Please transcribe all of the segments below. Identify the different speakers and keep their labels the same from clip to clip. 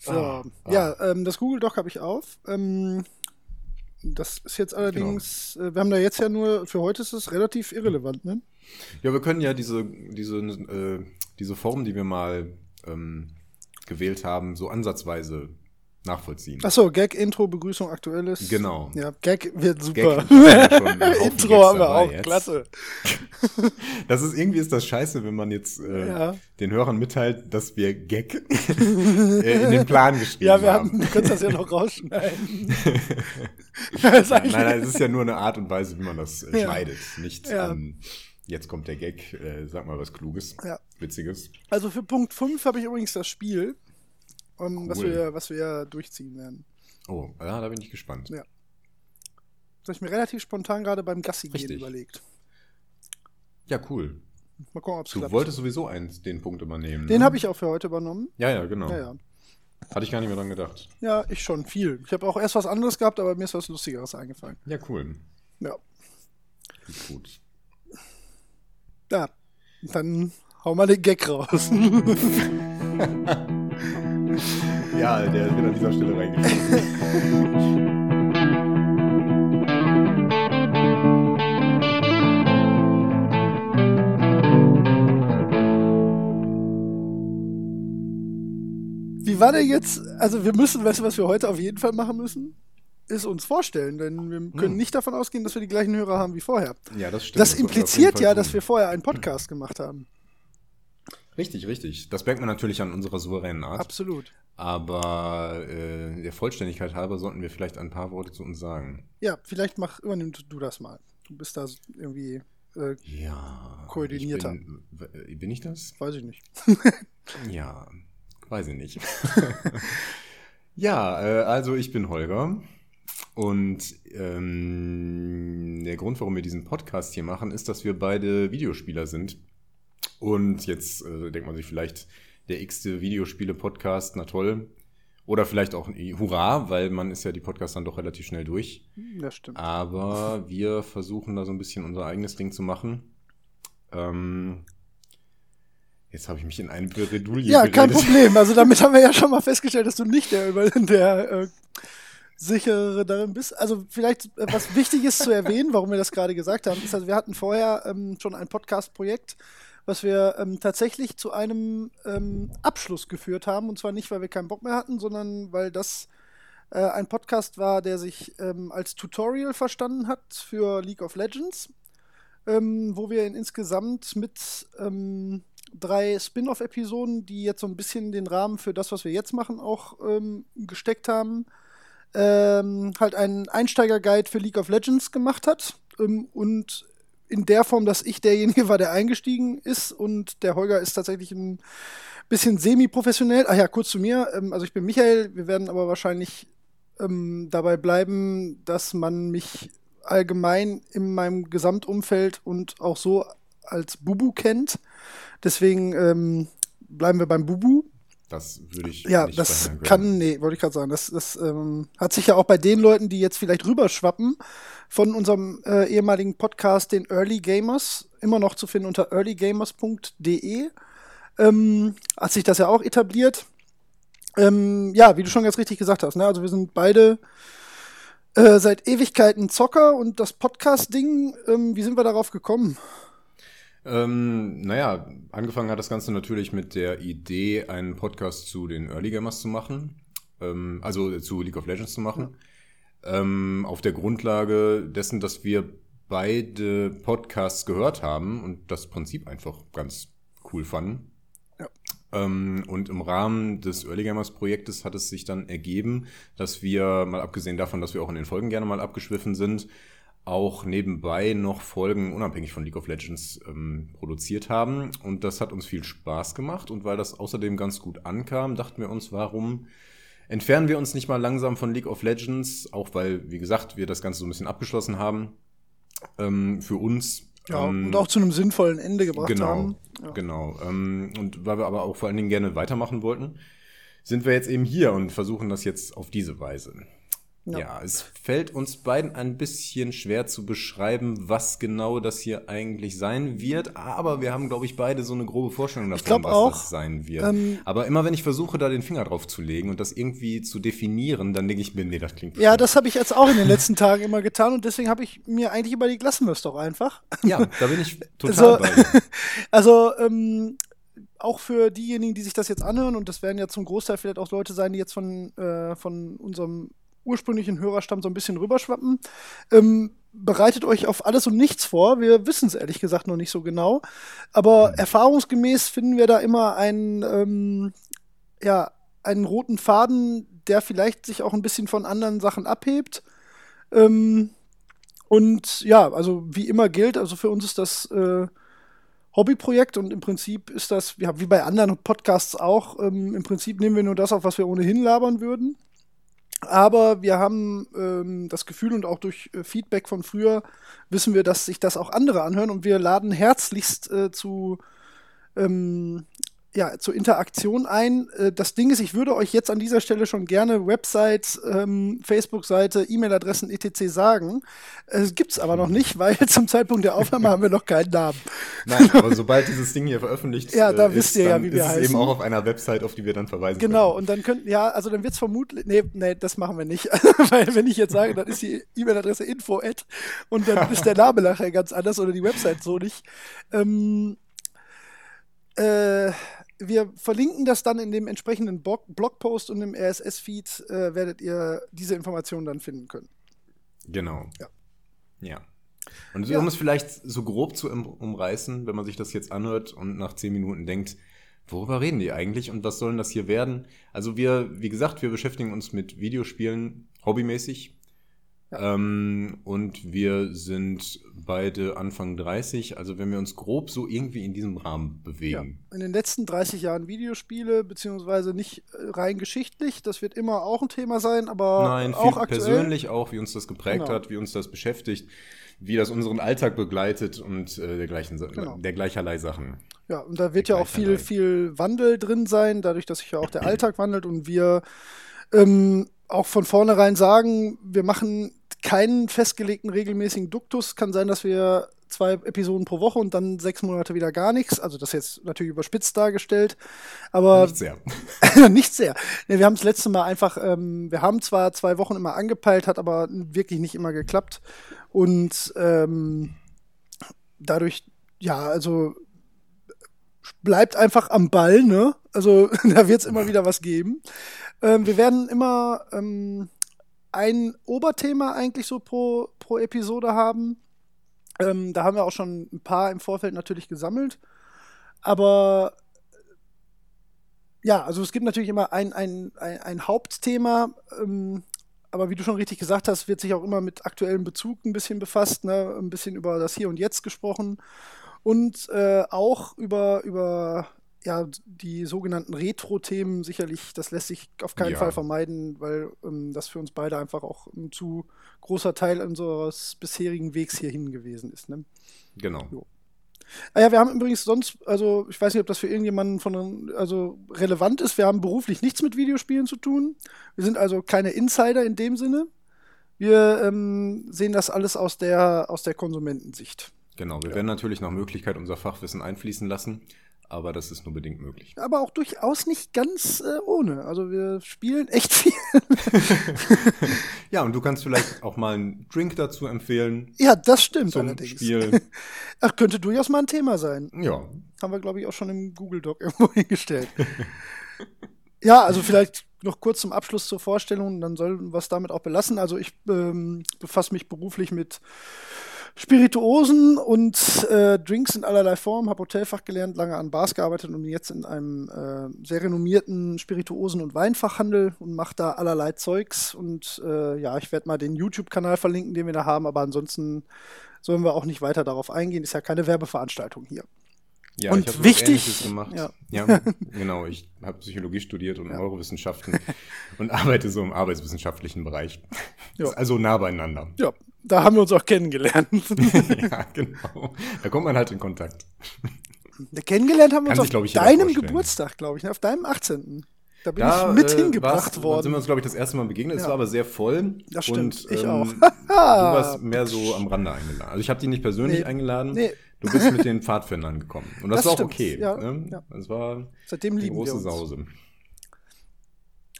Speaker 1: So, ah, ja, ah. Ähm, das Google Doc habe ich auf. Ähm, das ist jetzt allerdings, genau. äh, wir haben da jetzt ja nur, für heute ist es relativ irrelevant, ne?
Speaker 2: Ja, wir können ja diese, diese, äh, diese Form, die wir mal ähm, gewählt haben, so ansatzweise nachvollziehen.
Speaker 1: Achso, Gag, Intro, Begrüßung, Aktuelles.
Speaker 2: Genau.
Speaker 1: Ja, Gag wird super. Gag Intro haben wir auch, jetzt. klasse.
Speaker 2: Das ist irgendwie ist das scheiße, wenn man jetzt äh, ja. den Hörern mitteilt, dass wir Gag äh, in den Plan geschrieben
Speaker 1: haben. Ja, wir
Speaker 2: haben,
Speaker 1: du kannst das ja noch rausschneiden.
Speaker 2: nein, nein, es ist ja nur eine Art und Weise, wie man das äh, ja. schneidet. Nicht, ja. ähm, jetzt kommt der Gag, äh, sag mal was Kluges, Witziges.
Speaker 1: Also für Punkt 5 habe ich übrigens das Spiel um, cool. was, wir, was wir durchziehen werden.
Speaker 2: Oh, ja, da bin ich gespannt.
Speaker 1: Ja. Das habe ich mir relativ spontan gerade beim Gassi gehen überlegt.
Speaker 2: Ja, cool.
Speaker 1: Mal gucken, ob es
Speaker 2: Du klappt. wolltest sowieso eins, den Punkt übernehmen.
Speaker 1: Den ne? habe ich auch für heute übernommen.
Speaker 2: Ja, ja, genau.
Speaker 1: Ja, ja.
Speaker 2: Hatte ich gar nicht mehr dran gedacht.
Speaker 1: Ja, ich schon, viel. Ich habe auch erst was anderes gehabt, aber mir ist was Lustigeres eingefallen.
Speaker 2: Ja, cool.
Speaker 1: Ja.
Speaker 2: Gut.
Speaker 1: Ja, dann hau mal den Gag raus.
Speaker 2: ja, der wird an dieser Stelle reingeschrieben.
Speaker 1: Wie war der jetzt? Also, wir müssen, weißt du, was wir heute auf jeden Fall machen müssen? Ist uns vorstellen, denn wir können hm. nicht davon ausgehen, dass wir die gleichen Hörer haben wie vorher.
Speaker 2: Ja, das stimmt.
Speaker 1: Das, das impliziert ja, dass wir vorher einen Podcast gemacht haben.
Speaker 2: Richtig, richtig. Das merkt man natürlich an unserer souveränen Art.
Speaker 1: Absolut.
Speaker 2: Aber äh, der Vollständigkeit halber sollten wir vielleicht ein paar Worte zu uns sagen.
Speaker 1: Ja, vielleicht mach, übernimm du das mal. Du bist da irgendwie äh,
Speaker 2: ja,
Speaker 1: koordinierter.
Speaker 2: Ich bin, äh, bin, ich das?
Speaker 1: Weiß ich nicht.
Speaker 2: ja, weiß ich nicht. ja, äh, also ich bin Holger. Und ähm, der Grund, warum wir diesen Podcast hier machen, ist, dass wir beide Videospieler sind und jetzt äh, denkt man sich vielleicht, der x-te Videospiele-Podcast, na toll. Oder vielleicht auch Hurra, weil man ist ja die Podcasts dann doch relativ schnell durch.
Speaker 1: Das stimmt.
Speaker 2: Aber wir versuchen da so ein bisschen unser eigenes Ding zu machen. Ähm, jetzt habe ich mich in eine Bredouille
Speaker 1: Ja, geredet. kein Problem. Also damit haben wir ja schon mal festgestellt, dass du nicht der, der äh, sichere darin bist. Also vielleicht, äh, was wichtig ist zu erwähnen, warum wir das gerade gesagt haben, ist, also wir hatten vorher ähm, schon ein Podcast-Projekt, was wir ähm, tatsächlich zu einem ähm, Abschluss geführt haben. Und zwar nicht, weil wir keinen Bock mehr hatten, sondern weil das äh, ein Podcast war, der sich ähm, als Tutorial verstanden hat für League of Legends, ähm, wo wir insgesamt mit ähm, drei Spin-off-Episoden, die jetzt so ein bisschen den Rahmen für das, was wir jetzt machen, auch ähm, gesteckt haben, halt einen Einsteiger-Guide für League of Legends gemacht hat und in der Form, dass ich derjenige war, der eingestiegen ist und der Holger ist tatsächlich ein bisschen semi-professionell. Ach ja, kurz zu mir. Ähm, also ich bin Michael. Wir werden aber wahrscheinlich ähm, dabei bleiben, dass man mich allgemein in meinem Gesamtumfeld und auch so als Bubu kennt. Deswegen ähm, bleiben wir beim Bubu.
Speaker 2: Das würde ich
Speaker 1: ja, das kann, nee, wollte ich gerade sagen. Das, das ähm, hat sich ja auch bei den Leuten, die jetzt vielleicht rüberschwappen, von unserem äh, ehemaligen Podcast, den Early Gamers, immer noch zu finden unter earlygamers.de, ähm, hat sich das ja auch etabliert. Ähm, ja, wie du schon ganz richtig gesagt hast, ne? Also wir sind beide äh, seit Ewigkeiten Zocker und das Podcast-Ding, ähm, wie sind wir darauf gekommen?
Speaker 2: Ähm, naja, angefangen hat das Ganze natürlich mit der Idee, einen Podcast zu den Early Gamers zu machen. Ähm, also zu League of Legends zu machen. Ähm, auf der Grundlage dessen, dass wir beide Podcasts gehört haben und das Prinzip einfach ganz cool fanden. Ja. Ähm, und im Rahmen des Early Gamers Projektes hat es sich dann ergeben, dass wir, mal abgesehen davon, dass wir auch in den Folgen gerne mal abgeschwiffen sind, auch nebenbei noch Folgen unabhängig von League of Legends ähm, produziert haben. Und das hat uns viel Spaß gemacht. Und weil das außerdem ganz gut ankam, dachten wir uns, warum entfernen wir uns nicht mal langsam von League of Legends, auch weil, wie gesagt, wir das Ganze so ein bisschen abgeschlossen haben. Ähm, für uns.
Speaker 1: Ja, ähm, und auch zu einem sinnvollen Ende gebracht
Speaker 2: genau,
Speaker 1: haben.
Speaker 2: Ja. Genau. Ähm, und weil wir aber auch vor allen Dingen gerne weitermachen wollten, sind wir jetzt eben hier und versuchen das jetzt auf diese Weise. Ja. ja. es fällt uns beiden ein bisschen schwer zu beschreiben, was genau das hier eigentlich sein wird, aber wir haben, glaube ich, beide so eine grobe Vorstellung davon, was
Speaker 1: auch,
Speaker 2: das sein wird. Ähm, aber immer wenn ich versuche, da den Finger drauf zu legen und das irgendwie zu definieren, dann denke ich mir, nee, das klingt
Speaker 1: Ja, das habe ich jetzt auch in den letzten Tagen immer getan und deswegen habe ich mir eigentlich überlegt, lassen wir es doch einfach.
Speaker 2: Ja, da bin ich total
Speaker 1: also, bei. also, ähm, auch für diejenigen, die sich das jetzt anhören, und das werden ja zum Großteil vielleicht auch Leute sein, die jetzt von, äh, von unserem ursprünglichen Hörerstamm so ein bisschen rüberschwappen. Ähm, bereitet euch auf alles und nichts vor. Wir wissen es ehrlich gesagt noch nicht so genau. Aber erfahrungsgemäß finden wir da immer einen, ähm, ja, einen roten Faden, der vielleicht sich auch ein bisschen von anderen Sachen abhebt. Ähm, und ja, also wie immer gilt, also für uns ist das äh, Hobbyprojekt und im Prinzip ist das, ja, wie bei anderen Podcasts auch, ähm, im Prinzip nehmen wir nur das auf, was wir ohnehin labern würden. Aber wir haben ähm, das Gefühl und auch durch äh, Feedback von früher wissen wir, dass sich das auch andere anhören und wir laden herzlichst äh, zu ähm, ja, zur Interaktion ein. Äh, das Ding ist, ich würde euch jetzt an dieser Stelle schon gerne Website, ähm, Facebook-Seite, E-Mail-Adressen etc. sagen. Es gibt es aber noch nicht, weil zum Zeitpunkt der Aufnahme haben wir noch keinen Namen.
Speaker 2: Nein, aber sobald dieses Ding hier veröffentlicht
Speaker 1: ja, da äh, wisst ihr ja, wie wir
Speaker 2: ist
Speaker 1: heißen.
Speaker 2: es eben auch auf einer Website, auf die wir dann verweisen
Speaker 1: Genau, können. und dann könnten, ja, also dann wird es vermutlich, nee, nee, das machen wir nicht. weil wenn ich jetzt sage, dann ist die E-Mail-Adresse info at und dann ist der Name nachher ganz anders oder die Website so nicht. Ähm, äh, wir verlinken das dann in dem entsprechenden Blog Blogpost und im RSS-Feed äh, werdet ihr diese Informationen dann finden können.
Speaker 2: Genau.
Speaker 1: Ja.
Speaker 2: Ja. Und ja. um es vielleicht so grob zu umreißen, wenn man sich das jetzt anhört und nach zehn Minuten denkt, worüber reden die eigentlich und was sollen das hier werden? Also wir, wie gesagt, wir beschäftigen uns mit Videospielen hobbymäßig ähm, und wir sind beide Anfang 30, also wenn wir uns grob so irgendwie in diesem Rahmen bewegen.
Speaker 1: Ja. In den letzten 30 Jahren Videospiele, beziehungsweise nicht äh, rein geschichtlich, das wird immer auch ein Thema sein, aber
Speaker 2: Nein,
Speaker 1: auch
Speaker 2: aktuell. persönlich auch, wie uns das geprägt genau. hat, wie uns das beschäftigt, wie das unseren Alltag begleitet und äh, dergleichen, genau. der gleicherlei Sachen.
Speaker 1: Ja, und da wird ja auch viel, viel Wandel drin sein, dadurch, dass sich ja auch der Alltag wandelt und wir ähm, auch von vornherein sagen, wir machen keinen festgelegten regelmäßigen Duktus. Kann sein, dass wir zwei Episoden pro Woche und dann sechs Monate wieder gar nichts. Also das jetzt natürlich überspitzt dargestellt, aber
Speaker 2: nicht sehr.
Speaker 1: nicht sehr. Nee, wir haben das letzte Mal einfach, ähm, wir haben zwar zwei Wochen immer angepeilt, hat aber wirklich nicht immer geklappt und ähm, dadurch, ja, also bleibt einfach am Ball, ne? Also da wird es immer wieder was geben. Ähm, wir werden immer ähm, ein Oberthema eigentlich so pro, pro Episode haben. Ähm, da haben wir auch schon ein paar im Vorfeld natürlich gesammelt. Aber ja, also es gibt natürlich immer ein, ein, ein, ein Hauptthema. Ähm, aber wie du schon richtig gesagt hast, wird sich auch immer mit aktuellem Bezug ein bisschen befasst, ne? ein bisschen über das Hier und Jetzt gesprochen und äh, auch über, über ja, die sogenannten Retro-Themen sicherlich, das lässt sich auf keinen ja. Fall vermeiden, weil ähm, das für uns beide einfach auch ein zu großer Teil unseres bisherigen Wegs hierhin gewesen ist. Ne?
Speaker 2: Genau. Jo.
Speaker 1: Ah ja, wir haben übrigens sonst, also ich weiß nicht, ob das für irgendjemanden von also relevant ist. Wir haben beruflich nichts mit Videospielen zu tun. Wir sind also keine Insider in dem Sinne. Wir ähm, sehen das alles aus der, aus der Konsumentensicht.
Speaker 2: Genau, wir ja. werden natürlich nach Möglichkeit unser Fachwissen einfließen lassen aber das ist nur bedingt möglich.
Speaker 1: Aber auch durchaus nicht ganz äh, ohne. Also wir spielen echt viel.
Speaker 2: ja, und du kannst vielleicht auch mal einen Drink dazu empfehlen.
Speaker 1: Ja, das stimmt
Speaker 2: zum allerdings. Spiel.
Speaker 1: Ach, könnte durchaus mal ein Thema sein.
Speaker 2: Ja.
Speaker 1: Haben wir, glaube ich, auch schon im Google Doc irgendwo hingestellt. ja, also vielleicht noch kurz zum Abschluss zur Vorstellung, dann sollen wir es damit auch belassen. Also ich ähm, befasse mich beruflich mit Spirituosen und äh, Drinks in allerlei Form, habe Hotelfach gelernt, lange an Bars gearbeitet und jetzt in einem äh, sehr renommierten Spirituosen- und Weinfachhandel und mache da allerlei Zeugs. Und äh, ja, ich werde mal den YouTube-Kanal verlinken, den wir da haben, aber ansonsten sollen wir auch nicht weiter darauf eingehen. Ist ja keine Werbeveranstaltung hier.
Speaker 2: Ja,
Speaker 1: und
Speaker 2: ich habe
Speaker 1: wichtig
Speaker 2: gemacht.
Speaker 1: Ja.
Speaker 2: ja genau. Ich habe Psychologie studiert und ja. Neurowissenschaften und arbeite so im arbeitswissenschaftlichen Bereich. Ja. Also nah beieinander.
Speaker 1: Ja, da haben wir uns auch kennengelernt.
Speaker 2: ja, genau. Da kommt man halt in Kontakt.
Speaker 1: Kennengelernt haben wir Kann uns sich, auf ich, deinem Geburtstag, glaube ich, ne? auf deinem 18. Da bin da, ich mit äh, hingebracht worden. Da
Speaker 2: sind wir uns, glaube ich, das erste Mal begegnet. Ja. Es war aber sehr voll.
Speaker 1: Das stimmt, und, ich ähm, auch. du
Speaker 2: warst mehr so am Rande eingeladen. Also ich habe dich nicht persönlich nee. eingeladen. Nee. Du bist mit den Pfadfindern gekommen. Und das, das war auch stimmt. okay. Ja, ne? ja. Das war
Speaker 1: Seitdem
Speaker 2: eine
Speaker 1: lieben
Speaker 2: große
Speaker 1: wir uns.
Speaker 2: Sause.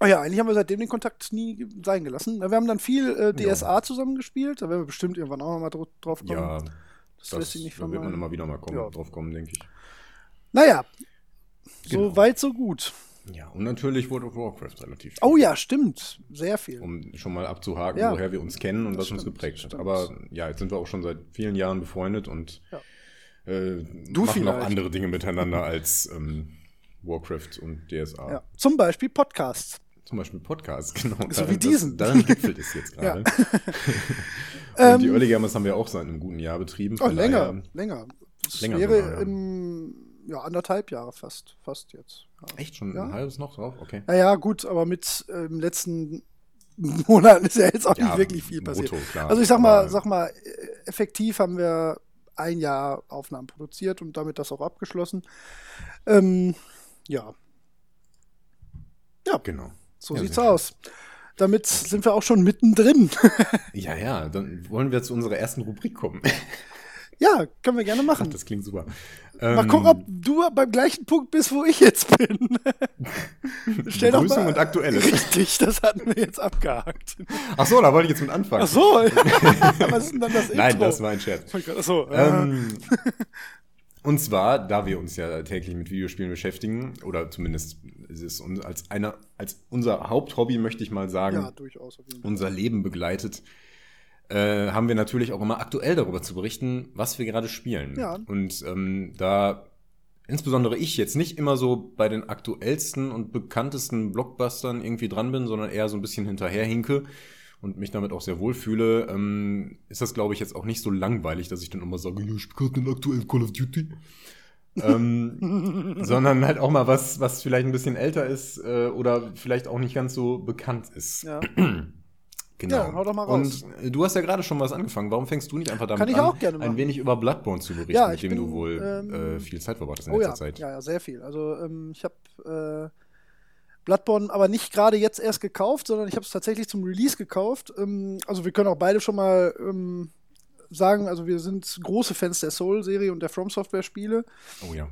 Speaker 1: Oh ja, eigentlich haben wir seitdem den Kontakt nie sein gelassen. Wir haben dann viel äh, DSA ja. zusammengespielt. Da werden wir bestimmt irgendwann auch noch mal drauf kommen.
Speaker 2: Ja, das, das lässt sich nicht Da wird man immer wieder mal kommen, ja. drauf kommen, denke ich.
Speaker 1: Naja, genau. so weit, so gut.
Speaker 2: Ja, und natürlich World of Warcraft relativ.
Speaker 1: Viel. Oh ja, stimmt. Sehr viel.
Speaker 2: Um schon mal abzuhaken, ja. woher wir uns kennen und das was stimmt, uns geprägt hat. Aber ja, jetzt sind wir auch schon seit vielen Jahren befreundet und ja. äh, du machen vielleicht. auch andere Dinge miteinander als ähm, Warcraft und DSA. Ja.
Speaker 1: Zum Beispiel Podcasts.
Speaker 2: Zum Beispiel Podcasts, genau.
Speaker 1: So wie diesen.
Speaker 2: Das, daran gipfelt es jetzt gerade. Ja. und die ähm, Early Gamers haben wir auch seit einem guten Jahr betrieben.
Speaker 1: Oh, länger, länger. Das länger wäre sogar, ja. im ja, anderthalb Jahre fast, fast jetzt. Ja.
Speaker 2: Echt schon ja? ein halbes noch drauf? Okay.
Speaker 1: Naja, gut, aber mit äh, im letzten Monaten ist ja jetzt auch nicht wirklich viel passiert. Brutto, klar, also ich sag mal, sag mal, effektiv haben wir ein Jahr Aufnahmen produziert und damit das auch abgeschlossen. Ähm, ja.
Speaker 2: Ja. Genau.
Speaker 1: So sieht's aus. Damit sind wir auch schon mittendrin.
Speaker 2: ja, ja, dann wollen wir zu unserer ersten Rubrik kommen.
Speaker 1: Ja, können wir gerne machen. Ach,
Speaker 2: das klingt super.
Speaker 1: Mal gucken, ob ähm, du beim gleichen Punkt bist, wo ich jetzt bin.
Speaker 2: Stell doch mal, und aktuelle.
Speaker 1: Richtig, das hatten wir jetzt abgehakt.
Speaker 2: Ach so, da wollte ich jetzt mit anfangen.
Speaker 1: Ach so, was ist denn dann das Intro?
Speaker 2: Nein, das war ein Scherz.
Speaker 1: Ach so,
Speaker 2: ähm, und zwar, da wir uns ja täglich mit Videospielen beschäftigen, oder zumindest ist es uns als einer, als unser Haupthobby, möchte ich mal sagen,
Speaker 1: ja, durchaus,
Speaker 2: unser Leben begleitet, äh, haben wir natürlich auch immer aktuell darüber zu berichten, was wir gerade spielen.
Speaker 1: Ja.
Speaker 2: Und ähm, da insbesondere ich jetzt nicht immer so bei den aktuellsten und bekanntesten Blockbustern irgendwie dran bin, sondern eher so ein bisschen hinterherhinke und mich damit auch sehr wohl fühle, ähm, ist das, glaube ich, jetzt auch nicht so langweilig, dass ich dann immer sage, ja, ich spiele gerade den aktuellen Call of Duty. Ähm, sondern halt auch mal was, was vielleicht ein bisschen älter ist äh, oder vielleicht auch nicht ganz so bekannt ist.
Speaker 1: Ja.
Speaker 2: Genau. Ja, hau doch mal raus. Und äh, du hast ja gerade schon was angefangen. Warum fängst du nicht einfach damit
Speaker 1: an,
Speaker 2: ein wenig über Bloodborne zu berichten, ja, mit dem bin, du wohl ähm, äh, viel Zeit verbracht hast in
Speaker 1: oh
Speaker 2: letzter
Speaker 1: ja,
Speaker 2: Zeit?
Speaker 1: Ja, ja, sehr viel. Also ähm, ich habe äh, Bloodborne aber nicht gerade jetzt erst gekauft, sondern ich habe es tatsächlich zum Release gekauft. Ähm, also wir können auch beide schon mal ähm, sagen, also wir sind große Fans der Soul-Serie und der From Software-Spiele.
Speaker 2: Oh ja.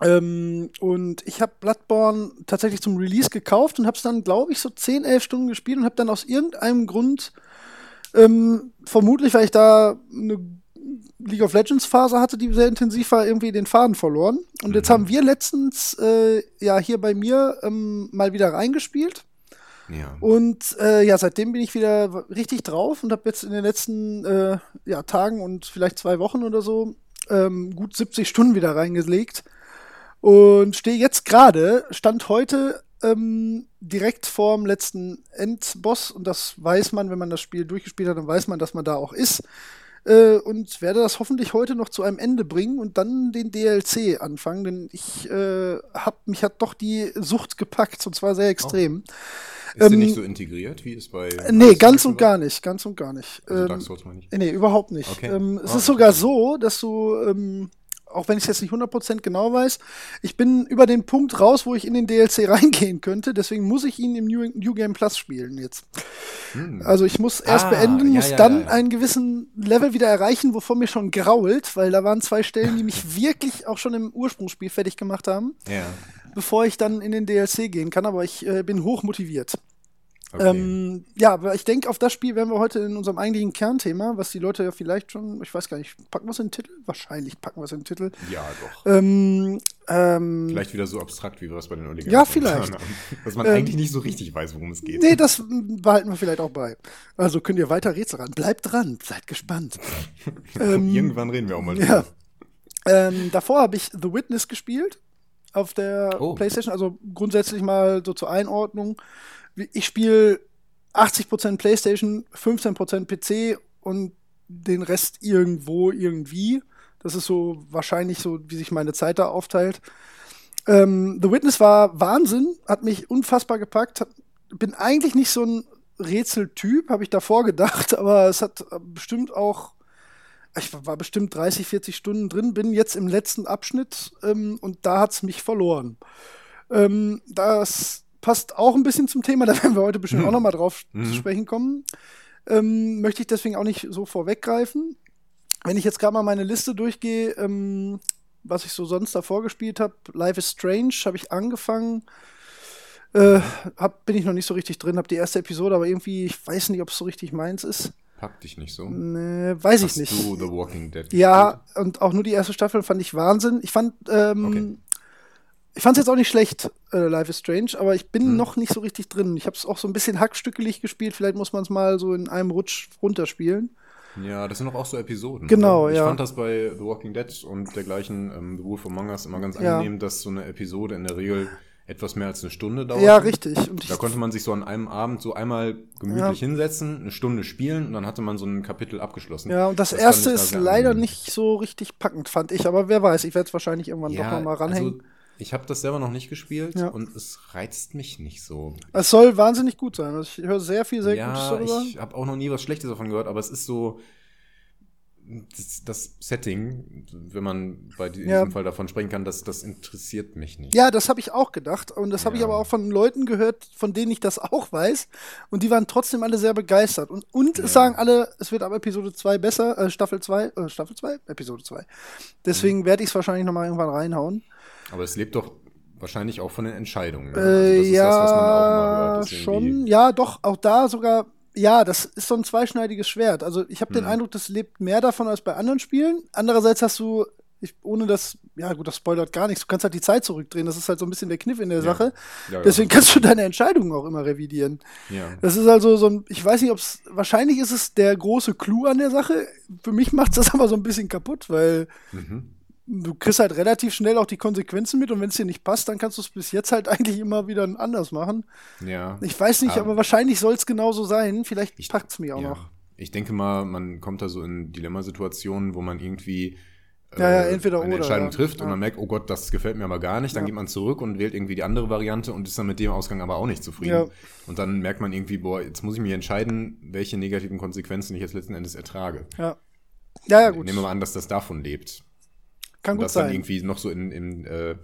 Speaker 1: Ähm, und ich habe Bloodborne tatsächlich zum Release gekauft und habe es dann, glaube ich, so 10, 11 Stunden gespielt und habe dann aus irgendeinem Grund, ähm, vermutlich weil ich da eine League of Legends Phase hatte, die sehr intensiv war, irgendwie den Faden verloren. Und mhm. jetzt haben wir letztens äh, ja hier bei mir ähm, mal wieder reingespielt.
Speaker 2: Ja.
Speaker 1: Und äh, ja, seitdem bin ich wieder richtig drauf und habe jetzt in den letzten äh, ja, Tagen und vielleicht zwei Wochen oder so ähm, gut 70 Stunden wieder reingelegt. Und stehe jetzt gerade, stand heute ähm, direkt vorm letzten Endboss. Und das weiß man, wenn man das Spiel durchgespielt hat, dann weiß man, dass man da auch ist. Äh, und werde das hoffentlich heute noch zu einem Ende bringen und dann den DLC anfangen, denn ich äh, hab, mich hat doch die Sucht gepackt und zwar sehr extrem. Oh.
Speaker 2: Ist ähm, die nicht so integriert, wie es bei.
Speaker 1: Nee, ganz und gar nicht, ganz und gar nicht.
Speaker 2: Also ähm, Dark Souls meine ich.
Speaker 1: Nee, überhaupt nicht. Okay. Ähm, es oh, ist sogar so, dass du ähm, auch wenn ich es jetzt nicht 100% genau weiß, ich bin über den Punkt raus, wo ich in den DLC reingehen könnte. Deswegen muss ich ihn im New, New Game Plus spielen jetzt. Hm. Also ich muss erst ah, beenden, muss ja, dann ja. einen gewissen Level wieder erreichen, wovon mir schon grault, weil da waren zwei Stellen, die mich wirklich auch schon im Ursprungsspiel fertig gemacht haben,
Speaker 2: ja.
Speaker 1: Bevor ich dann in den DLC gehen kann. Aber ich äh, bin hoch motiviert. Okay. Ähm, ja, aber ich denke, auf das Spiel werden wir heute in unserem eigentlichen Kernthema, was die Leute ja vielleicht schon, ich weiß gar nicht, packen wir es in den Titel? Wahrscheinlich packen wir es in den Titel.
Speaker 2: Ja, doch.
Speaker 1: Ähm, ähm,
Speaker 2: vielleicht wieder so abstrakt, wie wir es bei den Oligarchen
Speaker 1: Ja, vielleicht.
Speaker 2: Haben, dass man eigentlich nicht so richtig weiß, worum es geht.
Speaker 1: Nee, das behalten wir vielleicht auch bei. Also könnt ihr weiter Rätsel ran. Bleibt dran, seid gespannt.
Speaker 2: Ähm, Irgendwann reden wir auch mal
Speaker 1: drüber. Ja. Ähm, davor habe ich The Witness gespielt auf der oh. PlayStation. Also grundsätzlich mal so zur Einordnung ich spiele 80% PlayStation, 15% PC und den Rest irgendwo, irgendwie. Das ist so wahrscheinlich so, wie sich meine Zeit da aufteilt. Ähm, The Witness war Wahnsinn, hat mich unfassbar gepackt. bin eigentlich nicht so ein Rätseltyp, habe ich davor gedacht, aber es hat bestimmt auch, ich war bestimmt 30, 40 Stunden drin, bin jetzt im letzten Abschnitt ähm, und da hat es mich verloren. Ähm, das passt auch ein bisschen zum Thema, da werden wir heute bestimmt
Speaker 2: Mhm.
Speaker 1: auch noch mal drauf
Speaker 2: Mhm.
Speaker 1: zu sprechen kommen. Ähm, möchte ich deswegen auch nicht so vorweggreifen. Wenn ich jetzt gerade mal meine Liste durchgehe, ähm, was ich so sonst davor gespielt habe, Life is Strange habe ich angefangen. Äh, hab, bin ich noch nicht so richtig drin, habe die erste Episode, aber irgendwie, ich weiß nicht, ob es so richtig meins ist.
Speaker 2: Pack dich nicht so.
Speaker 1: Nee, weiß ich
Speaker 2: Hast
Speaker 1: nicht.
Speaker 2: du The Walking Dead
Speaker 1: Ja, und auch nur die erste Staffel fand ich Wahnsinn. Ich fand, ähm,
Speaker 2: Okay.
Speaker 1: ich fand es jetzt auch nicht schlecht, äh, Life is Strange, aber ich bin
Speaker 2: Hm.
Speaker 1: noch nicht so richtig drin. Ich habe es auch so ein bisschen hackstückelig gespielt. Vielleicht muss man es mal so in einem Rutsch runterspielen.
Speaker 2: Ja, das sind doch auch so Episoden.
Speaker 1: Genau,
Speaker 2: oder? Ich
Speaker 1: ja.
Speaker 2: fand das bei The Walking Dead und dergleichen ähm, The Wolf Among Us immer ganz
Speaker 1: Ja.
Speaker 2: angenehm, dass so eine Episode in der Regel etwas mehr als eine Stunde dauert.
Speaker 1: Ja, richtig. Und
Speaker 2: Da konnte man sich so an einem Abend so einmal gemütlich hinsetzen, eine Stunde spielen und dann hatte man so ein Kapitel abgeschlossen.
Speaker 1: ja, und das,
Speaker 2: fand
Speaker 1: erste
Speaker 2: da
Speaker 1: ist leider
Speaker 2: angenehm.
Speaker 1: nicht so richtig packend, fand ich. Aber wer weiß, ich werde es wahrscheinlich irgendwann doch noch mal ranhängen.
Speaker 2: Also, ich habe das selber noch nicht gespielt
Speaker 1: Ja.
Speaker 2: und es reizt mich nicht so.
Speaker 1: es soll wahnsinnig gut sein. Also ich höre sehr viel, sehr Gutes
Speaker 2: ja,
Speaker 1: darüber.
Speaker 2: ich habe auch noch nie was Schlechtes davon gehört, aber es ist so das, das Setting, wenn man bei diesem
Speaker 1: Ja.
Speaker 2: Fall davon sprechen kann, das, das interessiert mich nicht.
Speaker 1: Ja, das habe ich auch gedacht. Und das habe ich
Speaker 2: Ja.
Speaker 1: aber auch von Leuten gehört, von denen ich das auch weiß. Und die waren trotzdem alle sehr begeistert. Und, und
Speaker 2: Ja.
Speaker 1: es sagen alle, es wird ab Episode 2 besser, äh, Staffel 2, äh, Staffel 2? Episode 2.
Speaker 2: Mhm.
Speaker 1: Deswegen werde ich es wahrscheinlich nochmal irgendwann reinhauen.
Speaker 2: Aber es lebt doch wahrscheinlich auch von den Entscheidungen. ne?
Speaker 1: Äh,
Speaker 2: Also das ist
Speaker 1: ja,
Speaker 2: das, was man auch immer hört. dass
Speaker 1: schon. Ja, doch, auch da sogar. Ja, das ist so ein zweischneidiges Schwert. Also ich habe den
Speaker 2: Hm.
Speaker 1: Eindruck, das lebt mehr davon als bei anderen Spielen. Andererseits hast du, ich, ohne das, ja gut, das spoilert gar nichts, du kannst halt die Zeit zurückdrehen. Das ist halt so ein bisschen der Kniff in der
Speaker 2: Ja.
Speaker 1: Sache.
Speaker 2: Ja, ja.
Speaker 1: Deswegen kannst du deine Entscheidungen auch immer revidieren.
Speaker 2: Ja.
Speaker 1: Das ist also so ein, ich weiß nicht, ob es, wahrscheinlich ist es der große Clou an der Sache. Für mich macht es das aber so ein bisschen kaputt, weil
Speaker 2: Mhm.
Speaker 1: Du kriegst halt relativ schnell auch die Konsequenzen mit und wenn es dir nicht passt, dann kannst du es bis jetzt halt eigentlich immer wieder anders machen.
Speaker 2: ja.
Speaker 1: Ich weiß nicht,
Speaker 2: Aber-
Speaker 1: aber wahrscheinlich soll es genauso sein. Vielleicht
Speaker 2: Ich-
Speaker 1: packt es mich auch
Speaker 2: ja.
Speaker 1: noch.
Speaker 2: Ich denke mal, man kommt da so in Dilemmasituationen, wo man irgendwie äh,
Speaker 1: Ja, ja, entweder
Speaker 2: eine
Speaker 1: oder,
Speaker 2: Entscheidung
Speaker 1: ja.
Speaker 2: trifft und man merkt, oh Gott, das gefällt mir aber gar nicht. Dann geht man zurück und wählt irgendwie die andere Variante und ist dann mit dem Ausgang aber auch nicht zufrieden. Und dann merkt man irgendwie, boah, jetzt muss ich mich entscheiden, welche negativen Konsequenzen ich jetzt letzten Endes ertrage.
Speaker 1: Ja. Ja, ja, gut.
Speaker 2: Nehmen wir mal an, dass das davon lebt.
Speaker 1: Kann
Speaker 2: und
Speaker 1: gut
Speaker 2: dass dann
Speaker 1: sein.
Speaker 2: irgendwie noch so in, in, äh,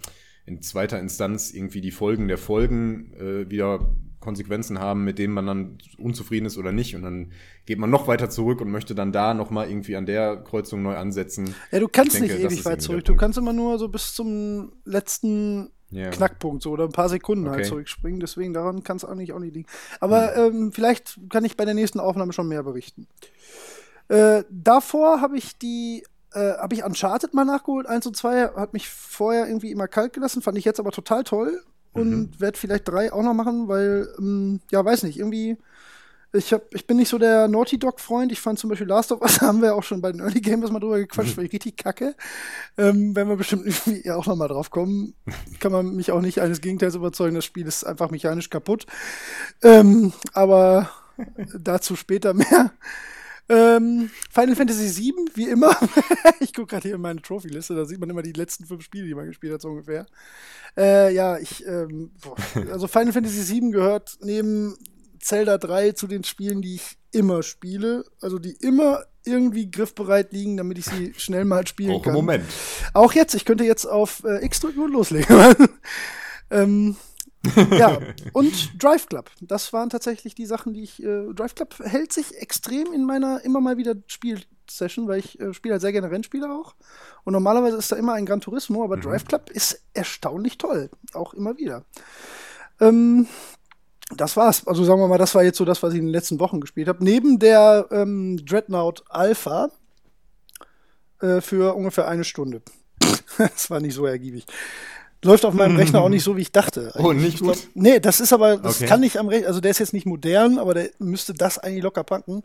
Speaker 2: in zweiter Instanz irgendwie die Folgen der Folgen äh, wieder Konsequenzen haben, mit denen man dann unzufrieden ist oder nicht. Und dann geht man noch weiter zurück und möchte dann da nochmal irgendwie an der Kreuzung neu ansetzen.
Speaker 1: Ja, du kannst
Speaker 2: denke,
Speaker 1: nicht ewig weit zurück. Du kannst immer nur so bis zum letzten
Speaker 2: Ja.
Speaker 1: Knackpunkt so oder ein paar Sekunden halt
Speaker 2: Okay.
Speaker 1: zurückspringen. Deswegen daran kann es eigentlich auch nicht liegen. Aber ähm, vielleicht kann ich bei der nächsten Aufnahme schon mehr berichten. Äh, davor habe ich die äh, habe ich Uncharted mal nachgeholt. 1 und 2 hat mich vorher irgendwie immer kalt gelassen, fand ich jetzt aber total toll. Und
Speaker 2: Mhm.
Speaker 1: werde vielleicht drei auch noch machen, weil, ähm, ja, weiß nicht, irgendwie, ich, hab, ich bin nicht so der Naughty Dog-Freund. Ich fand zum Beispiel Last of Us, da haben wir auch schon bei den Early Gamers mal drüber gequatscht, weil ich richtig kacke. Ähm, wenn wir bestimmt irgendwie auch noch mal drauf kommen, kann man mich auch nicht eines Gegenteils überzeugen. Das Spiel ist einfach mechanisch kaputt. Ähm, aber dazu später mehr. Ähm, Final Fantasy VII, wie immer. ich gucke gerade hier in meine Trophy-Liste, da sieht man immer die letzten fünf Spiele, die man gespielt hat, so ungefähr. Äh, ja, ich, ähm, boah. also Final Fantasy VII gehört neben Zelda 3 zu den Spielen, die ich immer spiele. Also die immer irgendwie griffbereit liegen, damit ich sie schnell mal spielen
Speaker 2: Auch im
Speaker 1: kann.
Speaker 2: Moment.
Speaker 1: Auch jetzt, ich könnte jetzt auf äh, X drücken und loslegen. ähm, ja, und Drive Club. Das waren tatsächlich die Sachen, die ich. Äh, Drive Club hält sich extrem in meiner immer mal wieder Spielsession, weil ich äh, spiele halt sehr gerne Rennspiele auch. Und normalerweise ist da immer ein Gran Turismo, aber
Speaker 2: Mhm.
Speaker 1: Drive Club ist erstaunlich toll. Auch immer wieder. Ähm, das war's. Also sagen wir mal, das war jetzt so das, was ich in den letzten Wochen gespielt habe. Neben der ähm, Dreadnought Alpha äh, für ungefähr eine Stunde. das war nicht so ergiebig. Läuft auf meinem Rechner auch nicht so, wie ich dachte.
Speaker 2: Oh,
Speaker 1: eigentlich.
Speaker 2: nicht
Speaker 1: Ich glaub-
Speaker 2: gut?
Speaker 1: Nee, das ist aber, das
Speaker 2: Okay.
Speaker 1: kann nicht am Rechner, also der ist jetzt nicht modern, aber der müsste das eigentlich locker packen.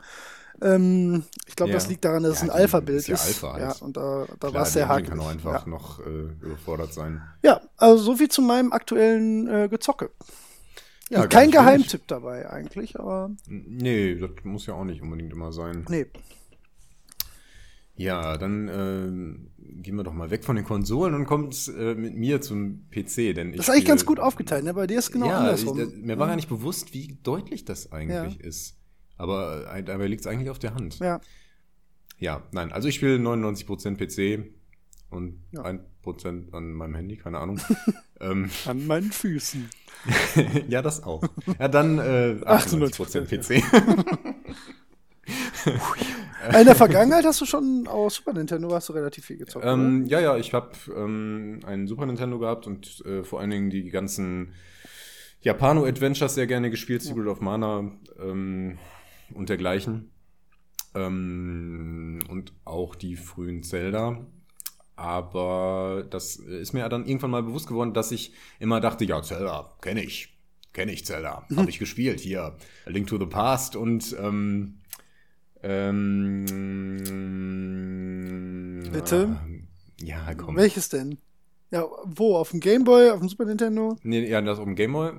Speaker 1: Ähm, ich glaube,
Speaker 2: Ja.
Speaker 1: das liegt daran, dass es
Speaker 2: Ja,
Speaker 1: ein
Speaker 2: die-
Speaker 1: Alpha-Bild
Speaker 2: ist ja Alpha
Speaker 1: ja,
Speaker 2: halt.
Speaker 1: und da, da war es sehr hakelig.
Speaker 2: kann auch einfach
Speaker 1: Ja.
Speaker 2: noch äh, überfordert sein.
Speaker 1: ja, also so viel zu meinem aktuellen äh, Gezocke.
Speaker 2: Ja,
Speaker 1: Kein. Geheimtipp dabei eigentlich, aber
Speaker 2: Nee, das muss ja auch nicht unbedingt immer sein.
Speaker 1: nee.
Speaker 2: Ja, dann ähm, gehen wir doch mal weg von den Konsolen und kommt äh, mit mir zum PC, denn
Speaker 1: Das ist eigentlich ganz gut aufgeteilt, ne? Bei dir ist genau
Speaker 2: ja,
Speaker 1: andersrum.
Speaker 2: Ich, äh, mir war gar nicht bewusst, wie deutlich das eigentlich
Speaker 1: Ja.
Speaker 2: ist. Aber äh, dabei liegt es eigentlich auf der Hand.
Speaker 1: ja.
Speaker 2: Ja, nein, also ich spiele 99% PC und
Speaker 1: Ja.
Speaker 2: ein Prozent an meinem Handy, keine Ahnung.
Speaker 1: ähm, an meinen Füßen.
Speaker 2: ja, das auch. Ja, dann äh, 98 Prozent PC.
Speaker 1: In der Vergangenheit hast du schon aus Super Nintendo hast du relativ viel gezockt.
Speaker 2: Ähm, ja, ja, ich habe ähm, einen Super Nintendo gehabt und äh, vor allen Dingen die ganzen Japano-Adventures sehr gerne gespielt, Secret of Mana ähm, und dergleichen. Ähm, und auch die frühen Zelda. Aber das ist mir dann irgendwann mal bewusst geworden, dass ich immer dachte, ja, Zelda, kenne ich. Kenne ich Zelda. Mhm. Habe ich gespielt. Hier, A Link to the Past und ähm,
Speaker 1: ähm, Bitte?
Speaker 2: Ja, komm.
Speaker 1: Welches denn? Ja, wo? Auf dem Gameboy, auf dem Super Nintendo?
Speaker 2: Nee, ja, das auf dem Gameboy.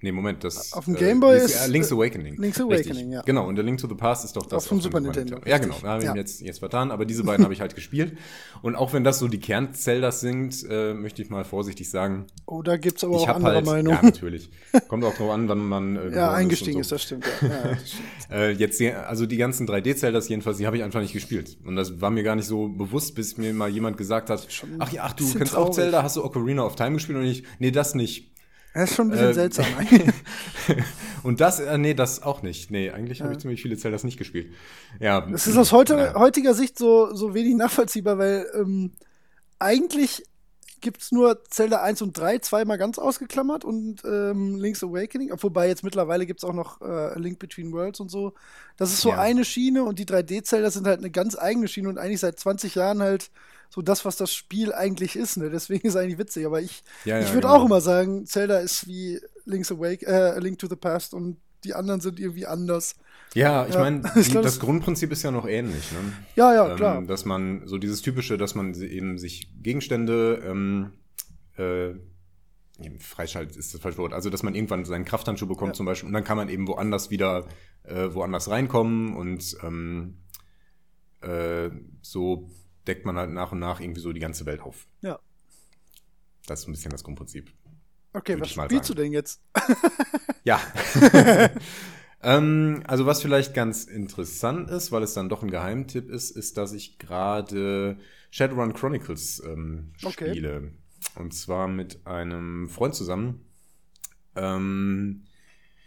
Speaker 2: Nee, Moment, das.
Speaker 1: Auf dem Gameboy
Speaker 2: äh,
Speaker 1: ist.
Speaker 2: Link's Awakening.
Speaker 1: Link's Awakening, Richtig. ja.
Speaker 2: Genau, und der Link to the Past ist doch das.
Speaker 1: Auf dem Super Nintendo. Nintendo.
Speaker 2: Ja, genau, da habe ich ja. jetzt, jetzt vertan, aber diese beiden habe ich halt gespielt. Und auch wenn das so die Kern-Zeldas sind, äh, möchte ich mal vorsichtig sagen.
Speaker 1: Oh, da gibt's aber auch andere
Speaker 2: halt,
Speaker 1: Meinungen.
Speaker 2: Ja, natürlich. Kommt auch drauf an, wann man.
Speaker 1: Äh, ja, eingestiegen ist, so. ist, das stimmt, ja. ja das
Speaker 2: stimmt. äh, jetzt, also die ganzen 3D-Zeldas jedenfalls, die habe ich einfach nicht gespielt. Und das war mir gar nicht so bewusst, bis mir mal jemand gesagt hat, ach ja, ach, du kennst traurig. auch Zelda, hast du Ocarina of Time gespielt? Und ich, nee, das nicht.
Speaker 1: Das ist schon ein bisschen äh, seltsam.
Speaker 2: und das, äh, nee, das auch nicht. Nee, eigentlich ja. habe ich ziemlich viele Zeldas nicht gespielt. Ja.
Speaker 1: Das ist aus heute, ja. heutiger Sicht so, so wenig nachvollziehbar, weil ähm, eigentlich gibt es nur Zelda 1 und 3 zweimal ganz ausgeklammert und ähm, Link's Awakening, wobei jetzt mittlerweile gibt es auch noch äh, Link Between Worlds und so. Das ist so ja. eine Schiene und die 3D-Zelda sind halt eine ganz eigene Schiene und eigentlich seit 20 Jahren halt so das, was das Spiel eigentlich ist. Ne? Deswegen ist es eigentlich witzig. Aber ich, ja, ja, ich würde genau. auch immer sagen, Zelda ist wie Link's Awake, äh, Link to the Past und die anderen sind irgendwie anders.
Speaker 2: Ja, ich ja, meine, das Grundprinzip ist ja noch ähnlich. Ne?
Speaker 1: Ja, ja, ähm, klar.
Speaker 2: Dass man so dieses typische, dass man eben sich Gegenstände ähm, äh, freischaltet ist das falsche Wort. Also, dass man irgendwann seinen Krafthandschuh bekommt ja. zum Beispiel und dann kann man eben woanders wieder äh, woanders reinkommen und ähm, äh, so deckt man halt nach und nach irgendwie so die ganze Welt auf.
Speaker 1: Ja.
Speaker 2: Das ist ein bisschen das Grundprinzip.
Speaker 1: Okay, was spielst sagen. du denn jetzt?
Speaker 2: ja. ähm, also was vielleicht ganz interessant ist, weil es dann doch ein Geheimtipp ist, ist, dass ich gerade Shadowrun Chronicles ähm, okay. spiele. Und zwar mit einem Freund zusammen, ähm,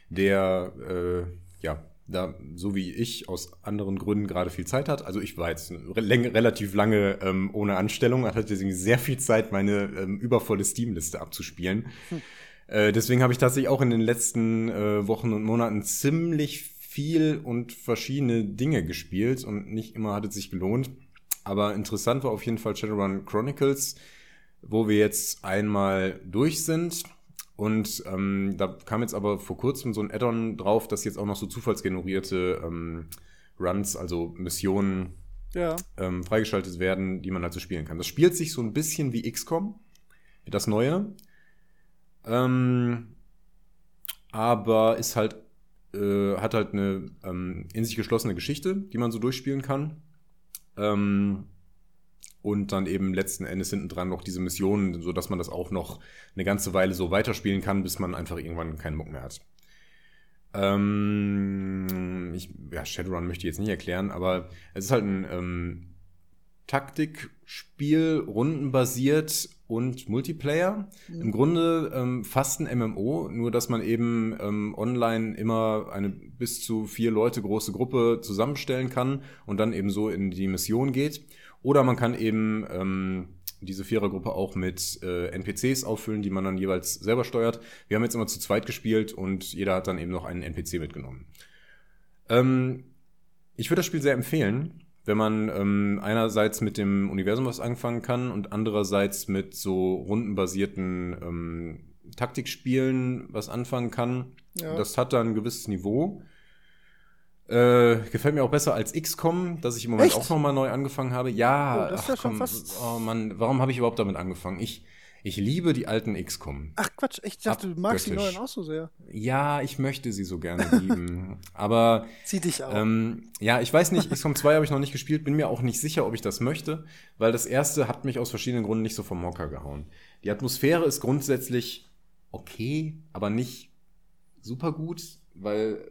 Speaker 2: der äh, ja da so wie ich aus anderen Gründen gerade viel Zeit hat. Also ich war jetzt re relativ lange ähm, ohne Anstellung, hatte deswegen sehr viel Zeit, meine ähm, übervolle Steam-Liste abzuspielen. Hm. Äh, deswegen habe ich tatsächlich auch in den letzten äh, Wochen und Monaten ziemlich viel und verschiedene Dinge gespielt und nicht immer hat es sich gelohnt. Aber interessant war auf jeden Fall Shadowrun Chronicles, wo wir jetzt einmal durch sind und ähm, da kam jetzt aber vor kurzem so ein Add-on drauf, dass jetzt auch noch so zufallsgenerierte ähm, Runs, also Missionen ja. ähm, freigeschaltet werden, die man halt so spielen kann. Das spielt sich so ein bisschen wie XCOM, das neue. Ähm, aber ist halt, äh, hat halt eine ähm, in sich geschlossene Geschichte, die man so durchspielen kann. Ähm, und dann eben letzten Endes hinten dran noch diese Missionen, so dass man das auch noch eine ganze Weile so weiterspielen kann, bis man einfach irgendwann keinen Muck mehr hat. Ähm, ich, ja, Shadowrun möchte ich jetzt nicht erklären, aber es ist halt ein ähm, Taktikspiel, rundenbasiert und Multiplayer. Mhm. Im Grunde ähm, fast ein MMO, nur dass man eben ähm, online immer eine bis zu vier Leute große Gruppe zusammenstellen kann und dann eben so in die Mission geht. Oder man kann eben ähm, diese Vierergruppe auch mit äh, NPCs auffüllen, die man dann jeweils selber steuert. Wir haben jetzt immer zu zweit gespielt und jeder hat dann eben noch einen NPC mitgenommen. Ähm, ich würde das Spiel sehr empfehlen, wenn man ähm, einerseits mit dem Universum was anfangen kann und andererseits mit so rundenbasierten ähm, Taktikspielen was anfangen kann. Ja. Das hat dann ein gewisses Niveau. Äh, gefällt mir auch besser als XCOM, das ich im Moment Echt? auch nochmal neu angefangen habe. Ja, oh, das ist ja schon fast. Oh Mann, warum habe ich überhaupt damit angefangen? Ich, ich liebe die alten XCOM.
Speaker 1: Ach Quatsch, ich dachte, du magst die neuen auch so sehr.
Speaker 2: Ja, ich möchte sie so gerne lieben. Aber.
Speaker 1: Zieh dich auch.
Speaker 2: Ähm, ja, ich weiß nicht, XCOM 2 habe ich noch nicht gespielt, bin mir auch nicht sicher, ob ich das möchte, weil das erste hat mich aus verschiedenen Gründen nicht so vom Mocker gehauen. Die Atmosphäre ist grundsätzlich okay, aber nicht super gut, weil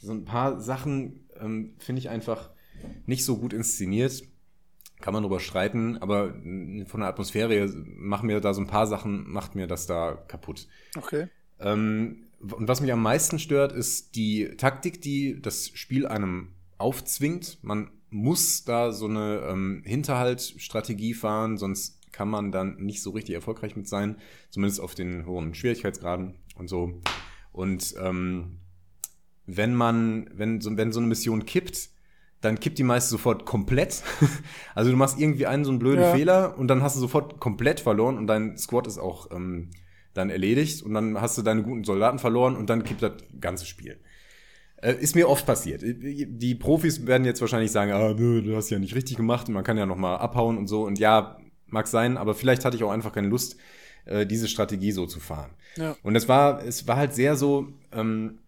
Speaker 2: so ein paar Sachen ähm, finde ich einfach nicht so gut inszeniert. kann man drüber streiten, aber von der Atmosphäre machen mir da so ein paar Sachen, macht mir das da kaputt.
Speaker 1: Okay.
Speaker 2: Ähm, und was mich am meisten stört, ist die Taktik, die das Spiel einem aufzwingt. Man muss da so eine ähm, Hinterhaltstrategie fahren, sonst kann man dann nicht so richtig erfolgreich mit sein, zumindest auf den hohen Schwierigkeitsgraden und so. Und ähm, wenn man, wenn so, wenn so eine Mission kippt, dann kippt die meist sofort komplett. also du machst irgendwie einen so einen blöden ja. Fehler und dann hast du sofort komplett verloren und dein Squad ist auch ähm, dann erledigt und dann hast du deine guten Soldaten verloren und dann kippt das ganze Spiel. Äh, ist mir oft passiert. Die Profis werden jetzt wahrscheinlich sagen, ah, du hast ja nicht richtig gemacht und man kann ja noch mal abhauen und so und ja, mag sein, aber vielleicht hatte ich auch einfach keine Lust, äh, diese Strategie so zu fahren. Ja. Und es war, es war halt sehr so, ähm,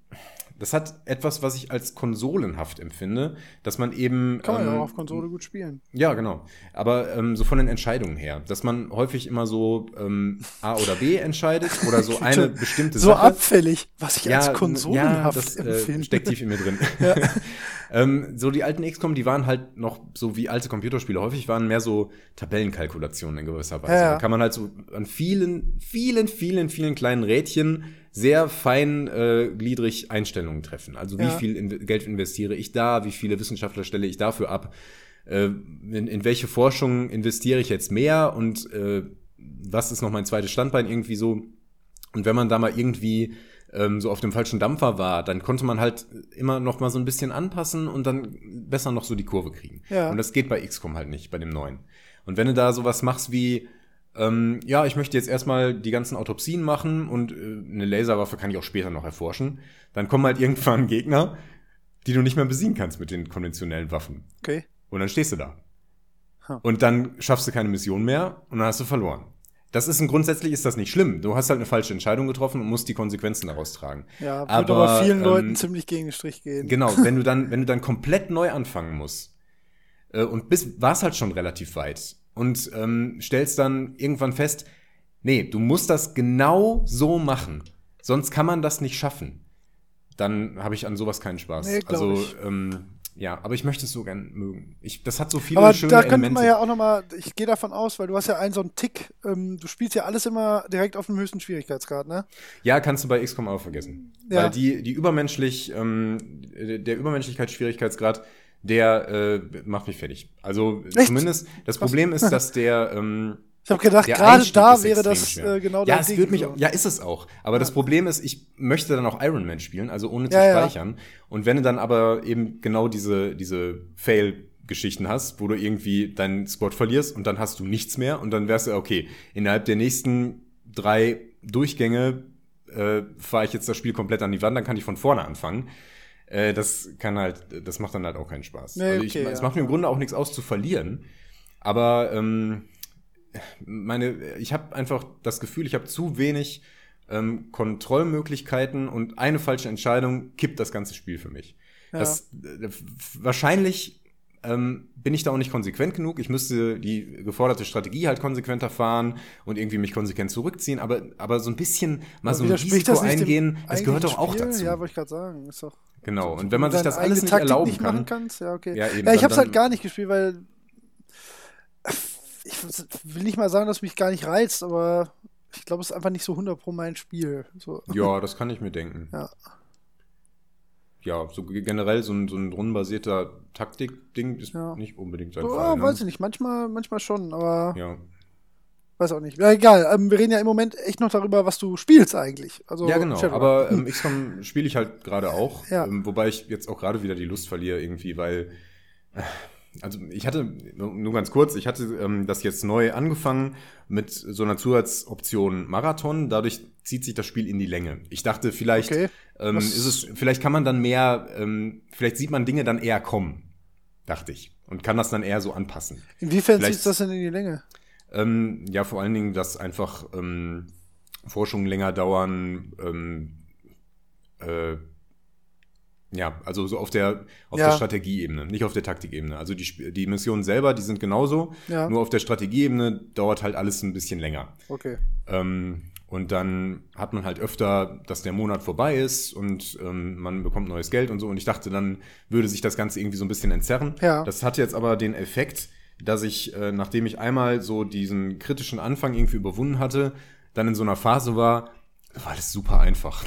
Speaker 2: das hat etwas, was ich als konsolenhaft empfinde, dass man eben.
Speaker 1: Kann man ähm, ja auch auf Konsole gut spielen.
Speaker 2: Ja, genau. Aber ähm, so von den Entscheidungen her, dass man häufig immer so ähm, A oder B entscheidet oder so eine bestimmte
Speaker 1: so Sache. So abfällig, was ich ja, als konsolenhaft ja, das, äh, empfinde.
Speaker 2: Äh, steckt tief in mir drin. Ja. ähm, so die alten XCOM, die waren halt noch so wie alte Computerspiele häufig waren mehr so Tabellenkalkulationen in gewisser Weise. Ja. Da kann man halt so an vielen, vielen, vielen, vielen kleinen Rädchen sehr feingliedrig äh, Einstellungen treffen. Also wie ja. viel in Geld investiere ich da, wie viele Wissenschaftler stelle ich dafür ab, äh, in, in welche Forschung investiere ich jetzt mehr und äh, was ist noch mein zweites Standbein irgendwie so. Und wenn man da mal irgendwie ähm, so auf dem falschen Dampfer war, dann konnte man halt immer noch mal so ein bisschen anpassen und dann besser noch so die Kurve kriegen. Ja. Und das geht bei XCOM halt nicht, bei dem neuen. Und wenn du da sowas machst wie, ähm, ja, ich möchte jetzt erstmal die ganzen Autopsien machen und äh, eine Laserwaffe kann ich auch später noch erforschen. Dann kommen halt irgendwann Gegner, die du nicht mehr besiegen kannst mit den konventionellen Waffen.
Speaker 1: Okay.
Speaker 2: Und dann stehst du da. Huh. Und dann schaffst du keine Mission mehr und dann hast du verloren. Das ist ein, grundsätzlich ist das nicht schlimm. Du hast halt eine falsche Entscheidung getroffen und musst die Konsequenzen daraus tragen.
Speaker 1: Ja, wird aber, aber vielen ähm, Leuten ziemlich gegen den Strich gehen.
Speaker 2: Genau, wenn du dann, wenn du dann komplett neu anfangen musst äh, und bist, warst halt schon relativ weit und ähm, stellst dann irgendwann fest, nee, du musst das genau so machen, sonst kann man das nicht schaffen. Dann habe ich an sowas keinen Spaß. Nee, also. Ähm, ja, aber ich möchte es so gern mögen. Ich, das hat so viele
Speaker 1: aber schöne da könnte man ja auch noch mal, ich gehe davon aus, weil du hast ja einen so einen Tick, ähm, du spielst ja alles immer direkt auf dem höchsten Schwierigkeitsgrad, ne?
Speaker 2: Ja, kannst du bei XCOM auch vergessen. Ja. Weil die, die übermenschlich, ähm, der Übermenschlichkeitsschwierigkeitsgrad, der äh, macht mich fertig. Also Echt? zumindest, das Krass. Problem ist, dass der ähm,
Speaker 1: ich habe gedacht, gerade da wäre das äh, genau
Speaker 2: ja, es Wird mich, ja, ist es auch. Aber ja. das Problem ist, ich möchte dann auch Iron Man spielen, also ohne zu
Speaker 1: ja,
Speaker 2: speichern. Ja. Und wenn du dann aber eben genau diese, diese Fail-Geschichten hast, wo du irgendwie deinen Squad verlierst und dann hast du nichts mehr und dann wärst du, okay, innerhalb der nächsten drei Durchgänge äh, fahre ich jetzt das Spiel komplett an die Wand, dann kann ich von vorne anfangen. Äh, das kann halt, das macht dann halt auch keinen Spaß. Nee, also ich, okay, es macht mir im Grunde auch nichts aus zu verlieren. Aber ähm, meine, ich habe einfach das Gefühl, ich habe zu wenig ähm, Kontrollmöglichkeiten und eine falsche Entscheidung kippt das ganze Spiel für mich. Ja. Das, äh, wahrscheinlich ähm, bin ich da auch nicht konsequent genug. Ich müsste die geforderte Strategie halt konsequenter fahren und irgendwie mich konsequent zurückziehen, aber, aber so ein bisschen mal aber so ein Risiko eingehen, das gehört doch auch dazu.
Speaker 1: Ja, wollte ich gerade sagen. Ist doch
Speaker 2: genau, und wenn man sich das alles nicht Taktik erlauben nicht kann.
Speaker 1: Kannst, ja, okay. ja, eben, ja, ich habe es halt gar nicht gespielt, weil ich will nicht mal sagen, dass mich gar nicht reizt, aber ich glaube, es ist einfach nicht so 100 pro mein Spiel. So.
Speaker 2: Ja, das kann ich mir denken.
Speaker 1: Ja.
Speaker 2: Ja, so generell so ein, so ein rundenbasierter Taktik-Ding ist ja. nicht unbedingt sein
Speaker 1: oh, Fall. Ne? Weiß ich nicht, manchmal, manchmal schon, aber. Ja. Weiß auch nicht. Ja, egal, ähm, wir reden ja im Moment echt noch darüber, was du spielst eigentlich. Also,
Speaker 2: ja, genau. Shadowrun. Aber ähm, XCOM spiele ich halt gerade auch. Ja. Ähm, wobei ich jetzt auch gerade wieder die Lust verliere, irgendwie, weil. Äh, also ich hatte, nur ganz kurz, ich hatte ähm, das jetzt neu angefangen mit so einer Zusatzoption Marathon. Dadurch zieht sich das Spiel in die Länge. Ich dachte, vielleicht okay. ähm, ist es, vielleicht kann man dann mehr, ähm, vielleicht sieht man Dinge dann eher kommen, dachte ich. Und kann das dann eher so anpassen.
Speaker 1: Inwiefern zieht das denn in die Länge?
Speaker 2: Ähm, ja, vor allen Dingen, dass einfach ähm, Forschungen länger dauern, ähm, äh, ja, also so auf der, auf ja. der Strategieebene, nicht auf der Taktikebene. Also die, die Missionen selber, die sind genauso. Ja. Nur auf der Strategieebene dauert halt alles ein bisschen länger.
Speaker 1: Okay.
Speaker 2: Ähm, und dann hat man halt öfter, dass der Monat vorbei ist und ähm, man bekommt neues Geld und so. Und ich dachte, dann würde sich das Ganze irgendwie so ein bisschen entzerren.
Speaker 1: Ja.
Speaker 2: Das hat jetzt aber den Effekt, dass ich, äh, nachdem ich einmal so diesen kritischen Anfang irgendwie überwunden hatte, dann in so einer Phase war, war alles super einfach.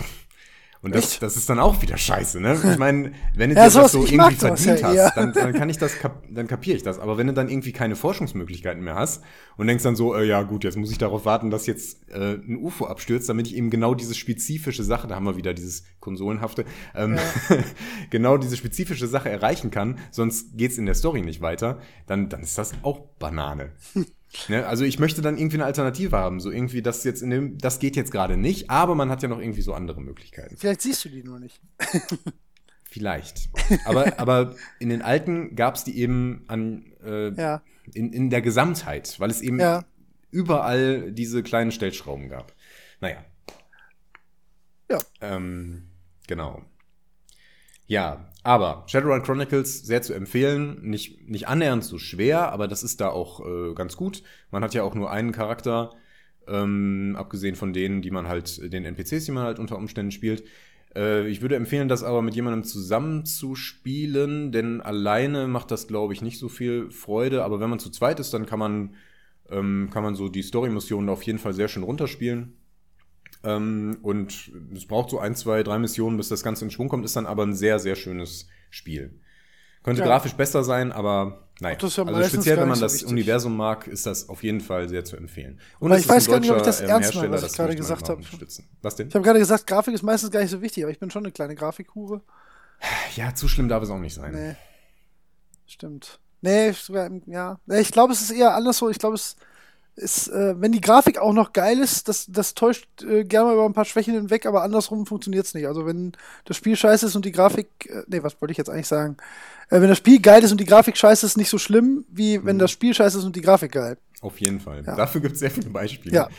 Speaker 2: Und das, das ist dann auch wieder scheiße, ne? Ich meine, wenn du
Speaker 1: Ja,
Speaker 2: das so irgendwie verdient
Speaker 1: ja
Speaker 2: hast, dann, dann kann ich das, kap dann kapiere ich das. Aber wenn du dann irgendwie keine Forschungsmöglichkeiten mehr hast und denkst dann so, äh, ja gut, jetzt muss ich darauf warten, dass jetzt äh, ein UFO abstürzt, damit ich eben genau diese spezifische Sache, da haben wir wieder dieses Konsolenhafte, ähm, genau diese spezifische Sache erreichen kann, sonst geht's in der Story nicht weiter, dann, dann ist das auch Banane. Ne? Also ich möchte dann irgendwie eine Alternative haben, so irgendwie das jetzt in dem, das geht jetzt gerade nicht, aber man hat ja noch irgendwie so andere Möglichkeiten.
Speaker 1: Vielleicht siehst du die nur nicht.
Speaker 2: Vielleicht. Aber, aber in den alten gab's die eben an äh,
Speaker 1: Ja.
Speaker 2: in, in der Gesamtheit, weil es eben
Speaker 1: Ja.
Speaker 2: überall diese kleinen Stellschrauben gab. Naja.
Speaker 1: Ja.
Speaker 2: Ähm, genau. Ja, aber Shadowrun Chronicles sehr zu empfehlen. Nicht, nicht annähernd so schwer, aber das ist da auch äh, ganz gut. Man hat ja auch nur einen Charakter, ähm, abgesehen von denen, die man halt, den NPCs, die man halt unter Umständen spielt. Äh, ich würde empfehlen, das aber mit jemandem zusammen zu spielen, denn alleine macht das, glaube ich, nicht so viel Freude. Aber wenn man zu zweit ist, dann kann man, ähm, kann man so die Story-Missionen auf jeden Fall sehr schön runterspielen. Ähm, und es braucht so ein, zwei, drei Missionen, bis das Ganze in Schwung kommt, ist dann aber ein sehr, sehr schönes Spiel. Könnte
Speaker 1: Ja.
Speaker 2: grafisch besser sein, aber naja.
Speaker 1: Ja
Speaker 2: also speziell, wenn man
Speaker 1: so
Speaker 2: das
Speaker 1: wichtig.
Speaker 2: Universum mag, ist das auf jeden Fall sehr zu empfehlen. Und
Speaker 1: ich weiß gar nicht, ob ich das ernst
Speaker 2: ähm,
Speaker 1: meine, was ich gerade gesagt habe.
Speaker 2: Was denn?
Speaker 1: Ich habe gerade gesagt, Grafik ist meistens gar nicht so wichtig, aber ich bin schon eine kleine Grafikhure.
Speaker 2: Ja, zu schlimm darf es auch nicht sein.
Speaker 1: Nee. Stimmt. Nee, ja. Nee, Ich glaube, es ist eher anderswo. Ich glaube, es ist, äh, wenn die Grafik auch noch geil ist, das, das täuscht äh, gerne mal über ein paar Schwächen hinweg, aber andersrum funktioniert es nicht. Also wenn das Spiel scheiße ist und die Grafik, äh, nee, was wollte ich jetzt eigentlich sagen? Äh, wenn das Spiel geil ist und die Grafik scheiße ist, nicht so schlimm, wie wenn das Spiel scheiße ist und die Grafik geil.
Speaker 2: Auf jeden Fall.
Speaker 1: Ja.
Speaker 2: Dafür gibt es sehr viele Beispiele.
Speaker 1: Ja.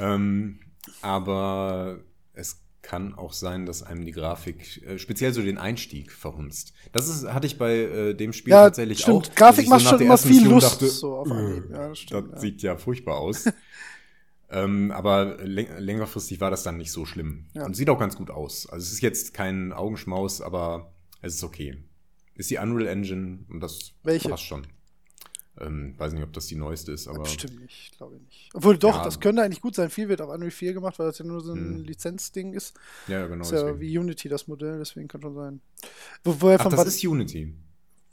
Speaker 2: Ähm, aber es kann auch sein, dass einem die Grafik, äh, speziell so den Einstieg verhunzt. Das ist, hatte ich bei äh, dem Spiel
Speaker 1: Ja,
Speaker 2: tatsächlich
Speaker 1: stimmt.
Speaker 2: auch.
Speaker 1: Grafik macht
Speaker 2: nach
Speaker 1: schon immer viel
Speaker 2: Mission
Speaker 1: Lust,
Speaker 2: dachte,
Speaker 1: so auf Anhieb. Ja, das
Speaker 2: das,
Speaker 1: stimmt, ja.
Speaker 2: sieht ja furchtbar aus. ähm, aber läng längerfristig war das dann nicht so schlimm.
Speaker 1: Ja.
Speaker 2: Und sieht auch ganz gut aus. Also es ist jetzt kein Augenschmaus, aber es ist okay. Ist die Unreal Engine und das
Speaker 1: Welche?
Speaker 2: passt schon. Ähm, weiß nicht, ob das die neueste ist, aber.
Speaker 1: Bestimmt nicht, glaube ich nicht. Obwohl doch,
Speaker 2: Ja.
Speaker 1: das könnte eigentlich gut sein. Viel wird auf Unreal 4 gemacht, weil das ja nur so ein
Speaker 2: Hm.
Speaker 1: Lizenzding ist.
Speaker 2: Ja, genau.
Speaker 1: ist ja wie Unity das Modell, deswegen kann schon sein. Wo, woher
Speaker 2: Ach, das ist Unity.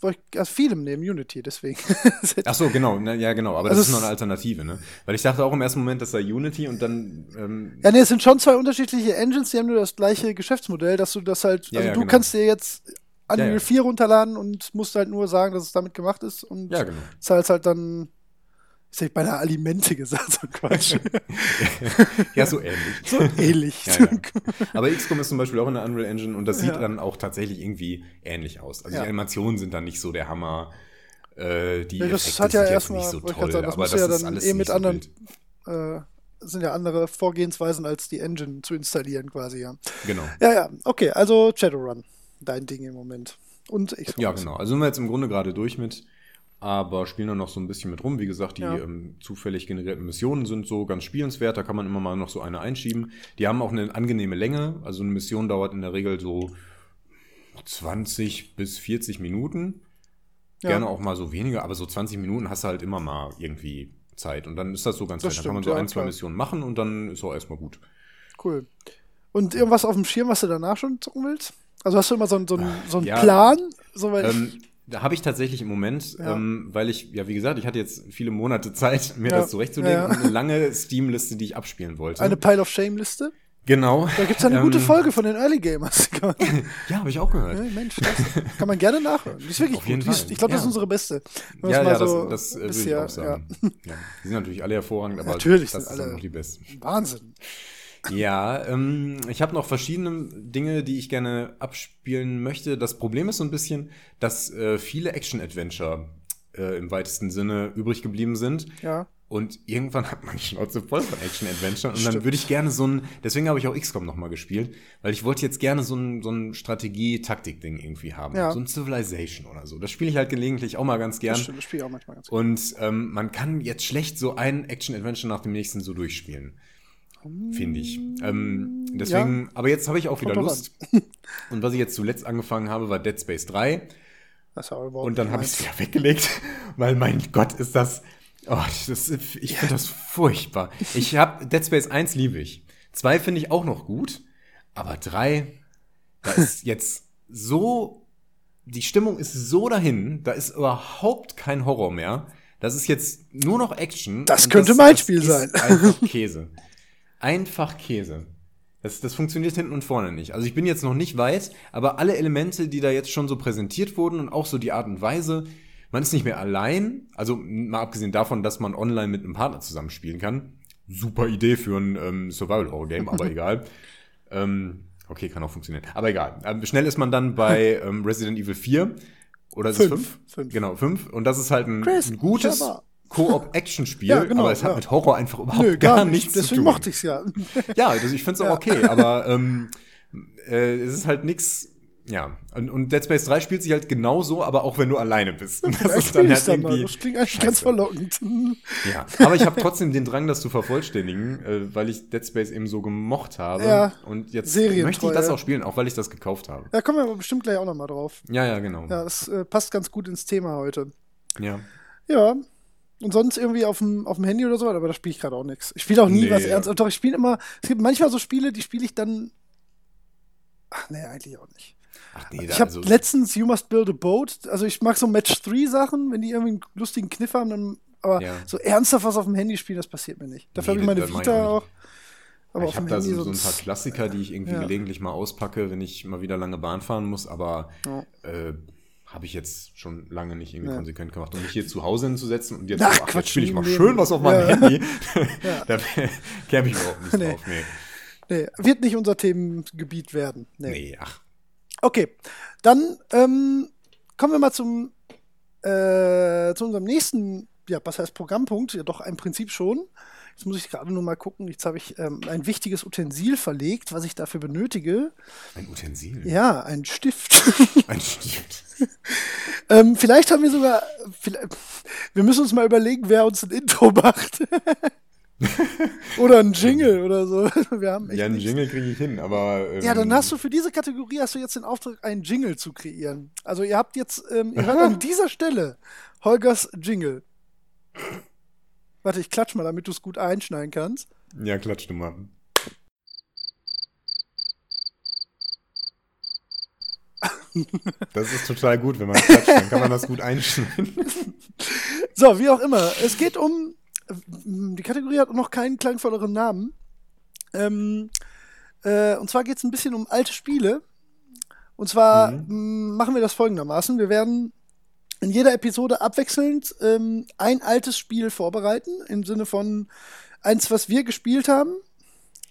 Speaker 1: wo ich aus vielem nehmen Unity, deswegen.
Speaker 2: Ach so, genau, na, ja genau, aber
Speaker 1: Also
Speaker 2: das ist
Speaker 1: es-
Speaker 2: noch eine Alternative, ne? Weil ich dachte auch im ersten Moment, das sei Unity und dann, ähm,
Speaker 1: ja, nee, es sind schon zwei unterschiedliche Engines, die haben nur das gleiche Geschäftsmodell, dass du das halt,
Speaker 2: Ja,
Speaker 1: also
Speaker 2: ja,
Speaker 1: du
Speaker 2: genau.
Speaker 1: kannst dir jetzt Unreal
Speaker 2: Ja, ja.
Speaker 1: 4 runterladen und musst halt nur sagen, dass es damit gemacht ist und
Speaker 2: ja genau.
Speaker 1: zahlst halt dann, ich hätte beinahe Alimente gesagt, so Quatsch.
Speaker 2: Ja, so ähnlich.
Speaker 1: so ähnlich.
Speaker 2: Ja, ja. Aber XCOM ist zum Beispiel auch in der Unreal Engine und das sieht
Speaker 1: Ja.
Speaker 2: dann auch tatsächlich irgendwie ähnlich aus. Also die Animationen sind dann nicht so der Hammer. Äh, die
Speaker 1: Ja, das
Speaker 2: Effekte
Speaker 1: hat ja erstmal-
Speaker 2: nicht so
Speaker 1: ich
Speaker 2: toll,
Speaker 1: sagen, das
Speaker 2: aber das
Speaker 1: ja
Speaker 2: ist
Speaker 1: dann
Speaker 2: alles
Speaker 1: eh mit
Speaker 2: so
Speaker 1: anderen- äh, sind ja andere Vorgehensweisen, als die Engine zu installieren, quasi, ja.
Speaker 2: Genau.
Speaker 1: Ja, ja, okay, also Shadowrun, dein Ding im Moment. Und XCOM.
Speaker 2: Ja, genau. Also sind wir jetzt im Grunde gerade durch mit, aber spielen dann noch so ein bisschen mit rum. Wie gesagt, die
Speaker 1: Ja.
Speaker 2: ähm, zufällig generierten Missionen sind so ganz spielenswert. Da kann man immer mal noch so eine einschieben. Die haben auch eine angenehme Länge. Also eine Mission dauert in der Regel so 20 bis 40 Minuten.
Speaker 1: Ja.
Speaker 2: Gerne auch mal so weniger, aber so 20 Minuten hast du halt immer mal irgendwie Zeit. Und dann ist das so ganz
Speaker 1: Das
Speaker 2: nett. Da kann man so
Speaker 1: ja,
Speaker 2: ein, zwei
Speaker 1: klar.
Speaker 2: Missionen machen und dann ist auch erstmal gut.
Speaker 1: Cool. Und irgendwas auf dem Schirm, was du danach schon zocken willst? Also hast du immer so, einen- so, einen- so einen
Speaker 2: Ja.
Speaker 1: Plan? So,
Speaker 2: Ähm, da habe ich tatsächlich im Moment,
Speaker 1: Ja.
Speaker 2: ähm, weil ich, ja, wie gesagt, ich hatte jetzt viele Monate Zeit, mir
Speaker 1: Ja.
Speaker 2: das zurechtzulegen eine lange Steam-Liste, die ich abspielen wollte.
Speaker 1: eine Pile of Shame-Liste?
Speaker 2: genau.
Speaker 1: Da gibt es eine
Speaker 2: Ähm,
Speaker 1: gute Folge von den Early Gamers.
Speaker 2: Ja, habe ich auch gehört.
Speaker 1: ja, Mensch, das kann man gerne nachhören. Die ist wirklich
Speaker 2: Auf jeden
Speaker 1: gut.
Speaker 2: Fall.
Speaker 1: ich glaube, das ist unsere beste. Wenn
Speaker 2: Ja, ja,
Speaker 1: so
Speaker 2: das, das äh, würde ich auch sagen. Die sind natürlich alle hervorragend, aber
Speaker 1: Natürlich
Speaker 2: das
Speaker 1: sind alle-
Speaker 2: noch die besten.
Speaker 1: Wahnsinn.
Speaker 2: Ja, ähm, ich habe noch verschiedene Dinge, die ich gerne abspielen möchte. Das Problem ist so ein bisschen, dass äh, viele Action-Adventure äh, im weitesten Sinne übrig geblieben sind.
Speaker 1: Ja.
Speaker 2: Und irgendwann hat man die Schnauze voll von Action-Adventure. Und dann würde ich gerne so ein, deswegen habe ich auch XCOM nochmal gespielt, weil ich wollte jetzt gerne so ein, so ein Strategie-Taktik-Ding irgendwie haben.
Speaker 1: Ja.
Speaker 2: So ein Civilization oder so. Das spiele ich halt gelegentlich auch mal ganz gern.
Speaker 1: Das stimmt, das spiele ich auch manchmal ganz gut.
Speaker 2: Und ähm, man kann jetzt schlecht so ein Action-Adventure nach dem nächsten so durchspielen. Finde ich. Ähm, deswegen, aber jetzt habe ich auch wieder Lust. Und was ich jetzt zuletzt angefangen habe, war Dead Space 3. und dann habe ich es wieder weggelegt, weil mein Gott, ist das. Oh, das, ich finde das furchtbar. Ich habe Dead Space 1 liebe ich. 2 finde ich auch noch gut, aber 3, da ist jetzt so, die Stimmung ist so dahin, da ist überhaupt kein Horror mehr. Das ist jetzt nur noch Action.
Speaker 1: Das könnte das, mein Spiel sein.
Speaker 2: Einfach Käse. Einfach Käse. Das, das funktioniert hinten und vorne nicht. Also ich bin jetzt noch nicht weit, aber alle Elemente, die da jetzt schon so präsentiert wurden und auch so die Art und Weise, man ist nicht mehr allein. Also mal abgesehen davon, dass man online mit einem Partner zusammenspielen kann. Super Idee für ein ähm, Survival-Horror-Game, aber egal. Ähm, okay, kann auch funktionieren. Aber egal. Ähm, schnell ist man dann bei ähm, Resident Evil 4. Oder ist fünf. es 5? Fünf. Genau, 5. Und das ist halt ein, ein gutes, Koop-Action-Spiel, ja, genau, aber es hat ja. mit Horror einfach überhaupt Nö, gar, gar nicht, nichts
Speaker 1: Deswegen
Speaker 2: zu tun.
Speaker 1: mochte ich es ja.
Speaker 2: ja, also ich finde es auch ja. okay, aber ähm, äh, es ist halt nix. Ja, und, und Dead Space 3 spielt sich halt genauso, aber auch wenn du alleine bist. Und
Speaker 1: das ist dann halt irgendwie. Das klingt eigentlich ganz verlockend.
Speaker 2: Ja, aber ich habe trotzdem den Drang, das zu vervollständigen, äh, weil ich Dead Space eben so gemocht habe. Ja, und jetzt möchte ich das auch spielen, auch weil ich das gekauft habe.
Speaker 1: Ja, kommen wir aber bestimmt gleich auch nochmal drauf.
Speaker 2: Ja, ja, genau.
Speaker 1: Ja, das äh, passt ganz gut ins Thema heute.
Speaker 2: Ja.
Speaker 1: Ja, und sonst irgendwie auf dem, auf dem Handy oder so, aber da spiele ich gerade auch nichts. Ich spiele auch nie nee, was ernst. Doch, ich spiele immer, es gibt manchmal so Spiele, die spiele ich dann. Ach nee, eigentlich auch nicht. Ach nee, ich habe also letztens You Must Build a Boat, also ich mag so Match 3 Sachen, wenn die irgendwie einen lustigen Kniff haben, dann aber ja. so ernsthaft was auf dem Handy spielen, das passiert mir nicht. Dafür nee, habe ich meine Vita auch.
Speaker 2: Aber ich habe da so, so, ein paar Klassiker, die ich irgendwie ja. gelegentlich mal auspacke, wenn ich mal wieder lange Bahn fahren muss, aber ja. äh, habe ich jetzt schon lange nicht irgendwie ja. konsequent gemacht. Um mich hier zu Hause hinzusetzen und jetzt,
Speaker 1: ach, ach,
Speaker 2: jetzt spiele ich mal schön was auf meinem ja. Handy. da käme ich überhaupt nicht nee. drauf. Nee.
Speaker 1: nee. Wird nicht unser Themengebiet werden.
Speaker 2: Nee, nee ach.
Speaker 1: Okay, dann ähm, kommen wir mal zum äh, zu unserem nächsten, ja, was heißt Programmpunkt? Ja, doch im Prinzip schon. Jetzt muss ich gerade nur mal gucken. Jetzt habe ich ähm, ein wichtiges Utensil verlegt, was ich dafür benötige.
Speaker 2: Ein Utensil?
Speaker 1: Ja, ein Stift.
Speaker 2: ein Stift.
Speaker 1: ähm, vielleicht haben wir sogar. Wir müssen uns mal überlegen, wer uns ein Intro macht. oder ein Jingle oder so. Wir haben
Speaker 2: ja, einen Jingle kriege ich hin, aber.
Speaker 1: Ähm, ja, dann hast du für diese Kategorie hast du jetzt den Auftrag, einen Jingle zu kreieren. Also ihr habt jetzt, ähm, ihr hört an dieser Stelle Holgers Jingle. Warte, ich klatsch mal, damit du es gut einschneiden kannst.
Speaker 2: Ja, klatsch du mal. Das ist total gut, wenn man klatscht, dann kann man das gut einschneiden.
Speaker 1: So, wie auch immer. Es geht um. Die Kategorie hat noch keinen klangvolleren Namen. Ähm, äh, und zwar geht es ein bisschen um alte Spiele. Und zwar mhm. machen wir das folgendermaßen: Wir werden in jeder Episode abwechselnd ähm, ein altes Spiel vorbereiten, im Sinne von eins, was wir gespielt haben.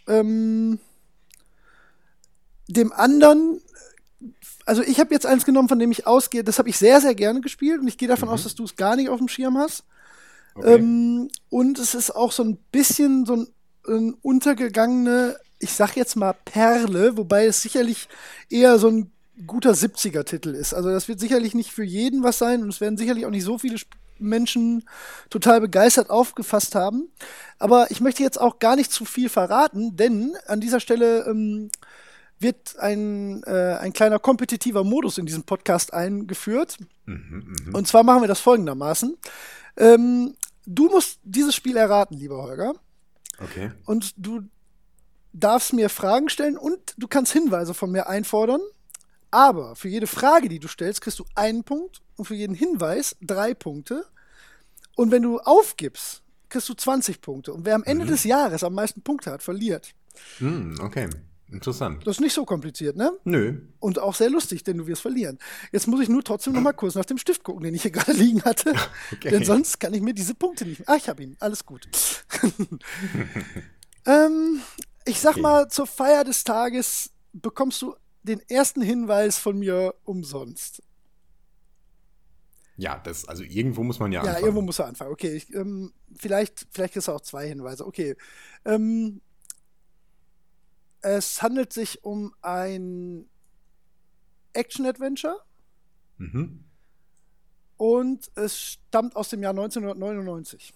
Speaker 1: Ähm, dem anderen, also ich habe jetzt eins genommen, von dem ich ausgehe, das habe ich sehr, sehr gerne gespielt und ich gehe davon mhm. aus, dass du es gar nicht auf dem Schirm hast. Okay. Ähm, und es ist auch so ein bisschen so ein, ein untergegangene, ich sag jetzt mal Perle, wobei es sicherlich eher so ein guter 70er-Titel ist. Also das wird sicherlich nicht für jeden was sein und es werden sicherlich auch nicht so viele Menschen total begeistert aufgefasst haben. Aber ich möchte jetzt auch gar nicht zu viel verraten, denn an dieser Stelle ähm, wird ein, äh, ein kleiner kompetitiver Modus in diesem Podcast eingeführt. Mhm, mh. Und zwar machen wir das folgendermaßen. Ähm, du musst dieses Spiel erraten, lieber Holger.
Speaker 2: Okay.
Speaker 1: Und du darfst mir Fragen stellen und du kannst Hinweise von mir einfordern. Aber für jede Frage, die du stellst, kriegst du einen Punkt und für jeden Hinweis drei Punkte. Und wenn du aufgibst, kriegst du 20 Punkte. Und wer am Ende mhm. des Jahres am meisten Punkte hat, verliert.
Speaker 2: Mhm, okay. Interessant.
Speaker 1: Das ist nicht so kompliziert, ne?
Speaker 2: Nö.
Speaker 1: Und auch sehr lustig, denn du wirst verlieren. Jetzt muss ich nur trotzdem noch mal kurz nach dem Stift gucken, den ich hier gerade liegen hatte. Okay. Denn sonst kann ich mir diese Punkte nicht mehr. Ah, ich habe ihn. Alles gut. ähm, ich sag okay. mal, zur Feier des Tages bekommst du den ersten Hinweis von mir umsonst.
Speaker 2: Ja, das, also irgendwo muss man ja,
Speaker 1: anfangen. Ja, irgendwo muss er anfangen. Okay, ich, ähm, vielleicht, vielleicht ist er auch zwei Hinweise. Okay. Ähm, es handelt sich um ein Action-Adventure. Mhm. Und es stammt aus dem Jahr 1999.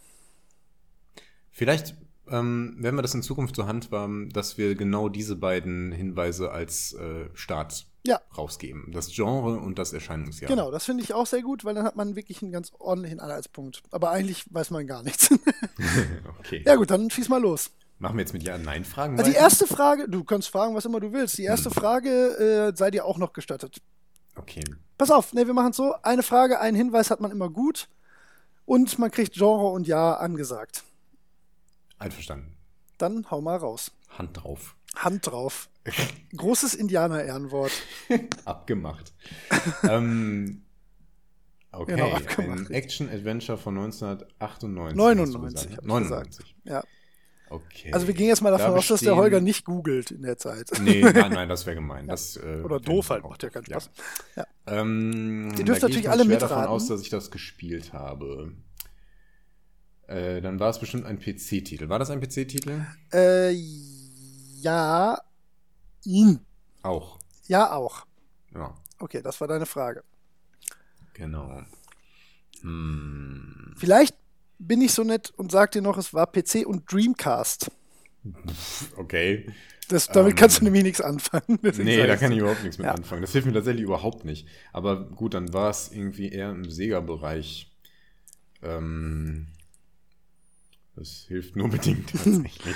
Speaker 2: Vielleicht ähm, werden wir das in Zukunft so handhaben, dass wir genau diese beiden Hinweise als äh, Start
Speaker 1: Ja.
Speaker 2: rausgeben. Das Genre und das Erscheinungsjahr.
Speaker 1: Genau, das finde ich auch sehr gut, weil dann hat man wirklich einen ganz ordentlichen Anhaltspunkt. Aber eigentlich weiß man gar nichts.
Speaker 2: okay.
Speaker 1: ja gut, dann schieß mal los.
Speaker 2: Machen wir jetzt mit Ja-Nein-Fragen
Speaker 1: Also die erste Frage, du kannst fragen, was immer du willst. Die erste Frage äh, sei dir auch noch gestattet.
Speaker 2: Okay.
Speaker 1: Pass auf, ne, wir machen es so. Eine Frage, einen Hinweis hat man immer gut. Und man kriegt Genre und Ja angesagt.
Speaker 2: Einverstanden.
Speaker 1: Dann hau mal raus.
Speaker 2: Hand drauf.
Speaker 1: Hand drauf. Großes Indianer-Ehrenwort.
Speaker 2: Abgemacht. ähm, okay,
Speaker 1: Genau, abgemacht,
Speaker 2: ein. Action-Adventure von 1998.
Speaker 1: 99,
Speaker 2: hast du
Speaker 1: hab
Speaker 2: gesagt.
Speaker 1: ich
Speaker 2: 99.
Speaker 1: Ja.
Speaker 2: Okay.
Speaker 1: Also wir gehen jetzt mal davon
Speaker 2: Da
Speaker 1: aus, dass der Holger nicht googelt in der Zeit.
Speaker 2: Nee, nein, nein, das wäre gemein. Das, äh,
Speaker 1: Oder doof
Speaker 2: ich
Speaker 1: halt, macht ja keinen Spaß. Ja.
Speaker 2: Ähm,
Speaker 1: Ihr dürft
Speaker 2: ich
Speaker 1: natürlich alle mitraten.
Speaker 2: davon aus, dass ich das gespielt habe. Äh, dann war es bestimmt ein PC-Titel. War das ein PC-Titel?
Speaker 1: Äh, ja. Hm.
Speaker 2: Auch.
Speaker 1: Ja, auch.
Speaker 2: Ja,
Speaker 1: Okay, das war deine Frage.
Speaker 2: genau. Hm.
Speaker 1: Vielleicht bin ich so nett und sag dir noch, es war PC und Dreamcast.
Speaker 2: Okay.
Speaker 1: Das, damit
Speaker 2: Ähm,
Speaker 1: kannst du nämlich nichts anfangen.
Speaker 2: Nee, da kann ich überhaupt nichts mit
Speaker 1: Ja.
Speaker 2: anfangen. Das hilft mir tatsächlich überhaupt nicht. Aber gut, dann war es irgendwie eher im Sega-Bereich. Ähm, das hilft nur bedingt tatsächlich.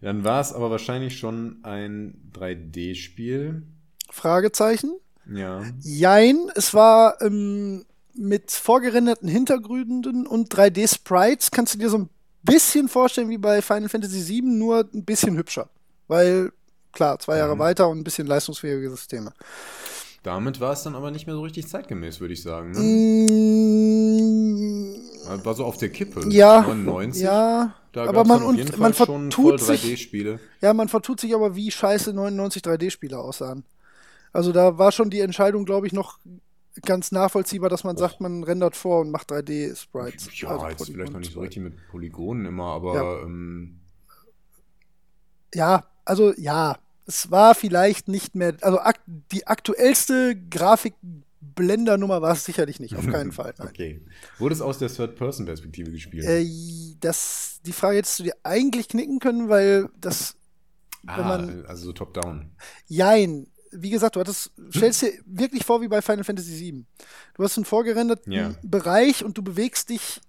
Speaker 2: dann war es aber wahrscheinlich schon ein 3D-Spiel.
Speaker 1: Fragezeichen.
Speaker 2: Ja.
Speaker 1: Jein, es war ähm, mit vorgerenderten Hintergründen und 3D-Sprites. Kannst du dir so ein bisschen vorstellen wie bei Final Fantasy VII, nur ein bisschen hübscher. Weil, klar, zwei Jahre
Speaker 2: Mhm.
Speaker 1: weiter und ein bisschen leistungsfähige Systeme.
Speaker 2: Damit war es dann aber nicht mehr so richtig zeitgemäß, würde ich sagen. Ne?
Speaker 1: Mm,
Speaker 2: War so auf der Kippe.
Speaker 1: ja,
Speaker 2: 99.
Speaker 1: ja,
Speaker 2: Da
Speaker 1: aber man, und, man vertut sich,
Speaker 2: 3D-Spiele.
Speaker 1: ja, man vertut sich aber, wie scheiße 99 3D-Spiele aussahen. Also da war schon die Entscheidung, glaube ich, noch ganz nachvollziehbar, dass man sagt, man rendert vor und macht 3D-Sprites.
Speaker 2: Ja,
Speaker 1: Also
Speaker 2: jetzt vielleicht noch nicht so richtig mit Polygonen immer, aber
Speaker 1: Ja.
Speaker 2: ähm,
Speaker 1: Ja, also ja, es war vielleicht nicht mehr, also ak die aktuellste Grafikblender-Nummer war es sicherlich nicht, auf keinen Fall. Nein.
Speaker 2: okay. Wurde es aus der Third-Person-Perspektive gespielt?
Speaker 1: Äh, das, die Frage hättest du dir eigentlich knicken können, weil das, wenn
Speaker 2: ah,
Speaker 1: man-
Speaker 2: also so top-down.
Speaker 1: jein, wie gesagt, du hattest, stellst dir wirklich vor wie bei Final Fantasy VII. Du hast einen vorgerenderten
Speaker 2: Ja.
Speaker 1: Bereich und du bewegst dich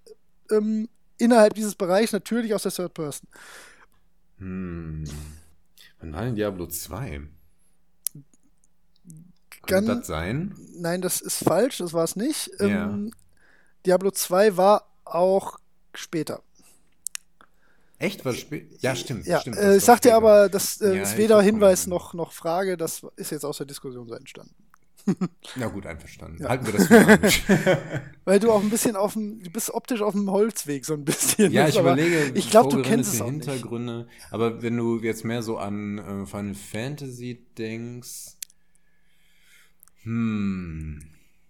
Speaker 1: ähm, innerhalb dieses Bereichs natürlich aus der Third Person.
Speaker 2: Hm. Wann war denn Diablo 2?
Speaker 1: Kann-
Speaker 2: das sein?
Speaker 1: Nein, das ist falsch, das war es nicht.
Speaker 2: Ja.
Speaker 1: Ähm, Diablo 2 war auch später.
Speaker 2: Echt? Was? Ja, stimmt.
Speaker 1: Ja,
Speaker 2: stimmt
Speaker 1: äh, ich sag dir
Speaker 2: war
Speaker 1: aber, das äh,
Speaker 2: Ja,
Speaker 1: ist weder Hinweis noch, noch Frage, das ist jetzt aus der Diskussion so entstanden.
Speaker 2: Na gut, einverstanden.
Speaker 1: Ja.
Speaker 2: Halten wir das für.
Speaker 1: Weil du auch ein bisschen auf dem, du bist optisch auf dem Holzweg so ein bisschen.
Speaker 2: Ja, ich
Speaker 1: Aber
Speaker 2: überlege,
Speaker 1: ich glaub, du kennst es auch nicht.
Speaker 2: Hintergründe. Aber wenn du jetzt mehr so an äh, Final Fantasy denkst, hm,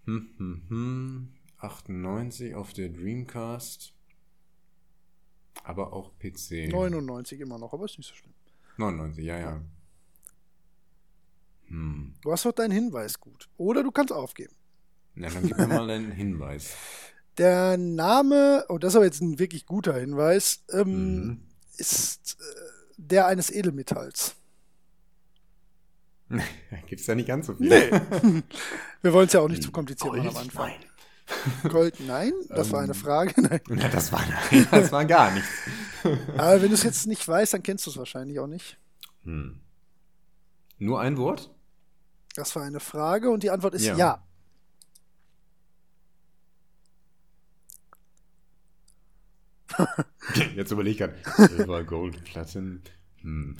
Speaker 2: hm, hm, hm, 98 auf der Dreamcast, aber auch PC.
Speaker 1: 99 immer noch, aber ist nicht so schlimm.
Speaker 2: 99, ja, ja. Hm.
Speaker 1: Du hast doch deinen Hinweis gut. Oder du kannst aufgeben.
Speaker 2: Na, dann gib mir mal einen Hinweis.
Speaker 1: Der Name, oh, das ist aber jetzt ein wirklich guter Hinweis, ähm,
Speaker 2: Mhm.
Speaker 1: ist äh, der eines Edelmetalls.
Speaker 2: Gibt's da nicht ganz so viel?
Speaker 1: Nee. Wir wollen es ja auch nicht zu kompliziert machen am Anfang.
Speaker 2: Nein.
Speaker 1: Gold, nein, das war eine
Speaker 2: Ähm.
Speaker 1: Frage. Nein.
Speaker 2: Ja, das war, das war gar nichts.
Speaker 1: Aber wenn du es jetzt nicht weißt, dann kennst du es wahrscheinlich auch nicht.
Speaker 2: Hm. Nur ein Wort?
Speaker 1: Das war eine Frage und die Antwort ist ja.
Speaker 2: Ja. Jetzt überleg ich gerade. Silber, Gold, Platin. Hm.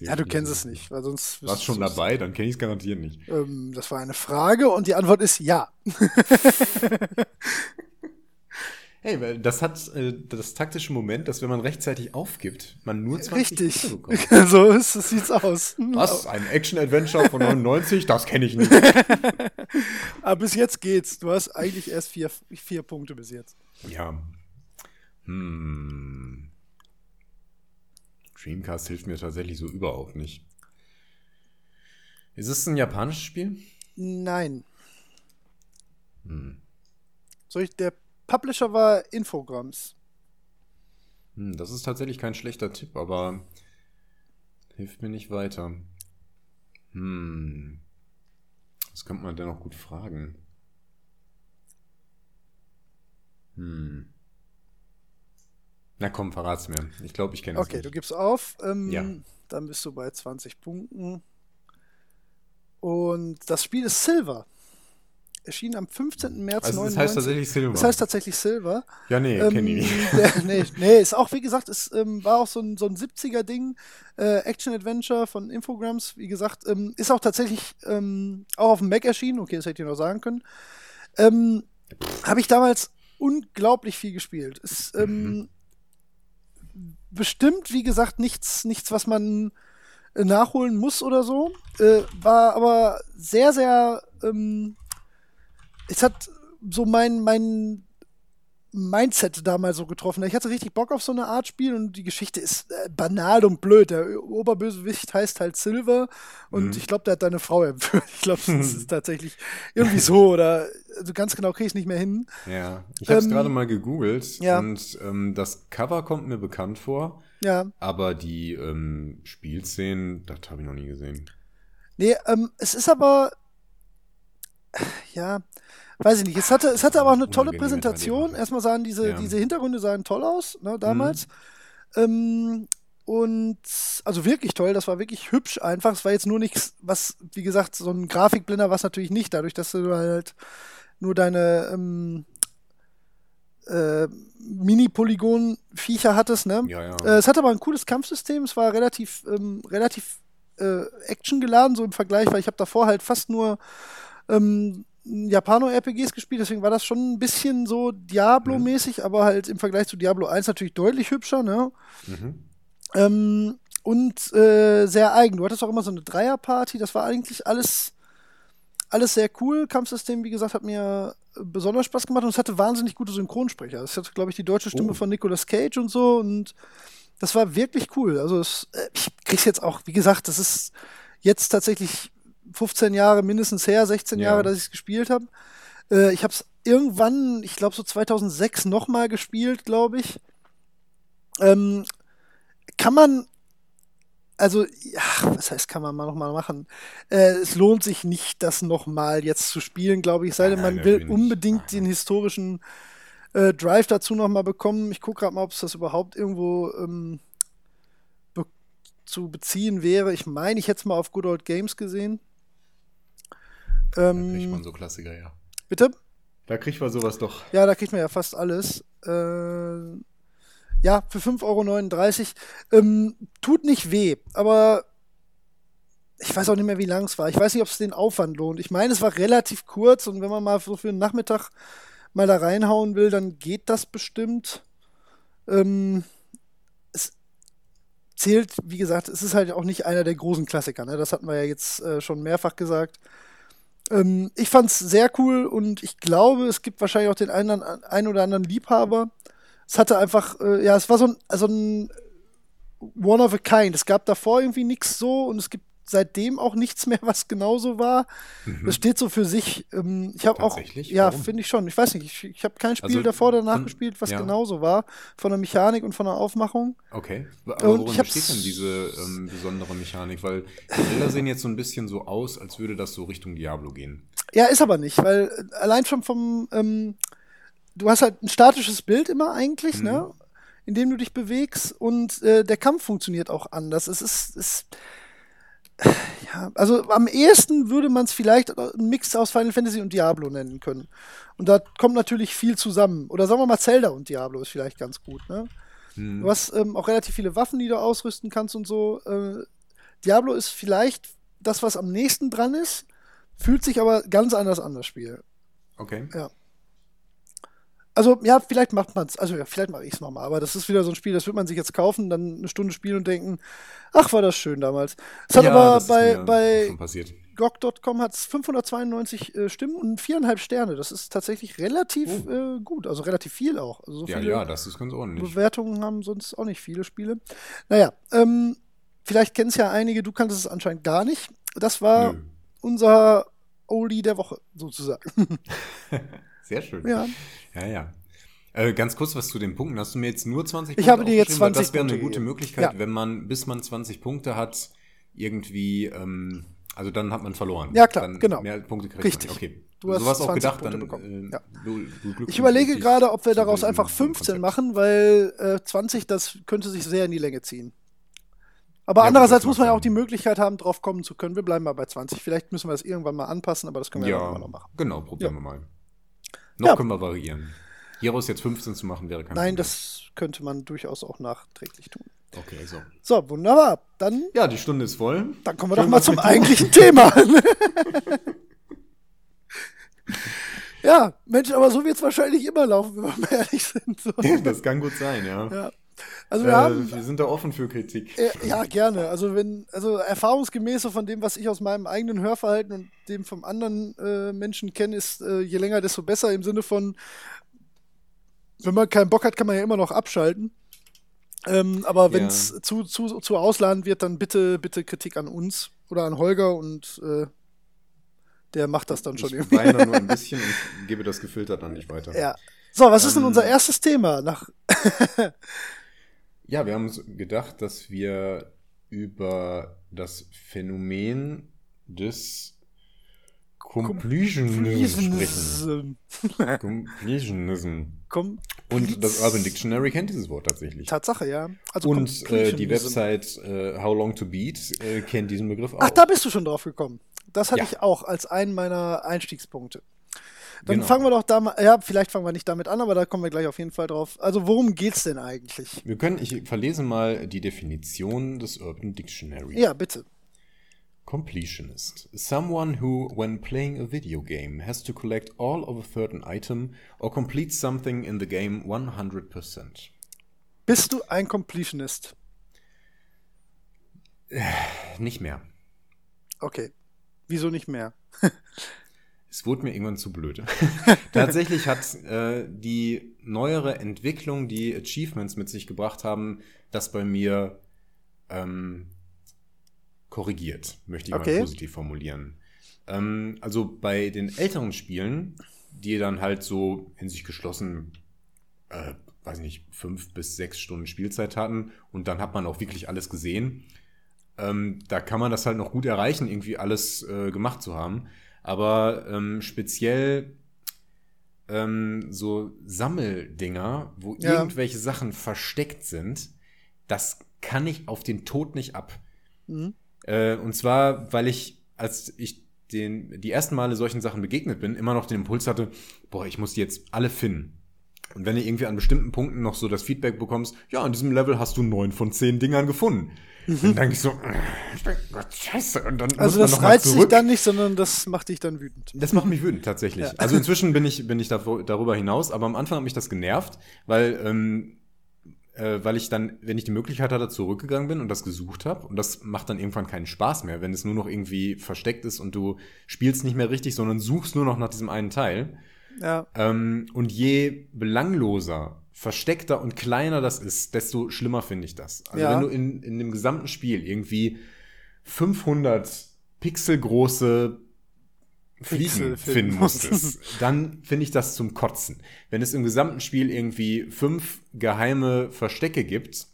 Speaker 1: Ja, du kennst es nicht, weil sonst
Speaker 2: Warst schon dabei, dann kenne ich es garantiert nicht.
Speaker 1: Ähm, das war eine Frage und die Antwort ist ja.
Speaker 2: Hey, weil das hat äh, das taktische Moment, dass wenn man rechtzeitig aufgibt, man nur 20
Speaker 1: Richtig.
Speaker 2: Punkte bekommt.
Speaker 1: so ist, das sieht's aus.
Speaker 2: Was? Ein Action-Adventure von 99? Das kenne ich nicht.
Speaker 1: Aber bis jetzt geht's. Du hast eigentlich erst vier, vier Punkte bis jetzt.
Speaker 2: Ja. Hm. Dreamcast hilft mir tatsächlich so überhaupt nicht. Ist es ein japanisches Spiel?
Speaker 1: Nein.
Speaker 2: Hm.
Speaker 1: Soll ich, der Publisher war Infogrames.
Speaker 2: Hm, das ist tatsächlich kein schlechter Tipp, aber hilft mir nicht weiter. Hm. Was könnte man denn noch gut fragen? Hm. Na komm, verrat's mir. Ich glaube, ich kenne es
Speaker 1: Okay,
Speaker 2: nicht.
Speaker 1: du gibst auf. Ähm,
Speaker 2: Ja.
Speaker 1: Dann bist du bei 20 Punkten. Und das Spiel ist Silver. Erschien am 15. März
Speaker 2: Also, das
Speaker 1: 99.
Speaker 2: heißt tatsächlich Silver.
Speaker 1: Das heißt tatsächlich Silver.
Speaker 2: ja, nee,
Speaker 1: Ähm,
Speaker 2: kenne ich nicht.
Speaker 1: der, nee, nee, ist auch, wie gesagt, ist, ähm, war auch so ein, so ein 70er-Ding. Äh, Action-Adventure von Infogrames, wie gesagt, ähm, ist auch tatsächlich ähm, auch auf dem Mac erschienen. Okay, das hätte ich noch sagen können. Ähm, Habe ich damals unglaublich viel gespielt. Ist ähm, bestimmt, wie gesagt, nichts, nichts, was man äh, nachholen muss oder so. Äh, war aber sehr, sehr. Ähm, es hat so mein, mein Mindset damals so getroffen. Ich hatte richtig Bock auf so eine Art Spiel und die Geschichte ist äh, banal und blöd. Der Oberbösewicht heißt halt Silver und
Speaker 2: Mhm.
Speaker 1: ich glaube, der hat deine Frau entführt. Ich glaube, das ist tatsächlich irgendwie so oder also ganz genau kriege ich es nicht mehr hin.
Speaker 2: Ja, ich habe es
Speaker 1: Ähm,
Speaker 2: gerade mal gegoogelt
Speaker 1: ja.
Speaker 2: und ähm, das Cover kommt mir bekannt vor,
Speaker 1: Ja,
Speaker 2: aber die ähm, Spielszenen, das habe ich noch nie gesehen.
Speaker 1: nee, ähm, es ist aber ja, weiß ich nicht. Es hatte, es hatte aber auch eine tolle Präsentation.
Speaker 2: 3D-Grafik.
Speaker 1: Erstmal sahen diese,
Speaker 2: Ja.
Speaker 1: diese Hintergründe sahen toll aus, ne, damals. Ähm, und also wirklich toll, das war wirklich hübsch einfach. Es war jetzt nur nichts, was, wie gesagt, so ein Grafikblinder war es natürlich nicht, dadurch, dass du halt nur deine ähm, äh, Mini-Polygon-Viecher hattest, ne?
Speaker 2: Ja, ja.
Speaker 1: Äh, es hatte aber ein cooles Kampfsystem, es war relativ, ähm, relativ äh, actiongeladen, so im Vergleich, weil ich habe davor halt fast nur ähm, Japano-RPGs gespielt, deswegen war das schon ein bisschen so Diablo-mäßig, aber halt im Vergleich zu Diablo 1 natürlich deutlich hübscher, ne?
Speaker 2: Mhm.
Speaker 1: Ähm, und äh, sehr eigen. Du hattest auch immer so eine Dreierparty, das war eigentlich alles, alles sehr cool. Kampfsystem, wie gesagt, hat mir besonders Spaß gemacht und es hatte wahnsinnig gute Synchronsprecher. Es hatte, glaube ich, die deutsche Stimme
Speaker 2: Oh.
Speaker 1: von Nicolas Cage und so und das war wirklich cool. Also es, äh, ich krieg's jetzt auch, wie gesagt, das ist jetzt tatsächlich 15 Jahre mindestens her, 16
Speaker 2: Ja.
Speaker 1: Jahre, dass ich es gespielt habe. Äh, ich habe es irgendwann, ich glaube so 2006 nochmal gespielt, glaube ich. Ähm, kann man, also, ja, was heißt, kann man mal nochmal machen? Äh, es lohnt sich nicht, das nochmal jetzt zu spielen, glaube ich, sei denn, man will unbedingt den historischen äh, Drive dazu nochmal bekommen. Ich gucke gerade mal, ob es das überhaupt irgendwo ähm, be zu beziehen wäre. Ich meine, ich hätte es mal auf Good Old Games gesehen.
Speaker 2: Da kriegt man
Speaker 1: Ähm,
Speaker 2: so Klassiker, ja.
Speaker 1: bitte?
Speaker 2: Da kriegt man sowas doch.
Speaker 1: Ja, da kriegt man ja fast alles. Äh, ja, für 5,39 Euro. Ähm, tut nicht weh, aber ich weiß auch nicht mehr, wie lang es war. Ich weiß nicht, ob es den Aufwand lohnt. Ich meine, es war relativ kurz und wenn man mal so für einen Nachmittag mal da reinhauen will, dann geht das bestimmt. Ähm, es zählt, wie gesagt, es ist halt auch nicht einer der großen Klassiker. Ne? Das hatten wir ja jetzt äh, schon mehrfach gesagt. Ähm, ich fand's sehr cool und ich glaube, es gibt wahrscheinlich auch den einen, einen oder anderen Liebhaber. Es hatte einfach, äh, ja, es war so ein, also ein One of a Kind. Es gab davor irgendwie nichts so und es gibt seitdem auch nichts mehr, was genauso war. Das steht so für sich. Ähm, ich habe auch,
Speaker 2: Tatsächlich?
Speaker 1: ja, finde ich schon. Ich weiß nicht, ich, ich habe kein Spiel
Speaker 2: Also
Speaker 1: davor oder danach
Speaker 2: von-
Speaker 1: gespielt, was
Speaker 2: ja.
Speaker 1: genauso war. Von der Mechanik und von der Aufmachung.
Speaker 2: Okay. Aber
Speaker 1: Und
Speaker 2: worin besteht denn diese ähm, besondere Mechanik? Weil die Bilder sehen jetzt so ein bisschen so aus, als würde das so Richtung Diablo gehen.
Speaker 1: Ja, ist aber nicht, weil äh, allein schon vom, ähm, du hast halt ein statisches Bild immer eigentlich,
Speaker 2: Mhm.
Speaker 1: ne? In dem du dich bewegst und äh, der Kampf funktioniert auch anders. Es ist, es, ja, also am ehesten würde man es vielleicht einen Mix aus Final Fantasy und Diablo nennen können. Und da kommt natürlich viel zusammen. Oder sagen wir mal Zelda und Diablo ist vielleicht ganz gut, ne?
Speaker 2: Hm.
Speaker 1: Du hast ähm, auch relativ viele Waffen, die du ausrüsten kannst und so. Äh, Diablo ist vielleicht das, was am nächsten dran ist, fühlt sich aber ganz anders an, das Spiel.
Speaker 2: Okay.
Speaker 1: Also, ja, vielleicht macht man es, also ja, vielleicht mache ich es nochmal, aber das ist wieder so ein Spiel, das wird man sich jetzt kaufen, dann eine Stunde spielen und denken, ach, war das schön damals. Es hat
Speaker 2: Ja,
Speaker 1: aber bei, bei. GOG.com hat es 592 äh, Stimmen und viereinhalb Sterne. Das ist tatsächlich relativ äh, gut, also relativ viel auch. Also so
Speaker 2: Oh. Ja, ja, das ist ganz ordentlich.
Speaker 1: Bewertungen haben sonst auch nicht viele Spiele. Naja, ähm, vielleicht kennen es ja einige, du kanntest es anscheinend gar nicht. Das war
Speaker 2: Nö.
Speaker 1: unser Oldie der Woche, sozusagen.
Speaker 2: Sehr schön.
Speaker 1: ja.
Speaker 2: Ja, ja. Äh, ganz kurz was zu den Punkten. Hast du mir jetzt nur 20
Speaker 1: Ich habe dir jetzt
Speaker 2: aufgeschrieben? Weil
Speaker 1: 20
Speaker 2: Das wäre eine
Speaker 1: Punkte
Speaker 2: gute. Möglichkeit,
Speaker 1: Ja.
Speaker 2: wenn man, bis man 20 Punkte hat, irgendwie, ähm, also dann hat man verloren.
Speaker 1: Ja, klar,
Speaker 2: dann
Speaker 1: genau.
Speaker 2: Mehr Punkte kriegt
Speaker 1: Richtig.
Speaker 2: man. Okay.
Speaker 1: Du hast
Speaker 2: Sowas auch
Speaker 1: 20
Speaker 2: gedacht,
Speaker 1: Punkte
Speaker 2: dann
Speaker 1: bekommen.
Speaker 2: äh,
Speaker 1: Ja.
Speaker 2: du, du
Speaker 1: Ich überlege gerade, ob wir daraus einfach 15
Speaker 2: Konzept.
Speaker 1: machen, weil äh, 20, das könnte sich sehr in die Länge ziehen. Aber
Speaker 2: Ja,
Speaker 1: andererseits muss man ja auch die. Möglichkeit haben, drauf kommen zu können. Wir bleiben mal bei 20. Vielleicht müssen wir das irgendwann mal anpassen, aber das können wir ja,
Speaker 2: Ja,
Speaker 1: immer noch machen.
Speaker 2: genau, probieren
Speaker 1: Ja.
Speaker 2: wir mal. Noch
Speaker 1: Ja.
Speaker 2: können wir variieren. Hieraus jetzt 15 zu machen, wäre kein
Speaker 1: Nein,
Speaker 2: Problem.
Speaker 1: das könnte man durchaus auch nachträglich tun.
Speaker 2: Okay, so.
Speaker 1: So, wunderbar. Dann,
Speaker 2: Ja, die Stunde ist voll.
Speaker 1: dann kommen wir
Speaker 2: Schön
Speaker 1: doch mal zum eigentlichen Thema. ja, Mensch, aber so wird es wahrscheinlich immer laufen, wenn wir mal ehrlich sind. So.
Speaker 2: Das kann gut sein, ja.
Speaker 1: Ja. Also wir
Speaker 2: äh,
Speaker 1: haben
Speaker 2: wir sind da offen für Kritik.
Speaker 1: Äh, Ja, gerne. Also wenn, also erfahrungsgemäß von dem, was ich aus meinem eigenen Hörverhalten und dem vom anderen äh, Menschen kenne, ist äh, je länger, desto besser im Sinne von, wenn man keinen Bock hat, kann man ja immer noch abschalten. Ähm, aber
Speaker 2: Ja.
Speaker 1: wenn es zu, zu, zu ausladend wird, dann bitte, bitte Kritik an uns oder an Holger und äh, der macht das dann schon
Speaker 2: ich
Speaker 1: irgendwie.
Speaker 2: weine nur ein bisschen und gebe das gefiltert an dich weiter.
Speaker 1: Ja. So, was ist denn
Speaker 2: Ähm,
Speaker 1: unser erstes Thema? Nach,
Speaker 2: Ja, wir haben uns gedacht, dass wir über das Phänomen des Completionism sprechen. Completionism. Und das Urban Dictionary kennt dieses Wort tatsächlich.
Speaker 1: Tatsache, ja. Also
Speaker 2: Und äh, die. Website äh, How Long to Beat äh, kennt diesen Begriff auch.
Speaker 1: Ach, da bist du schon drauf gekommen. Das hatte
Speaker 2: Ja.
Speaker 1: ich auch als einen meiner Einstiegspunkte. Dann
Speaker 2: Genau.
Speaker 1: fangen wir doch da mal, ja, vielleicht fangen wir nicht damit an, aber da kommen wir gleich auf jeden Fall drauf. Also worum geht's denn eigentlich?
Speaker 2: Wir können, ich verlese mal die Definition des Urban Dictionary.
Speaker 1: Ja, bitte.
Speaker 2: Completionist. Someone who, when playing a video game, has to collect all of a certain item or complete something in the game 100%.
Speaker 1: Bist du ein Completionist?
Speaker 2: Nicht mehr.
Speaker 1: Okay. Wieso nicht mehr?
Speaker 2: Es wurde mir irgendwann zu blöd. Tatsächlich hat äh, die neuere Entwicklung, die Achievements mit sich gebracht haben, das bei mir ähm, korrigiert, möchte ich
Speaker 1: Okay.
Speaker 2: mal positiv formulieren. Ähm, also bei den älteren Spielen, die dann halt so in sich geschlossen, äh, weiß nicht, fünf bis sechs Stunden Spielzeit hatten und dann hat man auch wirklich alles gesehen, ähm, da kann man das halt noch gut erreichen, irgendwie alles äh, gemacht zu haben. Aber ähm, speziell ähm, so Sammeldinger, wo
Speaker 1: Ja.
Speaker 2: irgendwelche Sachen versteckt sind, das kann ich auf den Tod nicht ab.
Speaker 1: Mhm.
Speaker 2: Äh, und zwar, weil ich, als ich den, die ersten Male solchen Sachen begegnet bin, immer noch den Impuls hatte, boah, ich muss die jetzt alle finden. Und wenn du irgendwie an bestimmten Punkten noch so das Feedback bekommst, ja, an diesem Level hast du neun von zehn Dingern gefunden. Dann denke ich so, äh, Gott, scheiße. Und dann
Speaker 1: Mhm. Also das reizt dich dann nicht, sondern das macht dich dann wütend.
Speaker 2: Das macht mich wütend, tatsächlich.
Speaker 1: Ja.
Speaker 2: Also inzwischen bin ich, bin ich davor, darüber hinaus, aber am Anfang hat mich das genervt, weil, ähm, äh, weil ich dann, wenn ich die Möglichkeit hatte, zurückgegangen bin und das gesucht habe. Und das macht dann irgendwann keinen Spaß mehr, wenn es nur noch irgendwie versteckt ist und du spielst nicht mehr richtig, sondern suchst nur noch nach diesem einen Teil.
Speaker 1: Ja.
Speaker 2: Ähm, und je belangloser, versteckter und kleiner das ist, desto schlimmer finde ich das. Also
Speaker 1: Ja.
Speaker 2: wenn du in, in dem gesamten Spiel irgendwie 500 pixelgroße Fliegen
Speaker 1: Pixel
Speaker 2: finden
Speaker 1: finden
Speaker 2: musstest, dann finde ich das zum Kotzen. Wenn es im gesamten Spiel irgendwie fünf geheime Verstecke gibt,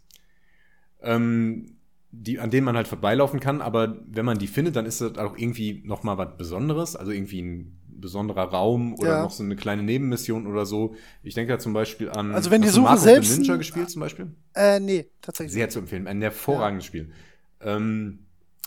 Speaker 2: ähm, die, an denen man halt vorbeilaufen kann, aber wenn man die findet, dann ist das auch irgendwie noch mal was Besonderes, also irgendwie ein besonderer Raum oder
Speaker 1: Ja.
Speaker 2: noch so eine kleine Nebenmission oder so. Ich denke da zum Beispiel an
Speaker 1: Also wenn die Suche
Speaker 2: Mark of
Speaker 1: selbst
Speaker 2: Ninja
Speaker 1: ein-
Speaker 2: gespielt zum Beispiel?
Speaker 1: Äh, nee, tatsächlich.
Speaker 2: Sehr zu empfehlen, ein hervorragendes Spiel. Ähm,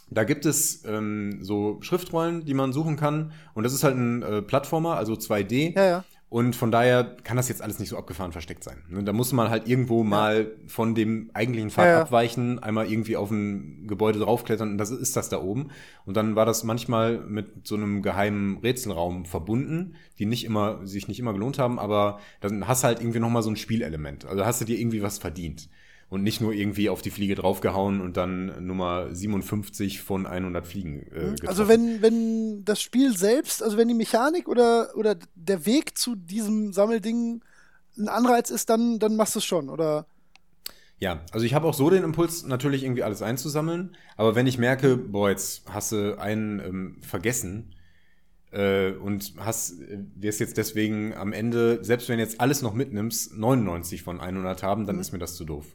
Speaker 2: da gibt es ähm, so Schriftrollen, die man suchen kann. Und das ist halt ein äh, Plattformer, also 2D.
Speaker 1: Ja, ja.
Speaker 2: Und von daher kann das jetzt alles nicht so abgefahren versteckt sein. Ne? Da muss man halt irgendwo mal von dem eigentlichen Pfad
Speaker 1: Ja, ja.
Speaker 2: abweichen, einmal irgendwie auf ein Gebäude draufklettern und das ist das da oben. Und dann war das manchmal mit so einem geheimen Rätselraum verbunden, die nicht immer, sich nicht immer gelohnt haben, aber dann hast du halt irgendwie nochmal so ein Spielelement. Also hast du dir irgendwie was verdient. Und nicht nur irgendwie auf die Fliege draufgehauen und dann Nummer 57 von 100 Fliegen äh, getroffen.
Speaker 1: Also wenn, wenn das Spiel selbst, also wenn die Mechanik oder, oder der Weg zu diesem Sammelding ein Anreiz ist, dann, dann machst du es schon, oder?
Speaker 2: Ja, also ich habe auch so den Impuls, natürlich irgendwie alles einzusammeln. Aber wenn ich merke, boah, jetzt hast du einen ähm, vergessen, äh, und hast, wirst jetzt deswegen am Ende, selbst wenn jetzt alles noch mitnimmst, 99 von 100 haben, dann mhm. ist mir das zu doof.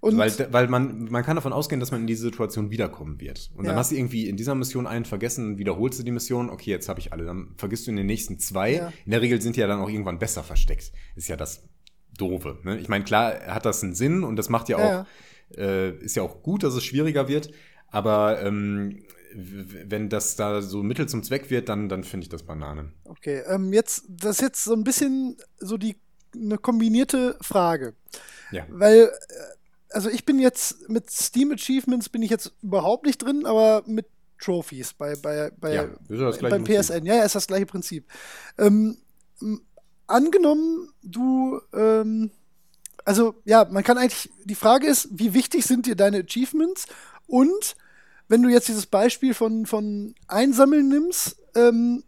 Speaker 2: Und weil, weil man, man kann davon ausgehen, dass man in diese Situation wiederkommen wird. Und dann hast du irgendwie in dieser Mission einen vergessen, wiederholst du die Mission, okay, jetzt habe ich alle. Dann vergisst du in den nächsten zwei. Ja. In der Regel sind die ja dann auch irgendwann besser versteckt. Ist ja das Doofe. Ne? Ich meine, klar hat das einen Sinn und das macht ja auch, ja. Äh, ist ja auch gut, dass es schwieriger wird. Aber ähm, wenn das da so Mittel zum Zweck wird, dann, dann finde ich das Bananen.
Speaker 1: Okay, ähm, jetzt, das ist jetzt so ein bisschen so die eine kombinierte Frage. Ja. Weil, äh, also ich bin jetzt mit Steam Achievements bin ich jetzt überhaupt nicht drin, aber mit Trophies bei, bei, bei ja, beim PSN. Ja, ja, ist das gleiche Prinzip. Ähm, angenommen, du, ähm, also ja, man kann eigentlich, die Frage ist, wie wichtig sind dir deine Achievements und wenn du jetzt dieses Beispiel von, von Einsammeln nimmst, ähm,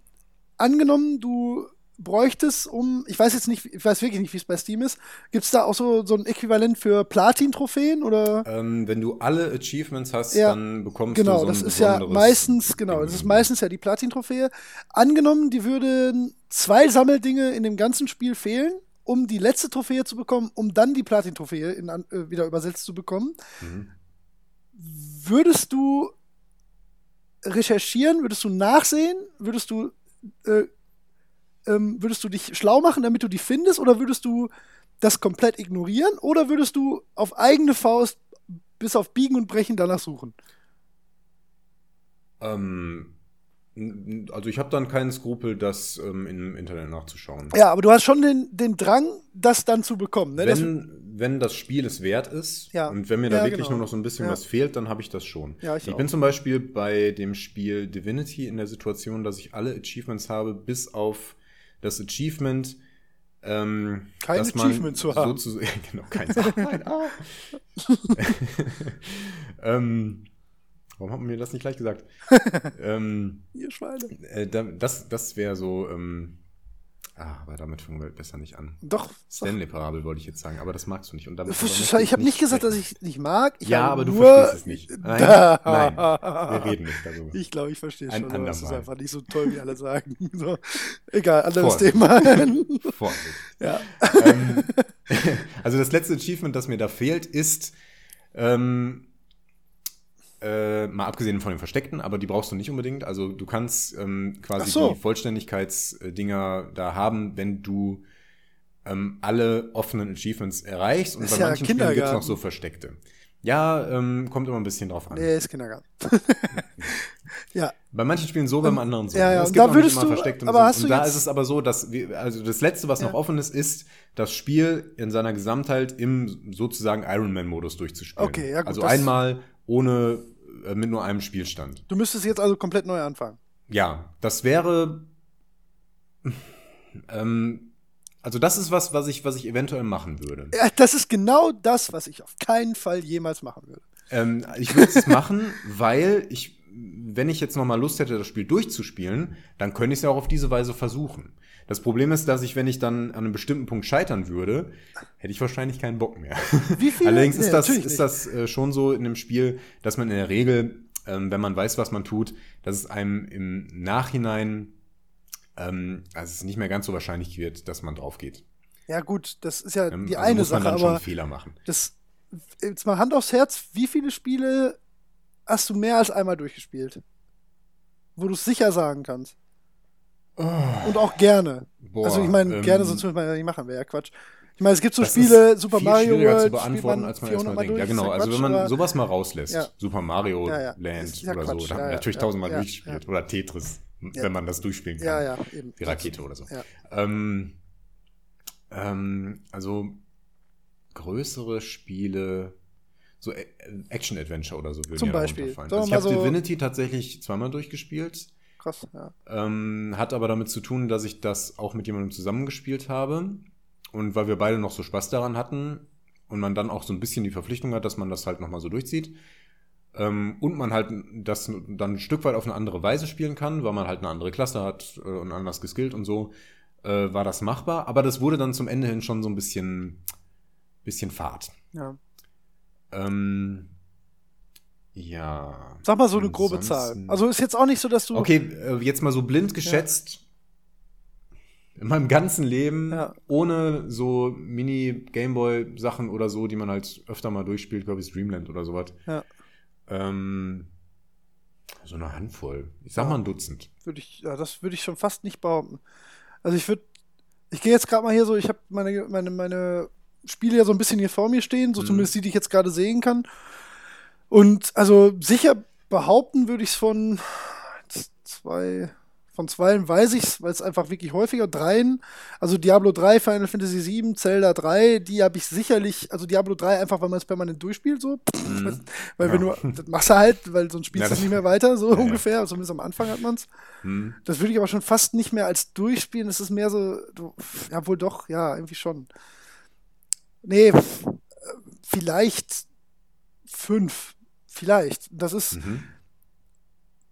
Speaker 1: angenommen, du bräuchtest, um, ich weiß jetzt nicht, ich weiß wirklich nicht, wie es bei Steam ist, gibt es da auch so, so ein Äquivalent für Platin-Trophäen oder?
Speaker 2: Ähm, wenn du alle Achievements hast, ja, dann bekommst
Speaker 1: genau,
Speaker 2: du so
Speaker 1: ein das ist ja meistens, genau, das ist meistens ja die Platin-Trophäe. Angenommen, die würden zwei Sammeldinge in dem ganzen Spiel fehlen, um die letzte Trophäe zu bekommen, um dann die Platin-Trophäe äh, wieder übersetzt zu bekommen. Mhm würdest du recherchieren, würdest du nachsehen, würdest du äh, ähm, würdest du dich schlau machen, damit du die findest, oder würdest du das komplett ignorieren, oder würdest du auf eigene Faust bis auf Biegen und Brechen danach suchen?
Speaker 2: Ähm, also ich habe dann keinen Skrupel, das ähm, im Internet nachzuschauen.
Speaker 1: Ja, aber du hast schon den, den Drang, das dann zu bekommen. Ne?
Speaker 2: Wenn, wenn das Spiel es wert ist ja. und wenn mir da ja, wirklich genau. nur noch so ein bisschen ja. was fehlt, dann habe ich das schon. Ich, ich bin zum Beispiel bei dem Spiel Divinity in der Situation, dass ich alle Achievements habe, bis auf das Achievement, ähm,
Speaker 1: kein Achievement zu haben.
Speaker 2: Sozusagen, genau, keins. Nein, ah. ähm, Warum hat man mir das nicht gleich gesagt?
Speaker 1: ähm, Ihr Schweine.
Speaker 2: Äh, das das wäre so. Ähm, ah, aber damit fangen wir besser nicht an.
Speaker 1: Doch.
Speaker 2: Stanley-Parabel wollte ich jetzt sagen, aber das magst du nicht. Und damit
Speaker 1: ich habe nicht gesagt, dass ich nicht mag. Ich
Speaker 2: ja, aber du verstehst es nicht. Nein, nein, wir reden nicht darüber.
Speaker 1: Ich glaube, ich verstehe schon, aber es ist einfach nicht so toll, wie alle sagen. So. Egal, anderes Vorsicht. Thema.
Speaker 2: Vorsicht. Ja. Ähm, also das letzte Achievement, das mir da fehlt, ist ähm, äh, mal abgesehen von den Versteckten, aber die brauchst du nicht unbedingt. Also du kannst ähm, quasi so. die Vollständigkeitsdinger da haben, wenn du ähm, alle offenen Achievements erreichst. Und bei ja manchen Spielen gibt es noch so Versteckte. Ja, ähm, kommt immer ein bisschen drauf an.
Speaker 1: Nee, ist Kindergarten.
Speaker 2: ja. Bei manchen Spielen so, beim anderen so.
Speaker 1: Ja, ja.
Speaker 2: Es
Speaker 1: gibt da würdest du, versteckt
Speaker 2: und, aber so. und da ist es aber so, dass wir, also das letzte, was ja. noch offen ist, ist das Spiel in seiner Gesamtheit im sozusagen Ironman-Modus durchzuspielen.
Speaker 1: Okay, ja gut.
Speaker 2: Also einmal ohne äh, mit nur einem Spielstand.
Speaker 1: Du müsstest jetzt also komplett neu anfangen.
Speaker 2: Ja, das wäre. Ähm, also das ist was, was ich, was ich eventuell machen würde.
Speaker 1: Ja, das ist genau das, was ich auf keinen Fall jemals machen würde.
Speaker 2: Ähm, ich würde es machen, weil ich, wenn ich jetzt noch mal Lust hätte, das Spiel durchzuspielen, dann könnte ich es ja auch auf diese Weise versuchen. Das Problem ist, dass ich, wenn ich dann an einem bestimmten Punkt scheitern würde, hätte ich wahrscheinlich keinen Bock mehr. Wie viel? Allerdings ist nee, das, ist das äh, schon so in dem Spiel, dass man in der Regel, ähm, wenn man weiß, was man tut, dass es einem im Nachhinein, ähm, also es nicht mehr ganz so wahrscheinlich wird, dass man drauf geht.
Speaker 1: Ja gut, das ist ja ähm, die also eine muss man Sache, dann aber
Speaker 2: schon Fehler machen.
Speaker 1: Das, jetzt mal Hand aufs Herz, wie viele Spiele hast du mehr als einmal durchgespielt? Wo du es sicher sagen kannst. Oh. Und auch gerne. Boah, also ich meine, ähm, gerne, sonst würde man ja nicht machen, wäre ja Quatsch. Ich meine, es gibt so Spiele, Super Mario World,
Speaker 2: zu beantworten, als man erstmal denkt. Ja, genau. Also wenn man sowas mal rauslässt, ja. Super Mario ja, ja. Land oder Quatsch. so, da haben natürlich tausendmal durchgespielt. Oder Tetris, wenn man das durchspielen kann.
Speaker 1: Ja, ja,
Speaker 2: eben. Die Rakete oder so. Ähm, ähm, also größere Spiele, so Action-Adventure oder so
Speaker 1: würden Zum ja Beispiel.
Speaker 2: Also ich habe so Divinity tatsächlich zweimal durchgespielt.
Speaker 1: Krass, ja.
Speaker 2: Ähm, hat aber damit zu tun, dass ich das auch mit jemandem zusammengespielt habe. Und weil wir beide noch so Spaß daran hatten und man dann auch so ein bisschen die Verpflichtung hat, dass man das halt nochmal so durchzieht. Ähm, und man halt das dann ein Stück weit auf eine andere Weise spielen kann, weil man halt eine andere Klasse hat äh, und anders geskillt und so, äh, war das machbar. Aber das wurde dann zum Ende hin schon so ein bisschen, bisschen Fahrt.
Speaker 1: Ja.
Speaker 2: Ähm, Ja.
Speaker 1: Sag mal so eine grobe Zahl. Also ist jetzt auch nicht so, dass du.
Speaker 2: Okay, äh, jetzt mal so blind geschätzt. In meinem ganzen Leben,
Speaker 1: Ja.
Speaker 2: ohne so Mini-Gameboy-Sachen oder so, die man halt öfter mal durchspielt, glaube ich, Dreamland oder sowas.
Speaker 1: Ja.
Speaker 2: Ähm, so eine Handvoll. Ich sag mal ein Dutzend.
Speaker 1: Würde ich, ja, das würde ich schon fast nicht behaupten. Also ich würde, ich gehe jetzt gerade mal hier so, ich habe meine, meine, meine Spiele ja so ein bisschen hier vor mir stehen, so
Speaker 2: Mhm.
Speaker 1: zumindest die, die ich jetzt gerade sehen kann. Und also sicher behaupten würde ich es von zwei, von zweien weiß ich es, weil es einfach wirklich häufiger, dreien, also Diablo 3, Final Fantasy 7, Zelda 3, die habe ich sicherlich, also Diablo 3 einfach, weil man es permanent durchspielt, so. Weil wenn
Speaker 2: Ja.
Speaker 1: du, das machst du halt, weil sonst spielst
Speaker 2: Ja,
Speaker 1: du es
Speaker 2: das-
Speaker 1: nicht mehr weiter, so
Speaker 2: Ja,
Speaker 1: ungefähr, zumindest am Anfang hat man es.
Speaker 2: Hm.
Speaker 1: Das würde ich aber schon fast nicht mehr als durchspielen. Es ist mehr so, ja, wohl doch, ja, irgendwie schon. Nee, äh, vielleicht fünf. Vielleicht. Das ist
Speaker 2: Mhm.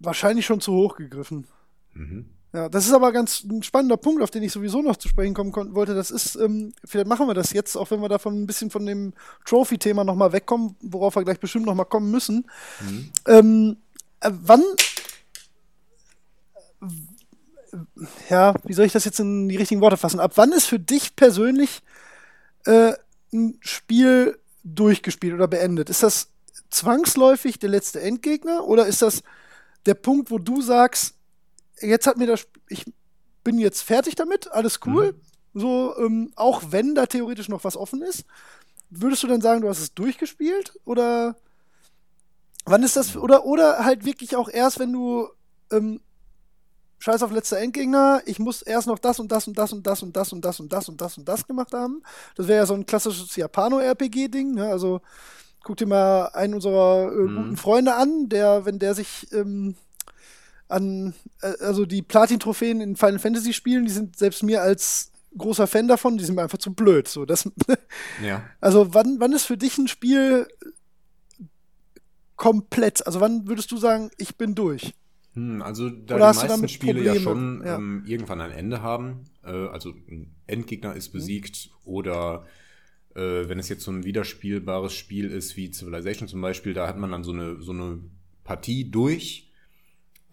Speaker 1: wahrscheinlich schon zu hoch gegriffen.
Speaker 2: Mhm.
Speaker 1: Ja, das ist aber ganz ein spannender Punkt, auf den ich sowieso noch zu sprechen kommen konnten wollte. Das ist, ähm, vielleicht machen wir das jetzt, auch wenn wir davon ein bisschen von dem Trophy-Thema nochmal wegkommen, worauf wir gleich bestimmt nochmal kommen müssen.
Speaker 2: Mhm.
Speaker 1: Ähm, äh, wann, äh, ja, wie soll ich das jetzt in die richtigen Worte fassen? Ab wann ist für dich persönlich äh, ein Spiel durchgespielt oder beendet? Ist das zwangsläufig der letzte Endgegner oder ist das der Punkt, wo du sagst, jetzt hat mir das, ich bin jetzt fertig damit, alles cool, so, ähm, auch wenn da theoretisch noch was offen ist, würdest du dann sagen, du hast es durchgespielt oder wann ist das, oder, oder halt wirklich auch erst, wenn du, ähm, Scheiß auf letzter Endgegner, ich muss erst noch das und das und das und das und das und das und das und das und das gemacht haben. Das wäre ja so ein klassisches Japano-RPG-Ding, ne? Also guck dir mal einen unserer äh, guten Freunde an, der, wenn der sich ähm, an, äh, also die Platin-Trophäen in Final Fantasy spielen, die sind selbst mir als großer Fan davon, die sind mir einfach zu blöd. So, das,
Speaker 2: Ja.
Speaker 1: also wann, wann ist für dich ein Spiel komplett? Also wann würdest du sagen, ich bin durch?
Speaker 2: Hm, also da
Speaker 1: Oder
Speaker 2: die meisten Spiele ja
Speaker 1: Probleme?
Speaker 2: schon
Speaker 1: Ja.
Speaker 2: Ähm, irgendwann ein Ende haben, äh, also ein Endgegner ist besiegt oder äh, wenn es jetzt so ein wiederspielbares Spiel ist wie Civilization zum Beispiel, da hat man dann so eine so eine Partie durch.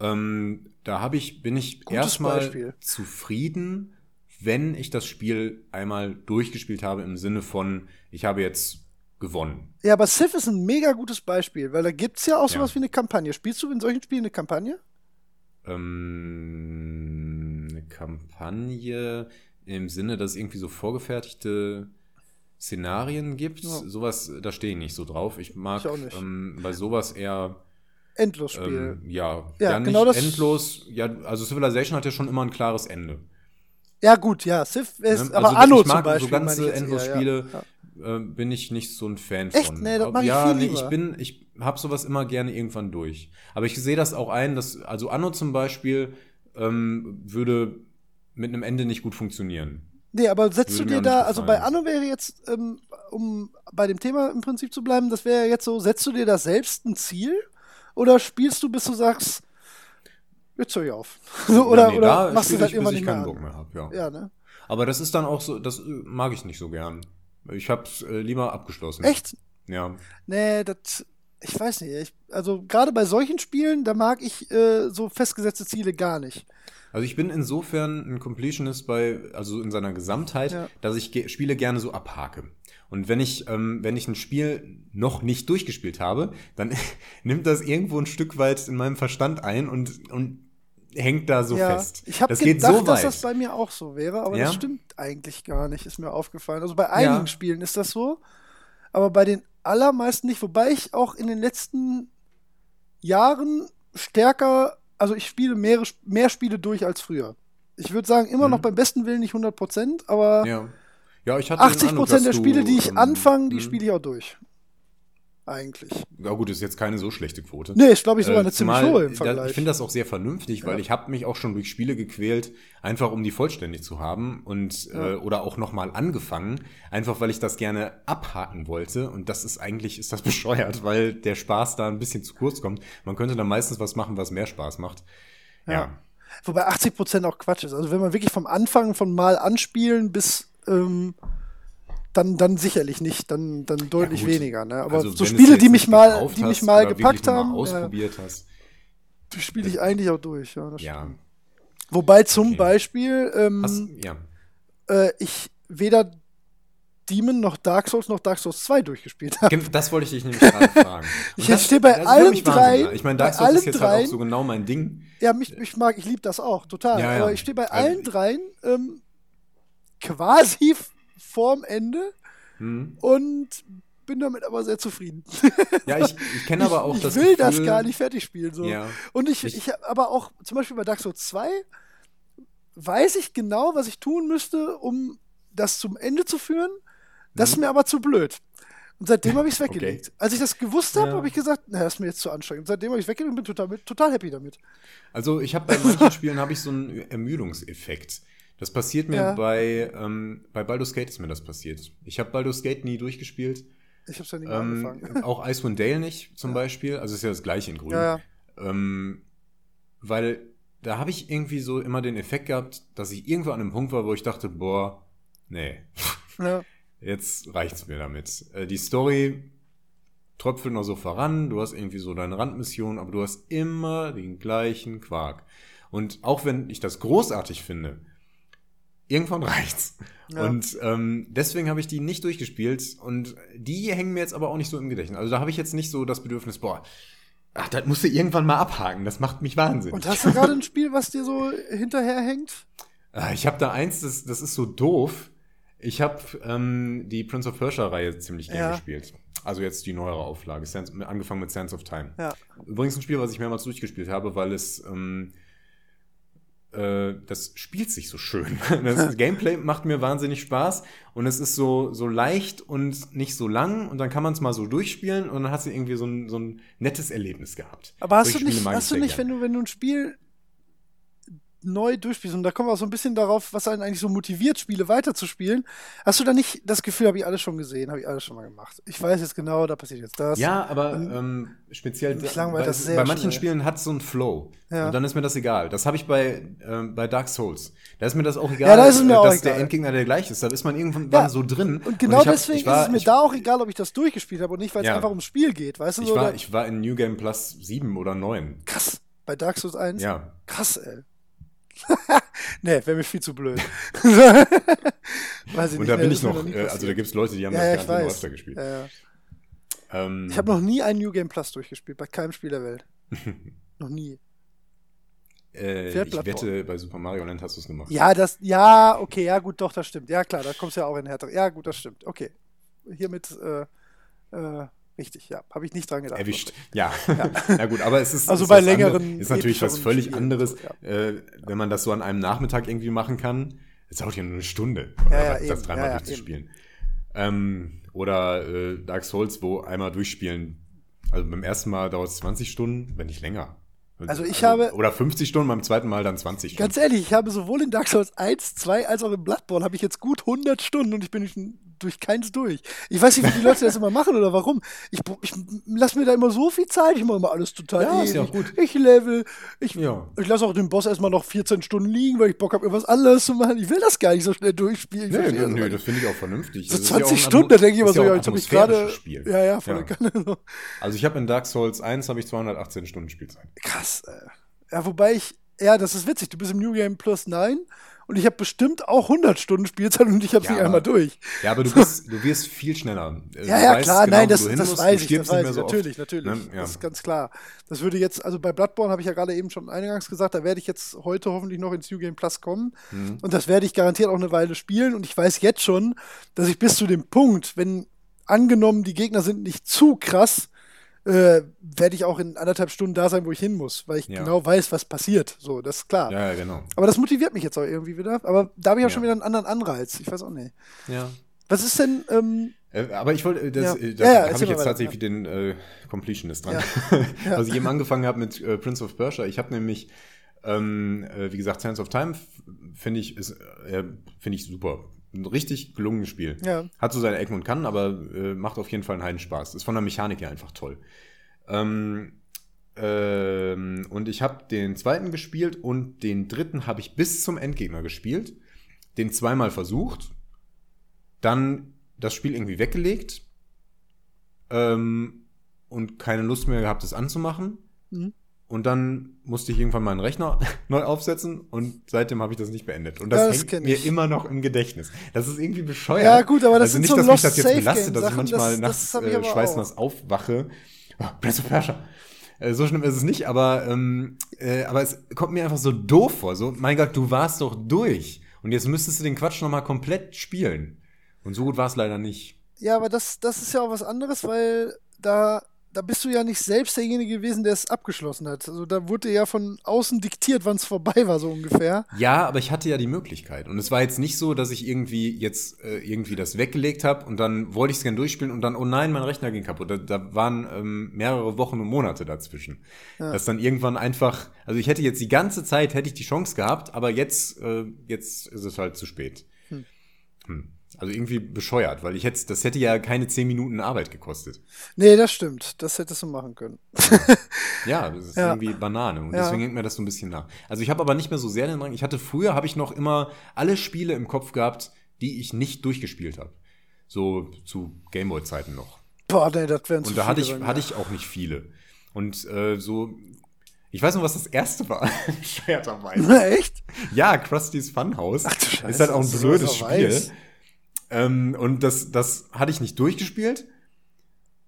Speaker 2: Ähm, da habe ich bin ich
Speaker 1: Gutes
Speaker 2: erstmal
Speaker 1: Beispiel.
Speaker 2: zufrieden, wenn ich das Spiel einmal durchgespielt habe im Sinne von ich habe jetzt gewonnen.
Speaker 1: Ja, aber Civ ist ein mega gutes Beispiel, weil da gibt es ja auch sowas
Speaker 2: Ja.
Speaker 1: wie eine Kampagne. Spielst du in solchen Spielen eine Kampagne?
Speaker 2: ähm, eine Kampagne im Sinne, dass irgendwie so vorgefertigte Szenarien gibt.
Speaker 1: Ja.
Speaker 2: Sowas, da stehe ich nicht so drauf. Ich mag
Speaker 1: Ich auch nicht.
Speaker 2: Ähm, bei sowas eher
Speaker 1: Endlosspiel.
Speaker 2: ähm, ja,
Speaker 1: Ja,
Speaker 2: ja, nicht
Speaker 1: genau das-
Speaker 2: endlos. Ja, also Civilization hat ja schon immer ein klares Ende.
Speaker 1: ja, gut, ja, Civ ist,
Speaker 2: Ne?
Speaker 1: aber
Speaker 2: Also
Speaker 1: Anno
Speaker 2: ich mag
Speaker 1: zum Beispiel.
Speaker 2: so ganze Endlosspiele
Speaker 1: Ja.
Speaker 2: äh, bin ich nicht so ein Fan
Speaker 1: Echt?
Speaker 2: von.
Speaker 1: Nee, das mag ich
Speaker 2: ja,
Speaker 1: viel
Speaker 2: nee, ich bin, ich habe sowas immer gerne irgendwann durch. Aber ich sehe das auch ein, dass also Anno zum Beispiel ähm, würde mit einem Ende nicht gut funktionieren.
Speaker 1: Nee, aber setzt du dir da, also bei. Anno wäre jetzt, ähm, um bei dem Thema im Prinzip zu bleiben, das wäre jetzt so, setzt du dir da selbst ein Ziel? Oder spielst du, bis du sagst, jetzt höre ich auf? so, oder
Speaker 2: Ja, nee,
Speaker 1: oder machst du das irgendwann
Speaker 2: bis
Speaker 1: nicht
Speaker 2: ich
Speaker 1: mehr?
Speaker 2: Bock mehr habe. Ja.
Speaker 1: Ja, ne?
Speaker 2: Aber das ist dann auch so, das äh, mag ich nicht so gern. Ich habe es äh, lieber abgeschlossen.
Speaker 1: Echt?
Speaker 2: Ja.
Speaker 1: Nee, das, ich weiß nicht. Ich, also gerade bei solchen Spielen, da mag ich äh, so festgesetzte Ziele gar nicht.
Speaker 2: Also ich bin insofern ein Completionist bei, also in seiner Gesamtheit,
Speaker 1: Ja.
Speaker 2: dass ich ge Spiele gerne so abhake. Und wenn ich, ähm, wenn ich ein Spiel noch nicht durchgespielt habe, dann nimmt das irgendwo ein Stück weit in meinem Verstand ein und, und hängt da so
Speaker 1: ja,
Speaker 2: fest.
Speaker 1: ich habe
Speaker 2: das
Speaker 1: gedacht,
Speaker 2: geht so
Speaker 1: dass das bei mir auch so wäre, aber
Speaker 2: Ja?
Speaker 1: das stimmt eigentlich gar nicht, ist mir aufgefallen. Also bei einigen
Speaker 2: Ja.
Speaker 1: Spielen ist das so, aber bei den allermeisten nicht, wobei ich auch in den letzten Jahren stärker, also ich spiele mehr, mehr Spiele durch als früher. Ich würde sagen, immer noch beim besten Willen nicht 100 Prozent, aber
Speaker 2: Mhm. ja. ja, ich hatte den
Speaker 1: 80
Speaker 2: Eindruck,
Speaker 1: Prozent der Spiele, die ich anfange, die
Speaker 2: hm.
Speaker 1: spiele ich auch durch. Eigentlich.
Speaker 2: Ja gut, ist jetzt keine so schlechte Quote.
Speaker 1: Nee, ist glaube ich sogar
Speaker 2: Äh,
Speaker 1: eine ziemlich
Speaker 2: zumal
Speaker 1: hohe im
Speaker 2: da-
Speaker 1: Vergleich.
Speaker 2: Ich finde das auch sehr vernünftig, weil
Speaker 1: Ja.
Speaker 2: ich habe mich auch schon durch Spiele gequält, einfach um die vollständig zu haben und
Speaker 1: Ja.
Speaker 2: äh, oder auch nochmal angefangen, einfach weil ich das gerne abhaken wollte. Und das ist eigentlich ist das bescheuert, weil der Spaß da ein bisschen zu kurz kommt. Man könnte dann meistens was machen, was mehr Spaß macht. Ja.
Speaker 1: Ja. Wobei 80% auch Quatsch ist. Also wenn man wirklich vom Anfang von Mal anspielen bis ähm, dann, dann sicherlich nicht, dann, dann deutlich
Speaker 2: Ja,
Speaker 1: weniger. Ne? Aber
Speaker 2: Also,
Speaker 1: so Spiele, die mich mal, die mich mal gepackt haben,
Speaker 2: mal ausprobiert hast.
Speaker 1: die spiele ich eigentlich auch durch. Ja,
Speaker 2: Ja.
Speaker 1: Wobei zum
Speaker 2: Okay.
Speaker 1: Beispiel ähm,
Speaker 2: Hast, ja.
Speaker 1: äh, ich weder Demon noch Dark Souls noch Dark Souls 2 durchgespielt habe.
Speaker 2: Das wollte ich dich nämlich gerade fragen. Und
Speaker 1: Ich stehe bei allen
Speaker 2: Wahnsinn,
Speaker 1: drei-
Speaker 2: ne? Ich meine, Dark Souls ist jetzt halt
Speaker 1: dreien-
Speaker 2: auch so genau mein Ding.
Speaker 1: Ja, mich, ich mag, ich liebe das auch, total.
Speaker 2: Ja.
Speaker 1: Aber ich stehe bei
Speaker 2: Also-
Speaker 1: allen dreien ähm, quasi vorm Ende
Speaker 2: Hm.
Speaker 1: und bin damit aber sehr zufrieden.
Speaker 2: Ja, ich, ich kenne aber auch
Speaker 1: ich
Speaker 2: das
Speaker 1: will das
Speaker 2: Gefühl-
Speaker 1: gar nicht fertig spielen. So.
Speaker 2: Ja.
Speaker 1: Und ich,
Speaker 2: Ich-
Speaker 1: ich, hab aber auch, zum Beispiel bei Dark Souls 2, weiß ich genau, was ich tun müsste, um das zum Ende zu führen. Das ist mir aber zu blöd. Und seitdem habe ich es
Speaker 2: Mhm. Okay.
Speaker 1: weggelegt. Als ich das gewusst habe,
Speaker 2: Ja.
Speaker 1: habe ich gesagt, na, das ist mir jetzt zu anstrengend. Seitdem habe ich es weggelegt und bin total, total happy damit.
Speaker 2: Also ich habe bei manchen Spielen habe ich so einen Ermüdungseffekt. Das passiert mir
Speaker 1: Ja.
Speaker 2: bei, ähm, bei Baldur's Gate ist mir das passiert. Ich habe Baldur's Gate nie durchgespielt.
Speaker 1: Ich habe es ja mehr
Speaker 2: Ähm,
Speaker 1: angefangen.
Speaker 2: auch Icewind Dale nicht zum Beispiel. Also ist ja das gleiche in Grün.
Speaker 1: Ja, ja.
Speaker 2: Ähm, weil da habe ich irgendwie so immer den Effekt gehabt, dass ich irgendwo an einem Punkt war, wo ich dachte, boah, nee,
Speaker 1: Ja.
Speaker 2: jetzt reicht's mir damit. Äh, die Story tröpfelt noch so voran, du hast irgendwie so deine Randmission, aber du hast immer den gleichen Quark. Und auch wenn ich das großartig finde, irgendwann reicht's.
Speaker 1: Ja.
Speaker 2: Und ähm, deswegen habe ich die nicht durchgespielt und die hängen mir jetzt aber auch nicht so im Gedächtnis. Also da habe ich jetzt nicht so das Bedürfnis, boah, ach, das musst du irgendwann mal abhaken, das macht mich wahnsinnig.
Speaker 1: Und hast du gerade ein Spiel, was dir so hinterherhängt?
Speaker 2: Ah, Ich habe da eins, das, das ist so doof. Ich habe ähm, die Prince of Persia-Reihe ziemlich gerne
Speaker 1: Ja.
Speaker 2: gespielt. Also jetzt die neuere Auflage, angefangen mit Sands of Time.
Speaker 1: Ja.
Speaker 2: Übrigens ein Spiel, was ich mehrmals durchgespielt habe, weil es ähm, äh, das spielt sich so schön. Das Gameplay macht mir wahnsinnig Spaß und es ist so, so leicht und nicht so lang und dann kann man es mal so durchspielen und dann hast du irgendwie so ein, so ein nettes Erlebnis gehabt.
Speaker 1: Aber hast du
Speaker 2: Solche
Speaker 1: nicht, hast du nicht, wenn du, wenn du ein Spiel neu durchspielst, und da kommen wir auch so ein bisschen darauf, was einen eigentlich so motiviert, Spiele weiterzuspielen, hast du da nicht das Gefühl, habe ich alles schon gesehen, habe ich alles schon mal gemacht. Ich weiß jetzt genau, da passiert jetzt das.
Speaker 2: Ja, aber
Speaker 1: Und-
Speaker 2: ähm, speziell bei,
Speaker 1: das sehr
Speaker 2: bei manchen
Speaker 1: schnell.
Speaker 2: Spielen hat es so einen Flow.
Speaker 1: Ja.
Speaker 2: Und dann ist mir das egal. Das habe ich bei, ähm, bei Dark Souls. Da ist mir das auch egal,
Speaker 1: Ja, da ist mir
Speaker 2: äh,
Speaker 1: auch
Speaker 2: dass
Speaker 1: egal.
Speaker 2: der Endgegner der gleiche ist. Da ist man irgendwann
Speaker 1: Ja.
Speaker 2: so drin.
Speaker 1: Und genau
Speaker 2: ich hab-
Speaker 1: deswegen
Speaker 2: war,
Speaker 1: ist es mir
Speaker 2: ich,
Speaker 1: da auch egal, ob ich das durchgespielt habe und nicht, weil es einfach ums Spiel geht, weißt du?
Speaker 2: Ich
Speaker 1: so,
Speaker 2: war, ich war in New Game Plus 7 oder 9.
Speaker 1: krass. Bei Dark Souls 1?
Speaker 2: Ja.
Speaker 1: Krass, ey. nee, wäre mir viel zu blöd. weiß ich
Speaker 2: Und da bin ich noch,
Speaker 1: nie
Speaker 2: äh, also da gibt es Leute, die haben
Speaker 1: ja,
Speaker 2: das nicht noch öfter gespielt.
Speaker 1: Ja.
Speaker 2: Ähm,
Speaker 1: Ich habe noch nie ein New Game Plus durchgespielt, bei keinem Spiel der Welt. noch nie.
Speaker 2: äh, ich wette, bei Super Mario Land hast du es gemacht.
Speaker 1: Ja, das, ja, okay, ja, gut, doch, das stimmt. Ja, klar, da kommst du ja auch in härter. Ja, gut, das stimmt. Okay. Hiermit, äh, äh, richtig, ja, habe ich nicht dran gedacht.
Speaker 2: Erwischt. Ja. ja. gut, aber es ist.
Speaker 1: Also
Speaker 2: ist
Speaker 1: bei längeren,
Speaker 2: andere- Ist natürlich was völlig anderes,
Speaker 1: so,
Speaker 2: äh, wenn man das so an einem Nachmittag irgendwie machen kann. Es dauert ja nur eine Stunde,
Speaker 1: Ja, ja,
Speaker 2: das dreimal
Speaker 1: Ja, ja,
Speaker 2: durchzuspielen. Ähm, oder äh, Dark Souls, wo einmal durchspielen. Also beim ersten Mal dauert es 20 Stunden, wenn nicht länger.
Speaker 1: Also ich habe-
Speaker 2: Oder 50 Stunden, beim zweiten Mal dann 20 Stunden.
Speaker 1: Ganz ehrlich, ich habe sowohl in Dark Souls 1, 2 als auch in Bloodborne habe ich jetzt gut 100 Stunden und ich bin durch, keins durch. Ich weiß nicht, wie die Leute das immer machen oder warum. Ich, ich lasse mir da immer so viel Zeit, ich mache immer alles total
Speaker 2: Ja, ist ja auch gut.
Speaker 1: Ich level, ich,
Speaker 2: Ja.
Speaker 1: ich lasse auch den Boss erstmal noch 14 Stunden liegen, weil ich Bock habe, irgendwas anderes zu machen. Ich will das gar nicht so schnell durchspielen.
Speaker 2: Nee, nee,
Speaker 1: das
Speaker 2: nee, das finde ich auch vernünftig.
Speaker 1: so
Speaker 2: Das ist ja auch
Speaker 1: 20
Speaker 2: ein
Speaker 1: Stunden, da denke ich immer so,
Speaker 2: ja
Speaker 1: ja, jetzt habe ich gerade. Ja, ja, voll
Speaker 2: Ja.
Speaker 1: Kanne. So.
Speaker 2: Also ich habe in Dark Souls 1 habe ich 218 Stunden Spielzeit.
Speaker 1: Krass. Äh. Ja, wobei ich, ja, das ist witzig. Du bist im New Game Plus 9 und ich habe bestimmt auch 100 Stunden Spielzeit und ich habe es
Speaker 2: Ja,
Speaker 1: nicht einmal durch.
Speaker 2: Ja, aber du bist, du wirst viel schneller. Äh,
Speaker 1: Ja,
Speaker 2: du
Speaker 1: ja, klar,
Speaker 2: genau,
Speaker 1: nein, das, das
Speaker 2: musst,
Speaker 1: weiß ich, das weiß ich,
Speaker 2: so
Speaker 1: natürlich,
Speaker 2: oft.
Speaker 1: natürlich.
Speaker 2: Ne? Ja.
Speaker 1: Das ist ganz klar. Das würde jetzt, also bei Bloodborne habe ich ja gerade eben schon eingangs gesagt, da werde ich jetzt heute hoffentlich noch ins New Game Plus kommen.
Speaker 2: Mhm.
Speaker 1: Und das werde ich garantiert auch eine Weile spielen. Und ich weiß jetzt schon, dass ich bis zu dem Punkt, wenn angenommen, die Gegner sind nicht zu krass, äh, werde ich auch in anderthalb Stunden da sein, wo ich hin muss, weil ich
Speaker 2: Ja.
Speaker 1: genau weiß, was passiert. So, das ist klar.
Speaker 2: ja, genau.
Speaker 1: Aber das motiviert mich jetzt auch irgendwie wieder. Aber da habe ich auch
Speaker 2: Ja.
Speaker 1: schon wieder einen anderen Anreiz. Ich weiß auch nicht.
Speaker 2: Ja.
Speaker 1: Was ist denn, ähm,
Speaker 2: Äh, Aber ich wollte, äh, das,
Speaker 1: Ja.
Speaker 2: äh,
Speaker 1: Ja,
Speaker 2: da habe ich jetzt
Speaker 1: weiter,
Speaker 2: tatsächlich den äh, Completionist dran.
Speaker 1: Ja.
Speaker 2: Also ich eben angefangen habe mit äh, Prince of Persia. Ich habe nämlich, ähm, äh, wie gesagt, Sands of Time finde ich, ist, äh, finde ich super. Ein richtig gelungenes Spiel.
Speaker 1: Ja.
Speaker 2: Hat so seine Ecken und Kanten, aber äh, macht auf jeden Fall einen Heidenspaß. Ist von der Mechanik her einfach toll. Ähm, ähm, und ich habe den zweiten gespielt und den dritten habe ich bis zum Endgegner gespielt. Den zweimal versucht. Dann das Spiel irgendwie weggelegt ähm, und keine Lust mehr gehabt, es anzumachen.
Speaker 1: Mhm.
Speaker 2: Und dann musste ich irgendwann meinen Rechner neu aufsetzen und seitdem habe ich das nicht beendet. Und das,
Speaker 1: das
Speaker 2: hängt mir immer noch im Gedächtnis. Das ist irgendwie bescheuert.
Speaker 1: Ja, gut, aber das
Speaker 2: also
Speaker 1: sind
Speaker 2: nicht,
Speaker 1: so
Speaker 2: dass mich
Speaker 1: Lost
Speaker 2: das jetzt belastet, dass ich manchmal
Speaker 1: das-
Speaker 2: nachts
Speaker 1: das
Speaker 2: äh, schweißnass aufwache. Oh, of. Äh, so schlimm ist es nicht, aber, ähm, äh, aber es kommt mir einfach so doof vor. So, mein Gott, du warst doch durch. Und jetzt müsstest du den Quatsch noch mal komplett spielen. Und so gut war es leider nicht.
Speaker 1: Ja, aber das, das ist ja auch was anderes, weil da, da bist du ja nicht selbst derjenige gewesen, der es abgeschlossen hat. Also da wurde ja von außen diktiert, wann es vorbei war, so ungefähr.
Speaker 2: Ja, aber ich hatte ja die Möglichkeit. Und es war jetzt nicht so, dass ich irgendwie jetzt äh, irgendwie das weggelegt habe und dann wollte ich es gerne durchspielen und dann, oh nein, mein Rechner ging kaputt. Da, da waren ähm, mehrere Wochen und Monate dazwischen. Dass dann irgendwann einfach, also ich hätte jetzt die ganze Zeit, hätte ich die Chance gehabt, aber jetzt, äh, jetzt ist es halt zu spät. Hm. Also irgendwie bescheuert, weil ich hätte, das hätte ja keine zehn Minuten Arbeit gekostet.
Speaker 1: Nee, das stimmt. Das hättest du machen können.
Speaker 2: Ja, das ist
Speaker 1: Ja.
Speaker 2: irgendwie Banane und
Speaker 1: Ja.
Speaker 2: deswegen hängt mir das so ein bisschen nach. Also ich habe aber nicht mehr so sehr den Drang. Ich hatte früher habe ich noch immer alle Spiele im Kopf gehabt, die ich nicht durchgespielt habe. So zu Gameboy-Zeiten noch.
Speaker 1: Boah, nee, das wären zu
Speaker 2: Und da hatte ich hatte ich auch nicht viele. Und äh, so ich weiß noch, was das erste war. Bescheuerterweise.
Speaker 1: Echt?
Speaker 2: Ja, Krusty's Funhouse.
Speaker 1: Ach du Scheiße,
Speaker 2: ist halt auch ein blödes Spiel.
Speaker 1: weißt.
Speaker 2: Ähm, und das, das hatte ich nicht durchgespielt.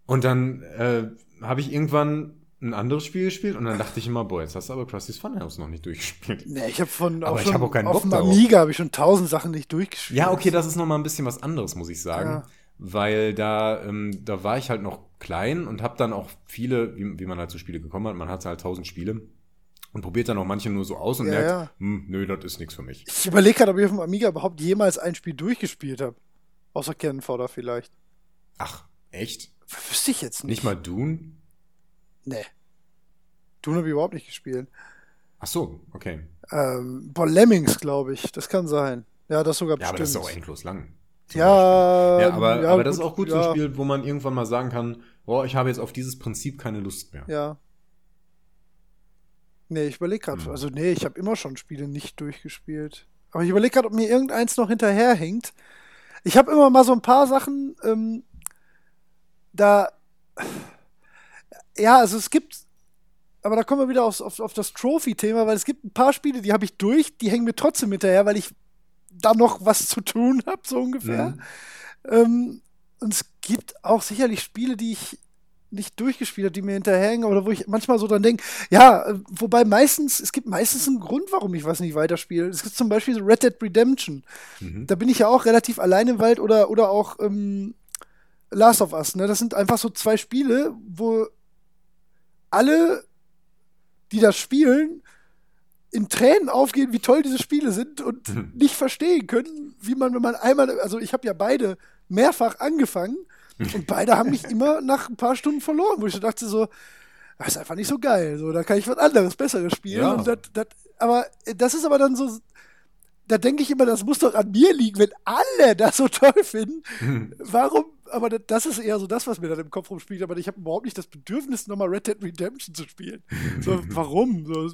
Speaker 2: Und dann äh, habe ich irgendwann ein anderes Spiel gespielt und dann dachte ich immer, boah, jetzt hast du aber Krusty's Funhouse noch nicht durchgespielt.
Speaker 1: Nee, ich habe von
Speaker 2: Aber
Speaker 1: auch
Speaker 2: ich
Speaker 1: schon
Speaker 2: hab auch keinen
Speaker 1: auf
Speaker 2: Bock
Speaker 1: dem. Amiga habe ich schon tausend Sachen nicht durchgespielt.
Speaker 2: Ja, okay, das ist noch mal ein bisschen was anderes, muss ich sagen.
Speaker 1: Ja.
Speaker 2: Weil da, ähm, da war ich halt noch klein und habe dann auch viele, wie, wie man halt zu Spiele gekommen hat, man hat halt tausend Spiele und probiert dann auch manche nur so aus und
Speaker 1: Ja,
Speaker 2: merkt,
Speaker 1: ja.
Speaker 2: Hm, nö, das ist nichts für mich.
Speaker 1: Ich überlege gerade, ob ich auf dem Amiga überhaupt jemals ein Spiel durchgespielt habe. Außer Kennenfodder vielleicht.
Speaker 2: Ach, echt?
Speaker 1: Wüsste ich jetzt nicht.
Speaker 2: Nicht mal Dune?
Speaker 1: Nee. Dune habe ich überhaupt nicht gespielt.
Speaker 2: Ach so, okay.
Speaker 1: Ähm, boah, Lemmings, glaube ich. Das kann sein. Ja, das sogar
Speaker 2: Ja, aber
Speaker 1: bestimmt.
Speaker 2: das ist auch endlos lang.
Speaker 1: Ja,
Speaker 2: ja aber,
Speaker 1: ja,
Speaker 2: aber das ist
Speaker 1: gut,
Speaker 2: auch gut,
Speaker 1: ja.
Speaker 2: so ein Spiel, wo man irgendwann mal sagen kann, boah, ich habe jetzt auf dieses Prinzip keine Lust mehr.
Speaker 1: Ja. Nee, ich überlege gerade.
Speaker 2: Hm.
Speaker 1: Also, nee, ich habe immer schon Spiele nicht durchgespielt. Aber ich überlege gerade, ob mir irgendeins noch hinterherhängt. Ich habe immer mal so ein paar Sachen, ähm, da. Ja, also es gibt. Aber da kommen wir wieder aufs, auf, auf das Trophy-Thema, weil es gibt ein paar Spiele, die habe ich durch, die hängen mir trotzdem hinterher, weil ich da noch was zu tun habe, so ungefähr.
Speaker 2: Mhm.
Speaker 1: Ähm, und es gibt auch sicherlich Spiele, die ich nicht durchgespielt habe, die mir hinterhängen oder wo ich manchmal so dann denke, ja, äh, wobei meistens, es gibt meistens einen Grund, warum ich was nicht weiterspiele. Es gibt zum Beispiel so Red Dead Redemption.
Speaker 2: Mhm.
Speaker 1: Da bin ich ja auch relativ allein im Wald oder, oder auch ähm, Last of Us. Ne? Das sind einfach so zwei Spiele, wo alle, die das spielen, in Tränen aufgehen, wie toll diese Spiele sind und
Speaker 2: Mhm.
Speaker 1: nicht verstehen können, wie man, wenn man einmal, also ich habe ja beide mehrfach angefangen und beide haben mich immer nach ein paar Stunden verloren, wo ich so dachte so, das ist einfach nicht so geil, so, da kann ich was anderes, besseres spielen.
Speaker 2: Ja.
Speaker 1: Das, das, aber das ist aber dann so, da denke ich immer, das muss doch an mir liegen, wenn alle das so toll finden. Warum? Aber das- ist eher so das, was mir dann im Kopf rumspielt. Aber ich habe überhaupt nicht das Bedürfnis, nochmal Red Dead Redemption zu spielen. So, warum? So,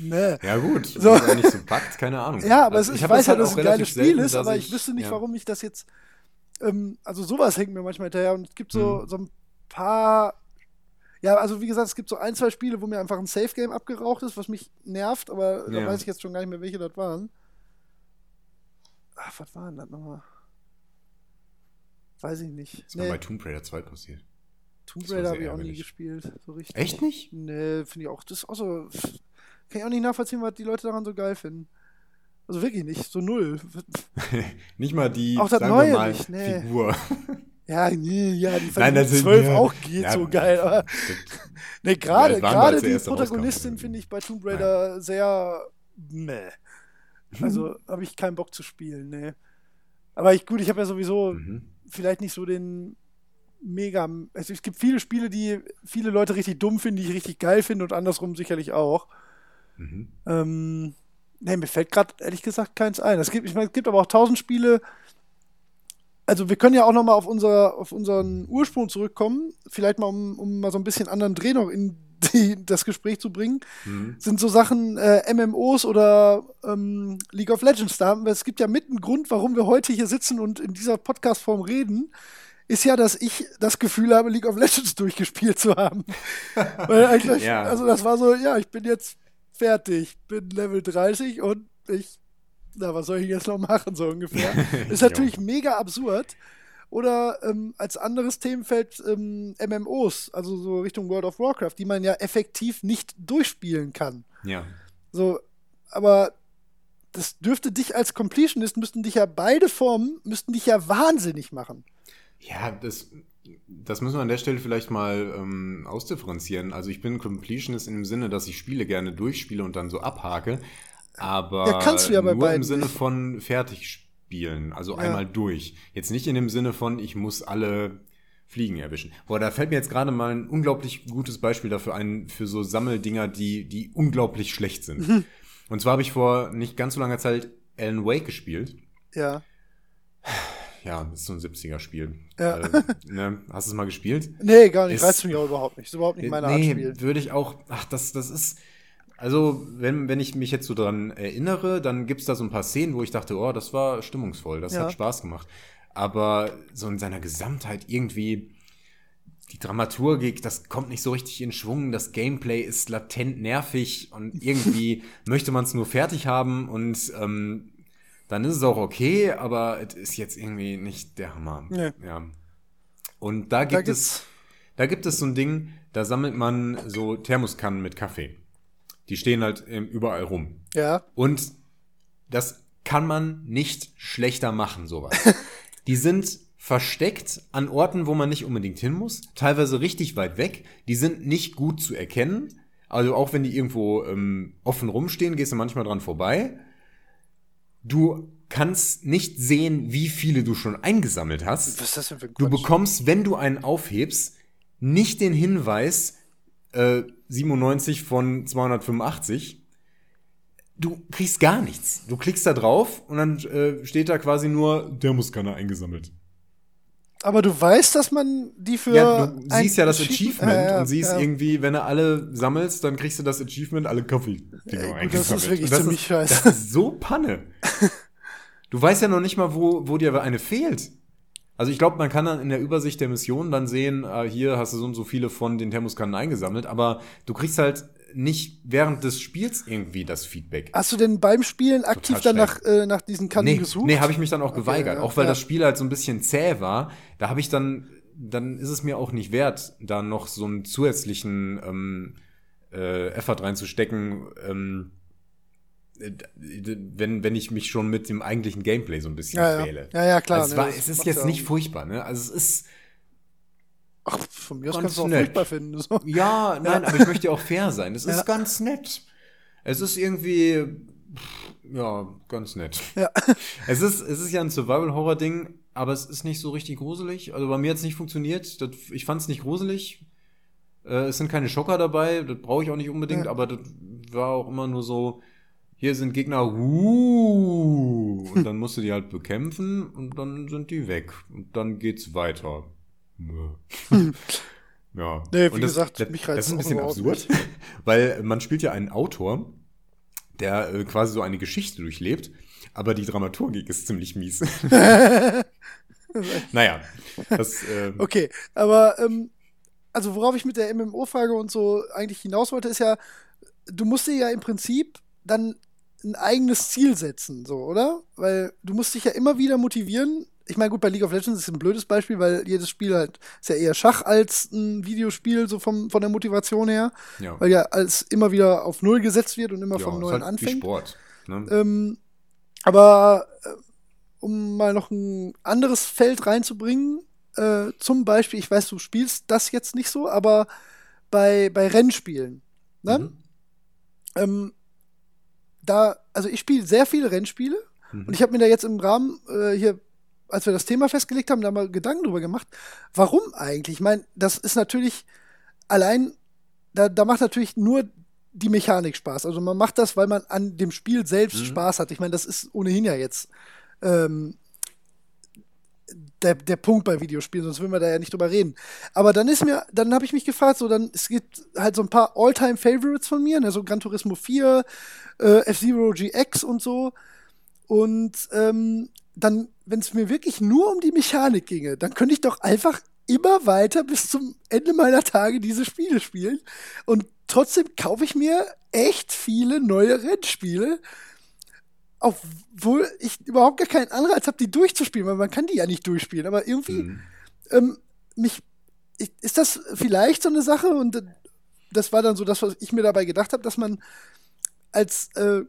Speaker 1: ne.
Speaker 2: Ja, gut.
Speaker 1: So.
Speaker 2: Wenn nicht so packt, keine Ahnung.
Speaker 1: Ja, aber es
Speaker 2: Also
Speaker 1: ist,
Speaker 2: ich
Speaker 1: ich weiß ja,
Speaker 2: halt
Speaker 1: dass es ein geiles Spiel
Speaker 2: selten,
Speaker 1: ist, aber ich, wüsste nicht,
Speaker 2: ja.
Speaker 1: warum ich das jetzt. Ähm, also sowas hängt mir manchmal hinterher und es gibt so,
Speaker 2: Mhm.
Speaker 1: so ein paar. Ja, also wie gesagt, es gibt so ein, zwei Spiele, wo mir einfach ein Safe-Game abgeraucht ist, was mich nervt, aber da
Speaker 2: Ja.
Speaker 1: weiß ich jetzt schon gar nicht mehr, welche das waren. Ach, was waren das nochmal? Weiß ich nicht.
Speaker 2: Das ist mir bei Tomb Raider 2 passiert.
Speaker 1: Tomb
Speaker 2: war
Speaker 1: Raider habe ich auch nie gespielt. So richtig.
Speaker 2: Echt nicht?
Speaker 1: Nee, finde ich auch. Das ist auch so. Kann ich auch nicht nachvollziehen, was die Leute daran so geil finden. Also wirklich nicht, so null.
Speaker 2: nicht mal die,
Speaker 1: Auch das
Speaker 2: sagen
Speaker 1: Neue
Speaker 2: wir mal,
Speaker 1: nicht, nee.
Speaker 2: Figur.
Speaker 1: Ja, nee, ja, die
Speaker 2: Nein, das
Speaker 1: ich
Speaker 2: sind-
Speaker 1: 12
Speaker 2: ja.
Speaker 1: auch geht
Speaker 2: Ja,
Speaker 1: so geil, aber nee, gerade gerade die. Protagonistin finde ich bei Tomb Raider sehr meh. Also habe ich keinen Bock zu spielen, nee. Aber ich gut, ich habe ja sowieso
Speaker 2: Mhm.
Speaker 1: vielleicht nicht so den mega also es gibt viele Spiele, die viele Leute richtig dumm finden, die ich richtig geil finde und andersrum sicherlich auch.
Speaker 2: Mhm.
Speaker 1: Ähm, nee, mir fällt gerade ehrlich gesagt keins ein. Es gibt, ich meine, es gibt aber auch tausend Spiele. Also wir können ja auch noch mal auf, unser, auf unseren Ursprung zurückkommen. Vielleicht mal, um, um mal so ein bisschen anderen Dreh noch in die, das Gespräch zu bringen, mhm. sind so Sachen äh, MMOs oder ähm, League of Legends. Da, es gibt ja mit einen Grund, warum wir heute hier sitzen und in dieser Podcast-Form reden, ist ja, dass ich das Gefühl habe, League of Legends durchgespielt zu haben. Weil eigentlich, ja. also das war so, ja, ich bin jetzt fertig, bin Level 30 und ich, na, was soll ich jetzt noch machen, so ungefähr. ist natürlich mega absurd. Oder ähm, als anderes Themenfeld ähm, MMOs, also so Richtung World of Warcraft, die man ja effektiv nicht durchspielen kann.
Speaker 2: Ja.
Speaker 1: So, aber das dürfte dich als Completionist, müssten dich ja beide Formen, müssten dich ja wahnsinnig machen.
Speaker 2: Ja, das, das müssen wir an der Stelle vielleicht mal ähm, ausdifferenzieren. Also ich bin Completionist in dem Sinne, dass ich Spiele gerne durchspiele und dann so abhake, aber
Speaker 1: ja, kannst du ja bei
Speaker 2: nur im Sinne von fertig spielen spielen, also ja. einmal durch. Jetzt nicht in dem Sinne von, ich muss alle Fliegen erwischen. Boah, da fällt mir jetzt gerade mal ein unglaublich gutes Beispiel dafür ein, für so Sammeldinger, die, die unglaublich schlecht sind. Mhm. Und zwar habe ich vor nicht ganz so langer Zeit Alan Wake gespielt.
Speaker 1: Ja.
Speaker 2: Ja, das ist so ein 70er-Spiel. Ja. Äh, ne? Hast du es mal gespielt?
Speaker 1: Nee, gar nicht. Ist, Reizt mich auch überhaupt nicht. Ist überhaupt nicht meine
Speaker 2: nee,
Speaker 1: Art Spiel.
Speaker 2: würde ich auch, ach, das, das ist, also, wenn, wenn ich mich jetzt so dran erinnere, dann gibt's da so ein paar Szenen, wo ich dachte, oh, das war stimmungsvoll, das ja. hat Spaß gemacht. Aber so in seiner Gesamtheit irgendwie, die Dramaturgik, das kommt nicht so richtig in Schwung, das Gameplay ist latent nervig und irgendwie möchte man es nur fertig haben und ähm, dann ist es auch okay, aber es ist jetzt irgendwie nicht der Hammer. Nee. Ja. Und da gibt da es, da gibt es so ein Ding, da sammelt man so Thermoskannen mit Kaffee. Die stehen halt überall rum.
Speaker 1: Ja.
Speaker 2: Und das kann man nicht schlechter machen, sowas. die sind versteckt an Orten, wo man nicht unbedingt hin muss, teilweise richtig weit weg. Die sind nicht gut zu erkennen. Also auch wenn die irgendwo ähm, offen rumstehen, gehst du manchmal dran vorbei. Du kannst nicht sehen, wie viele du schon eingesammelt hast.
Speaker 1: Was ist das denn für ein
Speaker 2: Quatsch? Du bekommst, wenn du einen aufhebst, nicht den Hinweis, äh, 97 von 285. Du kriegst gar nichts. Du klickst da drauf und dann äh, steht da quasi nur Thermoskanne eingesammelt.
Speaker 1: Aber du weißt, dass man die für.
Speaker 2: Ja, du siehst ja das Achievement äh, ja, und siehst ja. irgendwie, wenn du alle sammelst, dann kriegst du das Achievement, alle Kaffee.
Speaker 1: Äh, das ist wirklich das ziemlich ist, scheiße.
Speaker 2: Das ist so Panne. du weißt ja noch nicht mal, wo, wo dir eine fehlt. Also ich glaube, man kann dann in der Übersicht der Mission dann sehen, äh, hier hast du so und so viele von den Thermoskannen eingesammelt, aber du kriegst halt nicht während des Spiels irgendwie das Feedback.
Speaker 1: Hast du denn beim Spielen aktiv dann nach, äh, nach diesen Kannen
Speaker 2: nee,
Speaker 1: gesucht?
Speaker 2: Nee, habe ich mich dann auch okay, geweigert. Ja, auch weil ja. das Spiel halt so ein bisschen zäh war. Da habe ich dann, dann ist es mir auch nicht wert, da noch so einen zusätzlichen ähm, äh, Effort reinzustecken, ähm, wenn, wenn ich mich schon mit dem eigentlichen Gameplay so ein bisschen
Speaker 1: ja,
Speaker 2: quäle.
Speaker 1: Ja, ja, klar.
Speaker 2: Also es, war, es ist jetzt nicht furchtbar, ne? Also es ist.
Speaker 1: Ach, von mir aus kannst du auch furchtbar finden. So.
Speaker 2: Ja, nein, aber ich möchte auch fair sein. Es ist ganz nett. Es ist irgendwie. Ja, ganz nett.
Speaker 1: Ja.
Speaker 2: Es ist, es ist ja ein Survival-Horror-Ding, aber es ist nicht so richtig gruselig. Also bei mir hat es nicht funktioniert. Das, ich fand es nicht gruselig. Äh, es sind keine Schocker dabei, das brauche ich auch nicht unbedingt, ja. aber das war auch immer nur so, hier sind Gegner, uh, und dann musst du die halt bekämpfen und dann sind die weg. Und dann geht's weiter. ja.
Speaker 1: Nee, wie und das, gesagt,
Speaker 2: das, mich Das ist ein bisschen absurd, weil man spielt ja einen Autor, der äh, quasi so eine Geschichte durchlebt, aber die Dramaturgik ist ziemlich mies. naja, das. Äh,
Speaker 1: okay, aber ähm, also worauf ich mit der MMO-Frage und so eigentlich hinaus wollte, ist ja, du musst dir ja im Prinzip dann ein eigenes Ziel setzen, so, oder? Weil du musst dich ja immer wieder motivieren. Ich meine, gut, bei League of Legends ist ein blödes Beispiel, weil jedes Spiel halt ist ja eher Schach als ein Videospiel, so vom, von der Motivation her. Ja. Weil ja alles immer wieder auf Null gesetzt wird und immer ja, vom Neuen halt anfängt. Wie
Speaker 2: Sport. Ne?
Speaker 1: Ähm, aber äh, um mal noch ein anderes Feld reinzubringen, äh, zum Beispiel, ich weiß, du spielst das jetzt nicht so, aber bei, bei Rennspielen, ne? Mhm. Ähm, da, also ich spiele sehr viele Rennspiele mhm. und ich habe mir da jetzt im Rahmen äh, hier, als wir das Thema festgelegt haben, da mal Gedanken drüber gemacht, warum eigentlich? Ich meine, das ist natürlich allein, da, da macht natürlich nur die Mechanik Spaß. Also man macht das, weil man an dem Spiel selbst mhm. Spaß hat. Ich meine, das ist ohnehin ja jetzt ähm, der, der Punkt bei Videospielen, sonst würden wir da ja nicht drüber reden. Aber dann ist mir, dann habe ich mich gefragt, so dann, es gibt halt so ein paar All-Time-Favorites von mir, ne, so Gran Turismo 4, äh, F-Zero GX und so. Und ähm, dann, wenn es mir wirklich nur um die Mechanik ginge, dann könnte ich doch einfach immer weiter bis zum Ende meiner Tage diese Spiele spielen. Und trotzdem kaufe ich mir echt viele neue Rennspiele, obwohl ich überhaupt gar keinen Anreiz habe, die durchzuspielen, weil man kann die ja nicht durchspielen. Aber irgendwie mhm. ähm, mich ich, ist das vielleicht so eine Sache und das war dann so das, was ich mir dabei gedacht habe, dass man als äh,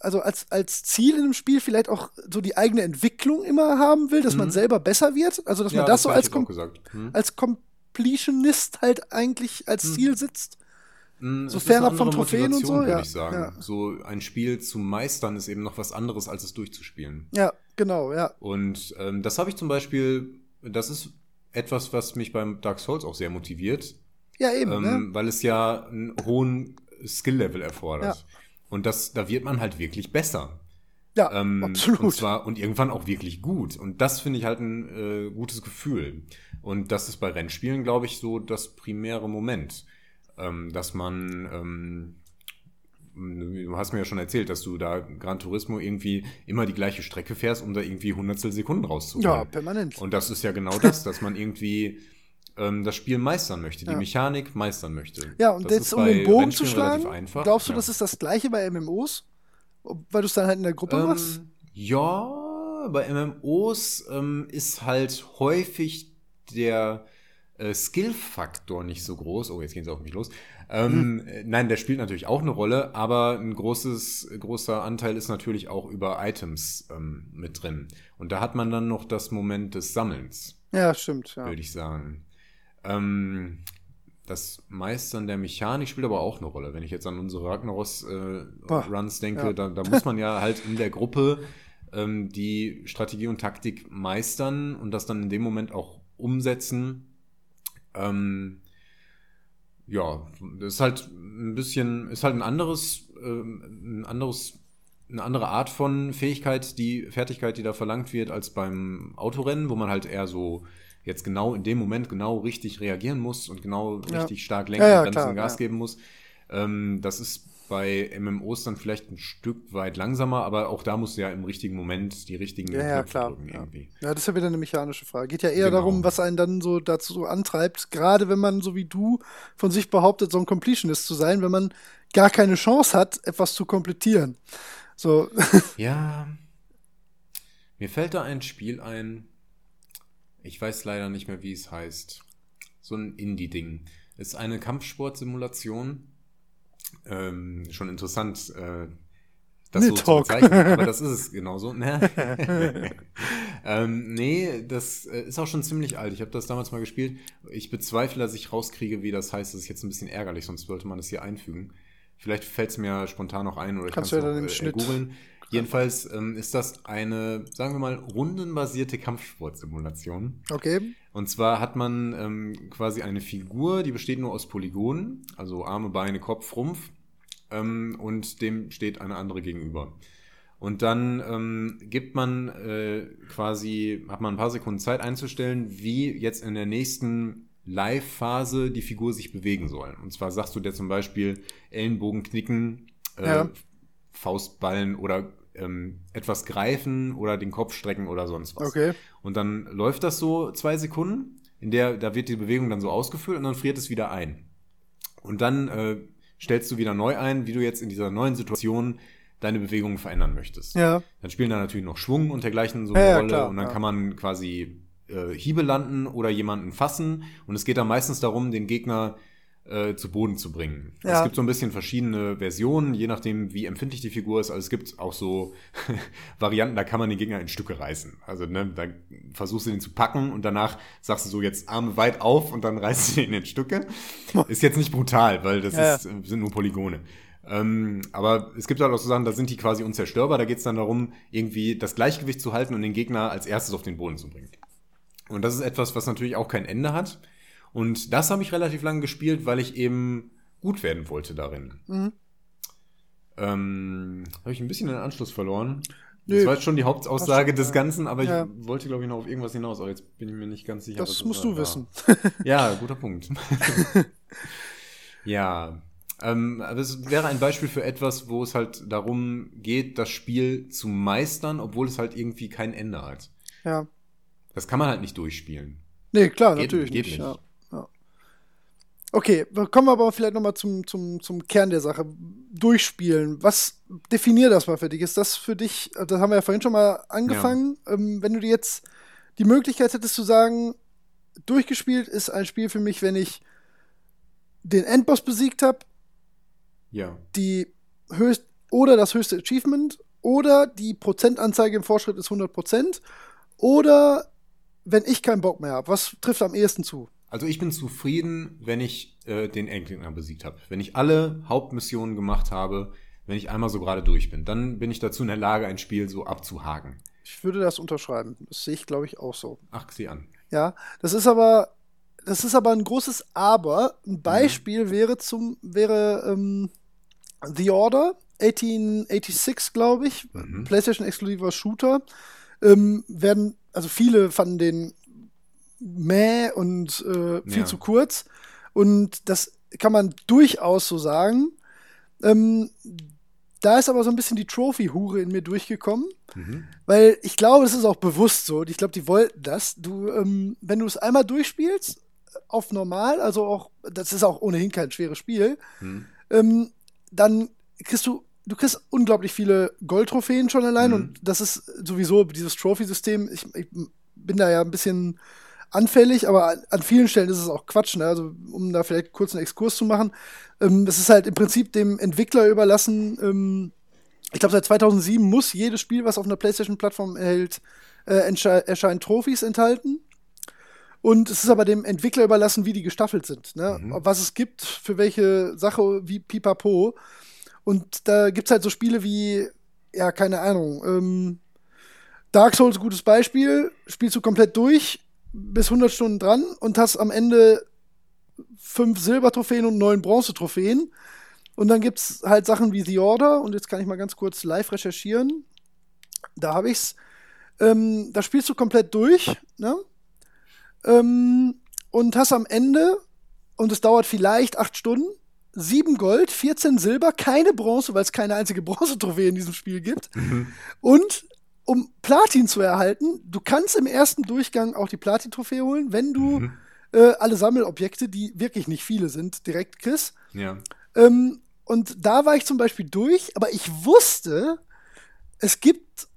Speaker 1: also als, als Ziel in einem Spiel vielleicht auch so die eigene Entwicklung immer haben will, dass mhm. man selber besser wird. Also dass ja, man das, das so als, Com hm. als Completionist halt eigentlich als hm. Ziel sitzt.
Speaker 2: Hm, so fernab von Trophäen und so, würde ja. ich sagen. Ja. So ein Spiel zu meistern ist eben noch was anderes, als es durchzuspielen.
Speaker 1: Ja, genau, ja.
Speaker 2: Und ähm, das habe ich zum Beispiel, das ist etwas, was mich beim Dark Souls auch sehr motiviert.
Speaker 1: Ja, eben. Ähm,
Speaker 2: ne? Weil es ja einen hohen Skill-Level erfordert. Ja. Und das, da wird man halt wirklich besser.
Speaker 1: Ja, ähm, absolut.
Speaker 2: Und zwar und irgendwann auch wirklich gut. Und das finde ich halt ein äh, gutes Gefühl. Und das ist bei Rennspielen, glaube ich, so das primäre Moment, ähm, dass man ähm, du hast mir ja schon erzählt, dass du da Gran Turismo irgendwie immer die gleiche Strecke fährst, um da irgendwie hundertstel Sekunden rauszuholen.
Speaker 1: Ja, permanent.
Speaker 2: Und das ist ja genau das, dass man irgendwie ähm, das Spiel meistern möchte, die ja. Mechanik meistern möchte.
Speaker 1: Ja, und das jetzt um den Bogen zu schlagen, glaubst du, ja. das ist das gleiche bei MMOs? Weil du es dann halt in der Gruppe ähm, machst?
Speaker 2: Ja, bei MMOs ähm, ist halt häufig der äh, Skill-Faktor nicht so groß. Oh, jetzt gehen sie auf mich los. Ähm, hm. Nein, der spielt natürlich auch eine Rolle, aber ein großes, großer Anteil ist natürlich auch über Items ähm, mit drin. Und da hat man dann noch das Moment des Sammelns.
Speaker 1: Ja, stimmt. Ja.
Speaker 2: Würde ich sagen. Ähm, das Meistern der Mechanik spielt aber auch eine Rolle. Wenn ich jetzt an unsere Ragnaros-Runs äh, denke, ja. da, da, muss man ja halt in der Gruppe ähm, die Strategie und Taktik meistern und das dann in dem Moment auch umsetzen. Ähm, ja, das ist halt ein bisschen, ist halt ein anderes, äh, ein anderes, eine andere Art von Fähigkeit, die Fertigkeit, die da verlangt wird, als beim Autorennen, wo man halt eher so jetzt genau in dem Moment genau richtig reagieren muss und genau ja. richtig stark lenken ja, ja, und dann Gas geben muss. Ähm, das ist bei MMOs dann vielleicht ein Stück weit langsamer, aber auch da musst du ja im richtigen Moment die richtigen
Speaker 1: ja, ja, klar. drücken irgendwie. Ja. das ist ja wieder eine mechanische Frage. Geht ja eher genau. darum, was einen dann so dazu so antreibt, gerade wenn man so wie du von sich behauptet, so ein Completionist zu sein, wenn man gar keine Chance hat, etwas zu komplettieren. So.
Speaker 2: Ja. Mir fällt da ein Spiel ein, ich weiß leider nicht mehr, wie es heißt. So ein Indie-Ding. Ist eine Kampfsportsimulation. Ähm, schon interessant, äh, das so zu bezeichnen, aber das ist es genauso. ähm, nee, das äh, ist auch schon ziemlich alt. Ich habe das damals mal gespielt. Ich bezweifle, dass ich rauskriege, wie das heißt. Das ist jetzt ein bisschen ärgerlich, sonst sollte man das hier einfügen. Vielleicht fällt es mir spontan noch ein oder ich kann es ja äh, googeln. Jedenfalls ähm, ist das eine, sagen wir mal, rundenbasierte Kampfsportsimulation.
Speaker 1: Okay.
Speaker 2: Und zwar hat man ähm, quasi eine Figur, die besteht nur aus Polygonen, also Arme, Beine, Kopf, Rumpf. Ähm, und dem steht eine andere gegenüber. Und dann ähm, gibt man äh, quasi, hat man ein paar Sekunden Zeit einzustellen, wie jetzt in der nächsten Live-Phase die Figur sich bewegen soll. Und zwar sagst du dir zum Beispiel Ellenbogen knicken, äh, ja. Faustballen oder ähm, etwas greifen oder den Kopf strecken oder sonst was.
Speaker 1: Okay.
Speaker 2: Und dann läuft das so zwei Sekunden, in der da wird die Bewegung dann so ausgeführt und dann friert es wieder ein. Und dann äh, stellst du wieder neu ein, wie du jetzt in dieser neuen Situation deine Bewegungen verändern möchtest.
Speaker 1: Ja.
Speaker 2: Dann spielen da natürlich noch Schwung und dergleichen so eine ja, Rolle klar, und dann ja. kann man quasi äh, Hiebe landen oder jemanden fassen und es geht dann meistens darum, den Gegner äh, zu Boden zu bringen. Ja. Es gibt so ein bisschen verschiedene Versionen, je nachdem, wie empfindlich die Figur ist. Also es gibt auch so Varianten, da kann man den Gegner in Stücke reißen. Also ne, da versuchst du den zu packen und danach sagst du so jetzt Arme weit auf und dann reißt du ihn in Stücke. Ist jetzt nicht brutal, weil das ja. ist, sind nur Polygone. Ähm, aber es gibt halt auch so Sachen, da sind die quasi unzerstörbar. Da geht es dann darum, irgendwie das Gleichgewicht zu halten und den Gegner als erstes auf den Boden zu bringen. Und das ist etwas, was natürlich auch kein Ende hat. Und das habe ich relativ lange gespielt, weil ich eben gut werden wollte darin. Mhm. Ähm, habe ich ein bisschen den Anschluss verloren. Das
Speaker 1: Nö.
Speaker 2: war jetzt schon die Hauptaussage des Ganzen, aber
Speaker 1: Ja.
Speaker 2: ich wollte, glaube ich, noch auf irgendwas hinaus. Aber jetzt bin ich mir nicht ganz sicher.
Speaker 1: Das musst
Speaker 2: war.
Speaker 1: du wissen.
Speaker 2: Ja, guter Punkt. ja. Ähm, aber es wäre ein Beispiel für etwas, wo es halt darum geht, das Spiel zu meistern, obwohl es halt irgendwie kein Ende hat.
Speaker 1: Ja.
Speaker 2: Das kann man halt nicht durchspielen.
Speaker 1: Nee, klar,
Speaker 2: Geht-
Speaker 1: natürlich
Speaker 2: geht
Speaker 1: nicht.
Speaker 2: nicht.
Speaker 1: Ja. Ja. Okay, wir kommen aber vielleicht noch mal zum, zum, zum Kern der Sache. Durchspielen. Was definiert das mal für dich? Ist das für dich, das haben wir ja vorhin schon mal angefangen, ähm, wenn du dir jetzt die Möglichkeit hättest zu sagen, durchgespielt ist ein Spiel für mich, wenn ich den Endboss besiegt habe,
Speaker 2: Ja.
Speaker 1: die höchst oder das höchste Achievement oder die Prozentanzeige im Fortschritt ist 100% oder wenn ich keinen Bock mehr habe. Was trifft am ehesten zu?
Speaker 2: Also ich bin zufrieden, wenn ich äh, den Endgegner besiegt habe. Wenn ich alle Hauptmissionen gemacht habe, wenn ich einmal so gerade durch bin, dann bin ich dazu in der Lage, ein Spiel so abzuhaken.
Speaker 1: Ich würde das unterschreiben. Das sehe ich, glaube ich, auch so.
Speaker 2: Ach, sieh an.
Speaker 1: Ja, das ist aber, das ist aber ein großes Aber. Ein Beispiel wäre zum, wäre ähm, The Order 1886, glaube ich,
Speaker 2: Mhm.
Speaker 1: PlayStation exklusiver Shooter. Ähm, werden, also viele fanden den mäh und äh, viel
Speaker 2: Ja.
Speaker 1: zu kurz. Und das kann man durchaus so sagen. Ähm, da ist aber so ein bisschen die Trophy-Hure in mir durchgekommen.
Speaker 2: Mhm.
Speaker 1: Weil ich glaube, das ist auch bewusst so. Und ich glaube, die wollten das. Du, ähm, wenn du es einmal durchspielst, auf normal, also auch, das ist auch ohnehin kein schweres Spiel,
Speaker 2: Mhm.
Speaker 1: ähm, dann kriegst du, du kriegst unglaublich viele Goldtrophäen schon allein.
Speaker 2: Mhm.
Speaker 1: Und das ist sowieso dieses Trophy-System. Ich, ich bin da ja ein bisschen anfällig, aber an, vielen Stellen ist es auch Quatsch. Ne? Also, um da vielleicht kurz einen Exkurs zu machen. Ähm, das ist halt im Prinzip dem Entwickler überlassen. Ähm, ich glaube, seit 2007 muss jedes Spiel, was auf einer PlayStation-Plattform erhält, äh, erscheinen Trophys enthalten. Und es ist aber dem Entwickler überlassen, wie die gestaffelt sind. Ne?
Speaker 2: Mhm.
Speaker 1: Was es gibt, für welche Sache, wie Pipapo. Und da gibt es halt so Spiele wie, ja, keine Ahnung, ähm, Dark Souls, gutes Beispiel, spielst du komplett durch, bis 100 Stunden dran und hast am Ende fünf Silbertrophäen und neun Bronzetrophäen. Und dann gibt es halt Sachen wie The Order, und jetzt kann ich mal ganz kurz live recherchieren. Da habe ich's. Ähm, da spielst du komplett durch, ne? Ähm, und hast am Ende, und es dauert vielleicht acht Stunden, sieben Gold, 14 Silber, keine Bronze, weil es keine einzige Bronzetrophäe in diesem Spiel gibt. Und um Platin zu erhalten, du kannst im ersten Durchgang auch die Platin-Trophäe holen, wenn du
Speaker 2: Mhm.
Speaker 1: äh, alle Sammelobjekte, die wirklich nicht viele sind, direkt kriegst.
Speaker 2: Ja.
Speaker 1: Ähm, und da war ich zum Beispiel durch, aber ich wusste, es gibt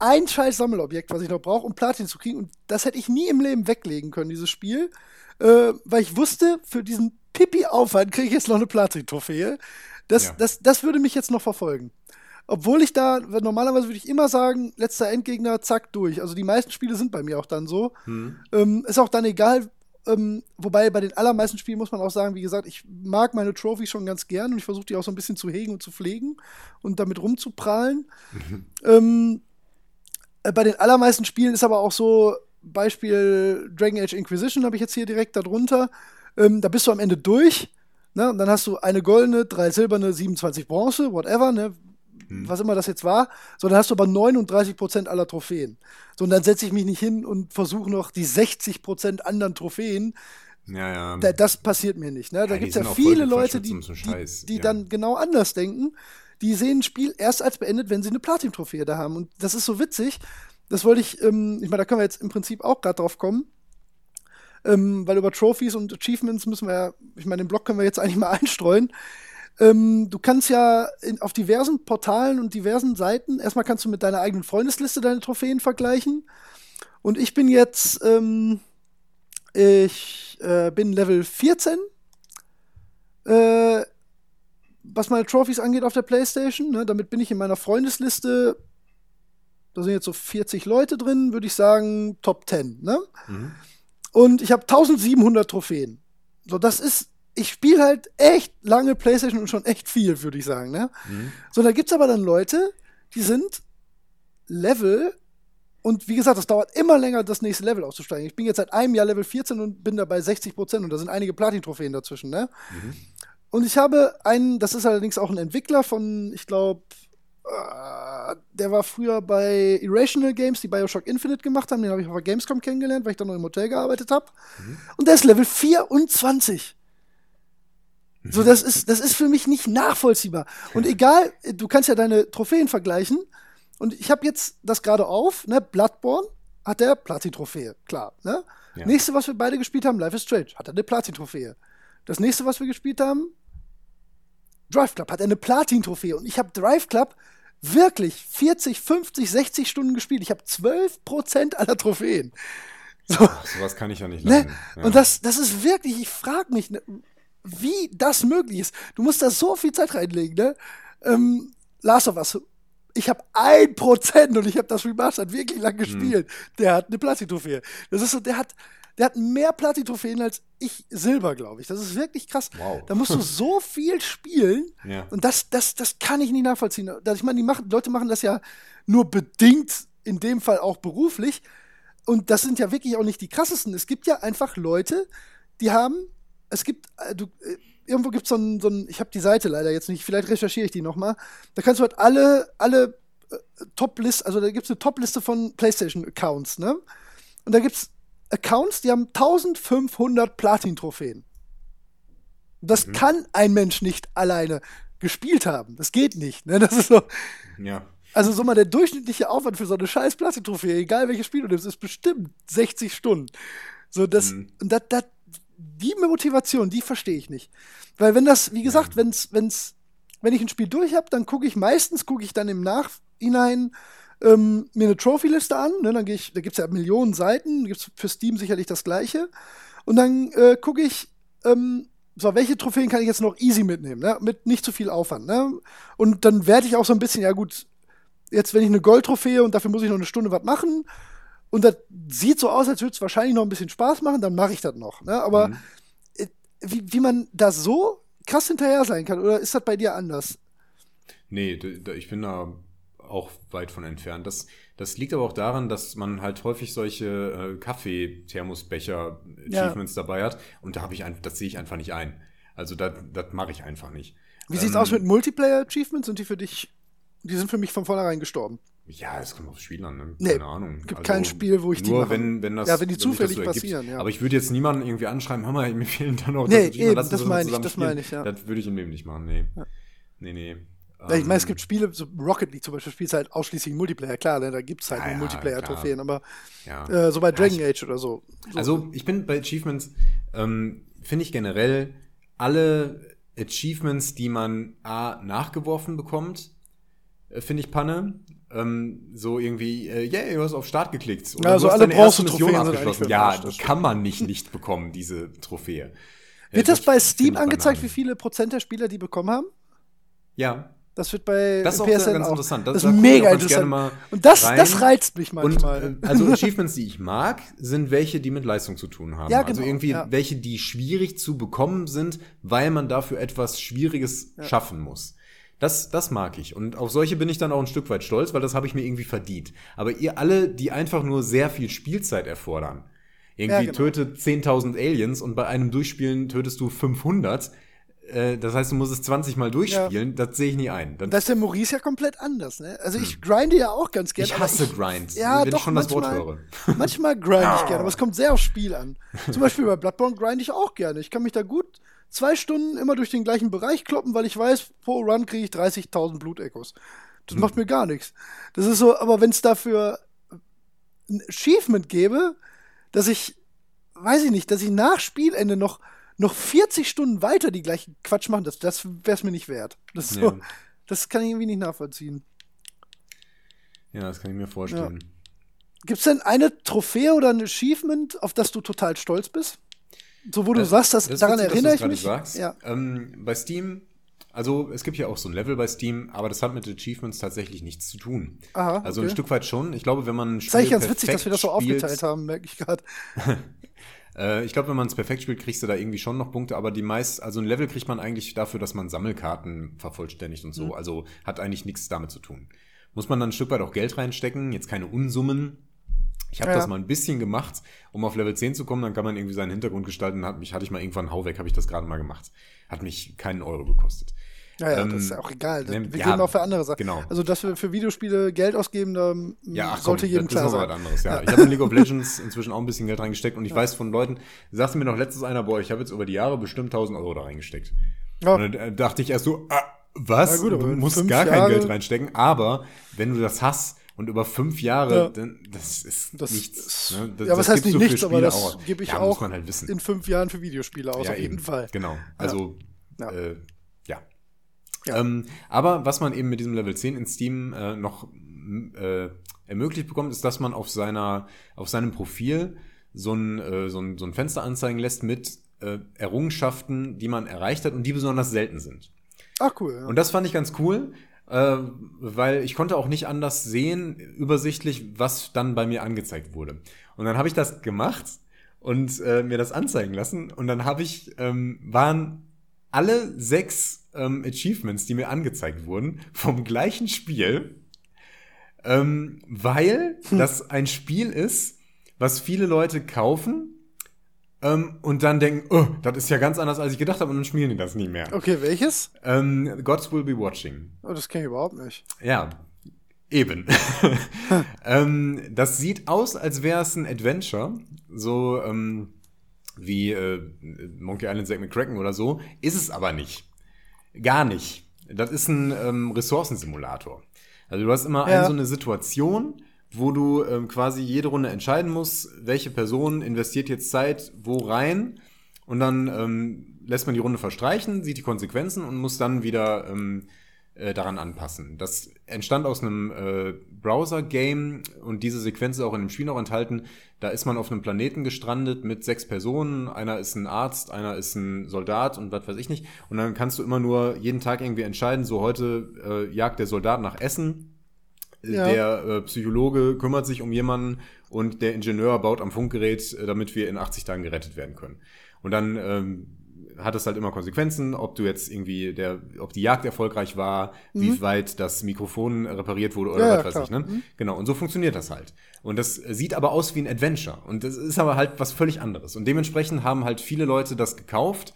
Speaker 1: ein scheiß Sammelobjekt, was ich noch brauche, um Platin zu kriegen. Und das hätte ich nie im Leben weglegen können, dieses Spiel. Äh, weil ich wusste, für diesen Pipi-Aufwand kriege ich jetzt noch eine Platin-Trophäe. Das,
Speaker 2: Ja.
Speaker 1: das, das würde mich jetzt noch verfolgen. Obwohl ich da, normalerweise würde ich immer sagen, letzter Endgegner, zack, durch. Also die meisten Spiele sind bei mir auch dann so.
Speaker 2: Mhm.
Speaker 1: Ähm, ist auch dann egal, ähm, wobei bei den allermeisten Spielen muss man auch sagen, wie gesagt, ich mag meine Trophy schon ganz gern und ich versuche die auch so ein bisschen zu hegen und zu pflegen und damit rumzuprallen. Ähm, äh, bei den allermeisten Spielen ist aber auch so, Beispiel Dragon Age Inquisition habe ich jetzt hier direkt darunter. Ähm, da bist du am Ende durch. Ne? Und dann hast du eine goldene, drei silberne, 27 Bronze, whatever, ne? Was immer das jetzt war. So, dann hast du aber 39% aller Trophäen. So, und dann setze ich mich nicht hin und versuche noch die 60% anderen Trophäen.
Speaker 2: Ja, ja.
Speaker 1: Da, das passiert mir nicht. Ne? Da
Speaker 2: Ja,
Speaker 1: gibt es ja viele Leute, die, die, die
Speaker 2: ja.
Speaker 1: dann genau anders denken. Die sehen ein Spiel erst als beendet, wenn sie eine Platin-Trophäe da haben. Und das ist so witzig. Das wollte ich, ähm, ich meine, da können wir jetzt im Prinzip auch gerade drauf kommen. Ähm, weil über Trophies und Achievements müssen wir ja, ich meine, den Blog können wir jetzt eigentlich mal einstreuen. Ähm, du kannst ja in, auf diversen Portalen und diversen Seiten, erstmal kannst du mit deiner eigenen Freundesliste deine Trophäen vergleichen. Und ich bin jetzt, ähm, ich äh, bin Level 14, äh, was meine Trophies angeht auf der Playstation. Ne? Damit bin ich in meiner Freundesliste, da sind jetzt so 40 Leute drin, würde ich sagen, Top 10. Ne?
Speaker 2: Mhm.
Speaker 1: Und ich habe 1700 Trophäen. So, das ist, ich spiele halt echt lange Playstation und schon echt viel, würde ich sagen. Ne?
Speaker 2: Mhm.
Speaker 1: So, da gibt's aber dann Leute, die sind Level und wie gesagt, das dauert immer länger, das nächste Level auszusteigen. Ich bin jetzt seit einem Jahr Level 14 und bin dabei 60 Prozent und da sind einige Platin-Trophäen dazwischen, ne?
Speaker 2: Mhm.
Speaker 1: Und ich habe einen, das ist allerdings auch ein Entwickler von, ich glaube, äh, der war früher bei Irrational Games, die Bioshock Infinite gemacht haben. Den habe ich auf der Gamescom kennengelernt, weil ich dann noch im Hotel gearbeitet habe. Mhm. Und der ist Level 24. Mhm. So, das ist, das ist für mich nicht nachvollziehbar. Und egal, du kannst ja deine Trophäen vergleichen. Und ich habe jetzt das gerade auf, ne? Bloodborne hat der Platin-Trophäe, klar. Ne? Ja. Nächste, was wir beide gespielt haben, Life is Strange, hat er eine Platin-Trophäe. Das nächste, was wir gespielt haben, Drive Club hat eine Platin-Trophäe. Und ich habe Drive Club wirklich 40, 50, 60 Stunden gespielt. Ich habe 12% aller Trophäen.
Speaker 2: So. Ach, sowas kann ich ja nicht ne?
Speaker 1: Ja. Und das, das ist wirklich, ich frage mich, ne, wie das möglich ist. Du musst da so viel Zeit reinlegen, ne? Ähm, Last of Us, ich habe ein Prozent und ich habe das Remastered wirklich lang hm. gespielt. Hm. Der hat eine Platin-Trophäe. Das ist so, der hat, der hat mehr Platin-Trophäen als ich Silber, glaube ich. Das ist wirklich krass. Wow. Da musst du so viel spielen. Ja. Und das, das, das kann ich nicht nachvollziehen. Ich meine, die machen, Leute machen das ja nur bedingt, in dem Fall auch beruflich. Und das sind ja wirklich auch nicht die krassesten. Es gibt ja einfach Leute, die haben, es gibt, äh, du, äh, irgendwo gibt es so ein, so ein, ich habe die Seite leider jetzt nicht, vielleicht recherchiere ich die nochmal. Da kannst du halt alle, alle äh, Top-List, also da gibt es eine Top-Liste von PlayStation-Accounts, ne? Und da gibt es Accounts, die haben 1500 Platin-Trophäen. Das mhm. kann ein Mensch nicht alleine gespielt haben. Das geht nicht. Ne? Das ist so. Ja. Also so mal der durchschnittliche Aufwand für so eine scheiß Platin-Trophäe, egal welches Spiel du nimmst, ist bestimmt 60 Stunden. So, das, mhm. das, das, die Motivation, die verstehe ich nicht. Weil wenn das, wie gesagt, wenn's, wenn's, wenn ich ein Spiel durch habe, dann gucke ich meistens, gucke ich dann im Nachhinein, ähm, mir eine Trophy-Liste an. Ne? Dann gehe ich, da gibt es ja Millionen Seiten, gibt es für Steam sicherlich das gleiche. Und dann äh, gucke ich, ähm, so, welche Trophäen kann ich jetzt noch easy mitnehmen, ne? mit nicht zu viel Aufwand. Ne? Und dann werde ich auch so ein bisschen, ja gut, jetzt wenn ich eine Goldtrophäe und dafür muss ich noch eine Stunde was machen und das sieht so aus, als würde es wahrscheinlich noch ein bisschen Spaß machen, dann mache ich das noch. Ne? Aber mhm. äh, wie, wie man da so krass hinterher sein kann, oder ist das bei dir anders?
Speaker 2: Nee, ich bin da auch weit von entfernt. Das, das liegt aber auch daran, dass man halt häufig solche äh, Kaffee-Thermosbecher-Achievements ja. dabei hat. Und da habe ich ein, das sehe ich einfach nicht ein. Also das mache ich einfach nicht.
Speaker 1: Wie ähm, sieht's aus mit Multiplayer-Achievements? Sind die für dich, die sind für mich von vornherein gestorben?
Speaker 2: Ja, es kommt aufs Spiel an, ne?
Speaker 1: Keine nee, Ahnung. gibt also, kein Spiel, wo ich
Speaker 2: die mache. wenn, wenn das
Speaker 1: Ja, wenn die zufällig so passieren, ja.
Speaker 2: Aber ich würde jetzt niemanden irgendwie anschreiben, hör mal, mir fehlen da noch
Speaker 1: nee, eben, das, das meine ich, das meine ich, ja.
Speaker 2: Das würde ich im Leben nicht machen, nee. Ja. Nee, nee.
Speaker 1: Ja, ich meine, es ähm, gibt Spiele, so Rocket League zum Beispiel, spielt halt ausschließlich Multiplayer. Klar, ne, da gibt es halt ja, nur Multiplayer-Trophäen, aber äh, so bei Dragon ich, Age oder so.
Speaker 2: so. Also, ich bin bei Achievements, ähm, finde ich generell alle Achievements, die man A, nachgeworfen bekommt, äh, finde ich Panne. Ähm, so irgendwie, äh, yeah, du hast auf Start geklickt.
Speaker 1: Oder ja, also alle erste Mission abgeschlossen.
Speaker 2: Ja, die kann man nicht nicht bekommen, diese Trophäe.
Speaker 1: Wird das, das bei Steam angezeigt, wie viele Prozent der Spieler die bekommen haben?
Speaker 2: Ja,
Speaker 1: das wird bei
Speaker 2: das ist PSN auch ganz auch. interessant.
Speaker 1: Das, das ist mega interessant. Und das, das reizt mich manchmal.
Speaker 2: Und, äh, also Achievements, die ich mag, sind welche, die mit Leistung zu tun haben. Ja, also genau, also irgendwie ja. welche, die schwierig zu bekommen sind, weil man dafür etwas Schwieriges ja. schaffen muss. Das, das mag ich. Und auf solche bin ich dann auch ein Stück weit stolz, weil das habe ich mir irgendwie verdient. Aber ihr alle, die einfach nur sehr viel Spielzeit erfordern, irgendwie ja, genau. tötet 10.000 Aliens und bei einem Durchspielen tötest du 500, äh, das heißt, du musst es 20 Mal durchspielen, ja. das sehe ich nie ein.
Speaker 1: Dann das ist der Maurice ja komplett anders, ne? Also ich hm. grinde ja auch ganz gerne.
Speaker 2: Ich hasse ich, Grind, ja, wenn doch, ich schon manchmal, das Wort höre.
Speaker 1: Manchmal grinde ich gerne, aber es kommt sehr aufs Spiel an. Zum Beispiel bei Bloodborne grinde ich auch gerne. Ich kann mich da gut zwei Stunden immer durch den gleichen Bereich kloppen, weil ich weiß, pro Run kriege ich 30.000 Blutekos. Das hm. macht mir gar nichts. Das ist so, aber wenn es dafür ein Achievement gäbe, dass ich, weiß ich nicht, dass ich nach Spielende noch noch 40 Stunden weiter die gleichen Quatsch machen, das, das wäre es mir nicht wert. Das, so, ja. das kann ich irgendwie nicht nachvollziehen.
Speaker 2: Ja, das kann ich mir vorstellen. Ja.
Speaker 1: Gibt es denn eine Trophäe oder ein Achievement, auf das du total stolz bist? So, wo das, du sagst, dass, das daran witzig, erinnere ich mich.
Speaker 2: Sagst. Ja. Ähm, bei Steam, also es gibt ja auch so ein Level bei Steam, aber das hat mit Achievements tatsächlich nichts zu tun. Aha, also okay. ein Stück weit schon. Ich glaube, wenn man ein
Speaker 1: Spiel. Das ist ganz witzig, dass wir das so aufgeteilt haben, merke ich gerade.
Speaker 2: Äh, ich glaube, wenn man es perfekt spielt, kriegst du da irgendwie schon noch Punkte, aber die meist, also ein Level kriegt man eigentlich dafür, dass man Sammelkarten vervollständigt und so. Mhm. Also hat eigentlich nichts damit zu tun. Muss man dann ein Stück weit auch Geld reinstecken, jetzt keine Unsummen. Ich habe ja. das mal ein bisschen gemacht, um auf Level 10 zu kommen, dann kann man irgendwie seinen Hintergrund gestalten. Hat mich, hatte ich mal irgendwann Hau weg, habe ich das gerade mal gemacht. Hat mich keinen Euro gekostet.
Speaker 1: Ja, ja,
Speaker 2: Ähm,
Speaker 1: das ist ja auch egal.
Speaker 2: Ne,
Speaker 1: wir
Speaker 2: ja,
Speaker 1: geben auch für andere Sachen.
Speaker 2: genau.
Speaker 1: Also, dass wir für Videospiele Geld ausgeben, da
Speaker 2: Ja, ach, komm,
Speaker 1: sollte jedem
Speaker 2: das
Speaker 1: klar
Speaker 2: ist noch was
Speaker 1: sein.
Speaker 2: anderes, ja. Ich habe in League of Legends inzwischen auch ein bisschen Geld reingesteckt und ich weiß von Leuten, sagte mir noch letztens einer, boah, ich habe jetzt über die Jahre bestimmt 1000 Euro da reingesteckt.
Speaker 1: Ja.
Speaker 2: Und dann äh, dachte ich erst so, ah, was?
Speaker 1: Gut,
Speaker 2: du musst gar kein
Speaker 1: Jahre-
Speaker 2: Geld reinstecken, aber wenn du das hast und über fünf Jahre,
Speaker 1: Ja.
Speaker 2: dann das ist
Speaker 1: Das
Speaker 2: nichts. ne? Das,
Speaker 1: ja, was heißt nicht
Speaker 2: für
Speaker 1: nichts, aber das gebe ich
Speaker 2: ja,
Speaker 1: auch
Speaker 2: halt wissen.
Speaker 1: in fünf Jahren für Videospiele aus,
Speaker 2: ja,
Speaker 1: auf jeden
Speaker 2: eben.
Speaker 1: Fall.
Speaker 2: Genau. Also,
Speaker 1: Ja.
Speaker 2: Äh. Ähm, aber was man eben mit diesem Level 10 in Steam äh, noch äh, ermöglicht bekommt, ist, dass man auf seiner, auf seinem Profil so ein, äh, so ein, so ein Fenster anzeigen lässt mit äh, Errungenschaften, die man erreicht hat und die besonders selten sind.
Speaker 1: Ach, cool. Ja.
Speaker 2: Und das fand ich ganz cool, äh, weil ich konnte auch nicht anders sehen, übersichtlich, was dann bei mir angezeigt wurde. Und dann habe ich das gemacht und äh, mir das anzeigen lassen. Und dann habe ich, ähm, waren alle sechs ähm, Achievements, die mir angezeigt wurden, vom gleichen Spiel, ähm, weil das ein Spiel ist, was viele Leute kaufen ähm, und dann denken, oh, das ist ja ganz anders, als ich gedacht habe, und dann spielen die das nie mehr.
Speaker 1: Okay, welches?
Speaker 2: Ähm, Gods Will Be Watching.
Speaker 1: Oh, das kenne ich überhaupt nicht.
Speaker 2: Ja, eben. ähm, das sieht aus, als wäre es ein Adventure. So ähm, wie äh, Monkey Island Zack McCracken oder so. Ist es aber nicht. Gar nicht. Das ist ein ähm, Ressourcensimulator. Also du hast immer
Speaker 1: Ja.
Speaker 2: ein, so eine Situation, wo du ähm, quasi jede Runde entscheiden musst, welche Person investiert jetzt Zeit wo rein. Und dann ähm, lässt man die Runde verstreichen, sieht die Konsequenzen und muss dann wieder ähm, äh, daran anpassen. Das entstand aus einem äh, Browser-Game und diese Sequenz ist auch in dem Spiel noch enthalten. Da ist man auf einem Planeten gestrandet mit sechs Personen. Einer ist ein Arzt, einer ist ein Soldat und was weiß ich nicht. Und dann kannst du immer nur jeden Tag irgendwie entscheiden, so heute äh, jagt der Soldat nach Essen.
Speaker 1: Ja.
Speaker 2: Der äh, Psychologe kümmert sich um jemanden und der Ingenieur baut am Funkgerät, äh, damit wir in 80 Tagen gerettet werden können. Und dann ähm, hat es halt immer Konsequenzen, ob du jetzt irgendwie der, ob die Jagd erfolgreich war, wie weit das Mikrofon repariert wurde oder
Speaker 1: Mhm. Ja,
Speaker 2: was
Speaker 1: ja,
Speaker 2: weiß ich, ne? Genau, und so funktioniert das halt. Und das sieht aber aus wie ein Adventure. Und das ist aber halt was völlig anderes. Und dementsprechend haben halt viele Leute das gekauft.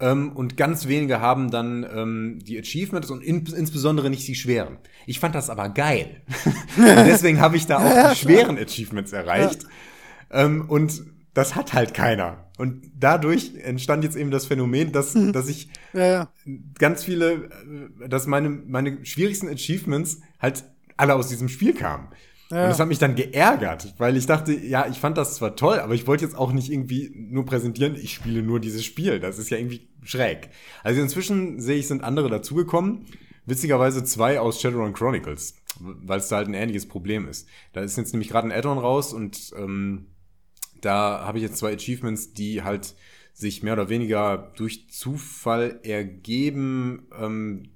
Speaker 2: Ähm, und ganz wenige haben dann ähm, die Achievements und in, insbesondere nicht die schweren. Ich fand das aber geil. deswegen habe ich da auch die schweren Achievements erreicht. Ähm, und das hat halt keiner. Und dadurch entstand jetzt eben das Phänomen, dass,
Speaker 1: Mhm.
Speaker 2: dass ich
Speaker 1: Ja, ja.
Speaker 2: ganz viele, äh, dass meine, meine schwierigsten Achievements halt alle aus diesem Spiel kamen.
Speaker 1: Ja.
Speaker 2: Und das hat mich dann geärgert, weil ich dachte, ja, ich fand das zwar toll, aber ich wollte jetzt auch nicht irgendwie nur präsentieren, ich spiele nur dieses Spiel. Das ist ja irgendwie schräg. Also inzwischen sehe ich, sind andere dazugekommen. Witzigerweise zwei aus Shadowrun Chronicles, weil es da halt ein ähnliches Problem ist. Da ist jetzt nämlich gerade ein Add-on raus und ähm, da habe ich jetzt zwei Achievements, die halt sich mehr oder weniger durch Zufall ergeben ähm,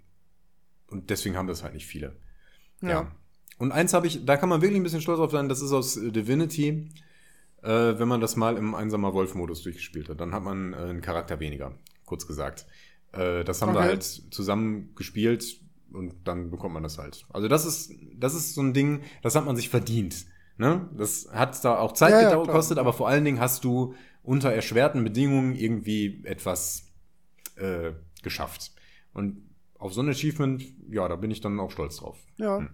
Speaker 2: und deswegen haben das halt nicht viele. Ja.
Speaker 1: Ja.
Speaker 2: Und eins habe ich, da kann man wirklich ein bisschen stolz drauf sein, das ist aus äh, Divinity, äh, wenn man das mal im einsamer Wolf-Modus durchgespielt hat. Dann hat man äh, einen Charakter weniger, kurz gesagt. Äh, das haben wir
Speaker 1: Okay.
Speaker 2: halt zusammen gespielt und dann bekommt man das halt. Also das ist, das ist so ein Ding, das hat man sich verdient. Ne? Das hat da auch Zeit
Speaker 1: Ja, ja,
Speaker 2: gekostet, aber vor allen Dingen hast du unter erschwerten Bedingungen irgendwie etwas äh, geschafft. Und auf so ein Achievement, ja, da bin ich dann auch stolz drauf.
Speaker 1: Ja.
Speaker 2: Hm.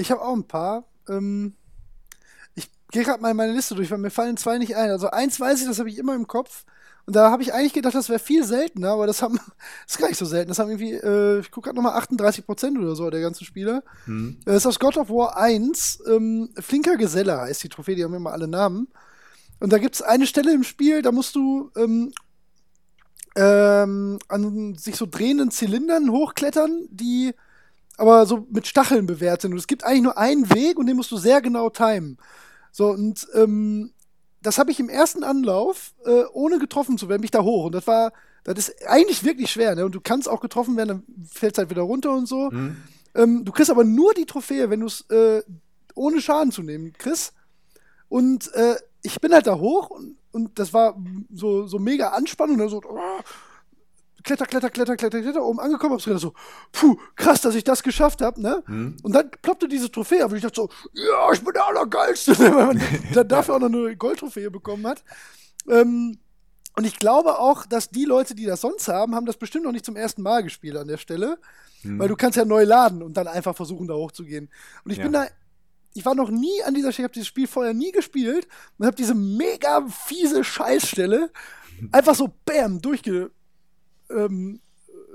Speaker 1: Ich habe auch ein paar. Ähm, ich gehe gerade mal meine Liste durch, weil mir fallen zwei nicht ein. Also eins weiß ich, das habe ich immer im Kopf. Und da habe ich eigentlich gedacht, das wäre viel seltener, aber das haben, das ist gar nicht so selten. Das haben irgendwie, äh, ich gucke gerade nochmal 38 Prozent oder so der ganzen Spieler.
Speaker 2: Hm.
Speaker 1: Das ist aus God of War 1. Ähm, Flinker Geselle heißt die Trophäe, die haben immer alle Namen. Und da gibt es eine Stelle im Spiel, da musst du ähm, ähm, an sich so drehenden Zylindern hochklettern, die aber so mit Stacheln bewehrt sind. Und es gibt eigentlich nur einen Weg und den musst du sehr genau timen. So, und ähm, das habe ich im ersten Anlauf, äh, ohne getroffen zu werden, mich da hoch. Und das war, das ist eigentlich wirklich schwer, ne? Und du kannst auch getroffen werden, dann fällst halt wieder runter und so.
Speaker 2: Hm.
Speaker 1: Ähm, du kriegst aber nur die Trophäe, wenn du es äh, ohne Schaden zu nehmen kriegst. Und äh, ich bin halt da hoch und, und das war so, so mega Anspannung. Und dann so, oh, kletter, kletter, kletter, kletter, kletter, oben angekommen, hab's gedacht so, puh, krass, dass ich das geschafft habe, ne?
Speaker 2: Hm.
Speaker 1: Und dann ploppte diese Trophäe auf und ich dachte so, ja, ich bin der Allergeilste, weil man dann dafür auch noch eine Goldtrophäe bekommen hat. Ähm, Und ich glaube auch, dass die Leute, die das sonst haben, haben das bestimmt noch nicht zum ersten Mal gespielt an der Stelle. Hm. Weil du kannst ja neu laden und dann einfach versuchen, da hochzugehen. Und ich ja. bin da ich war noch nie an dieser Stelle, ich habe dieses Spiel vorher nie gespielt und habe diese mega fiese Scheißstelle einfach so bam durchge ähm,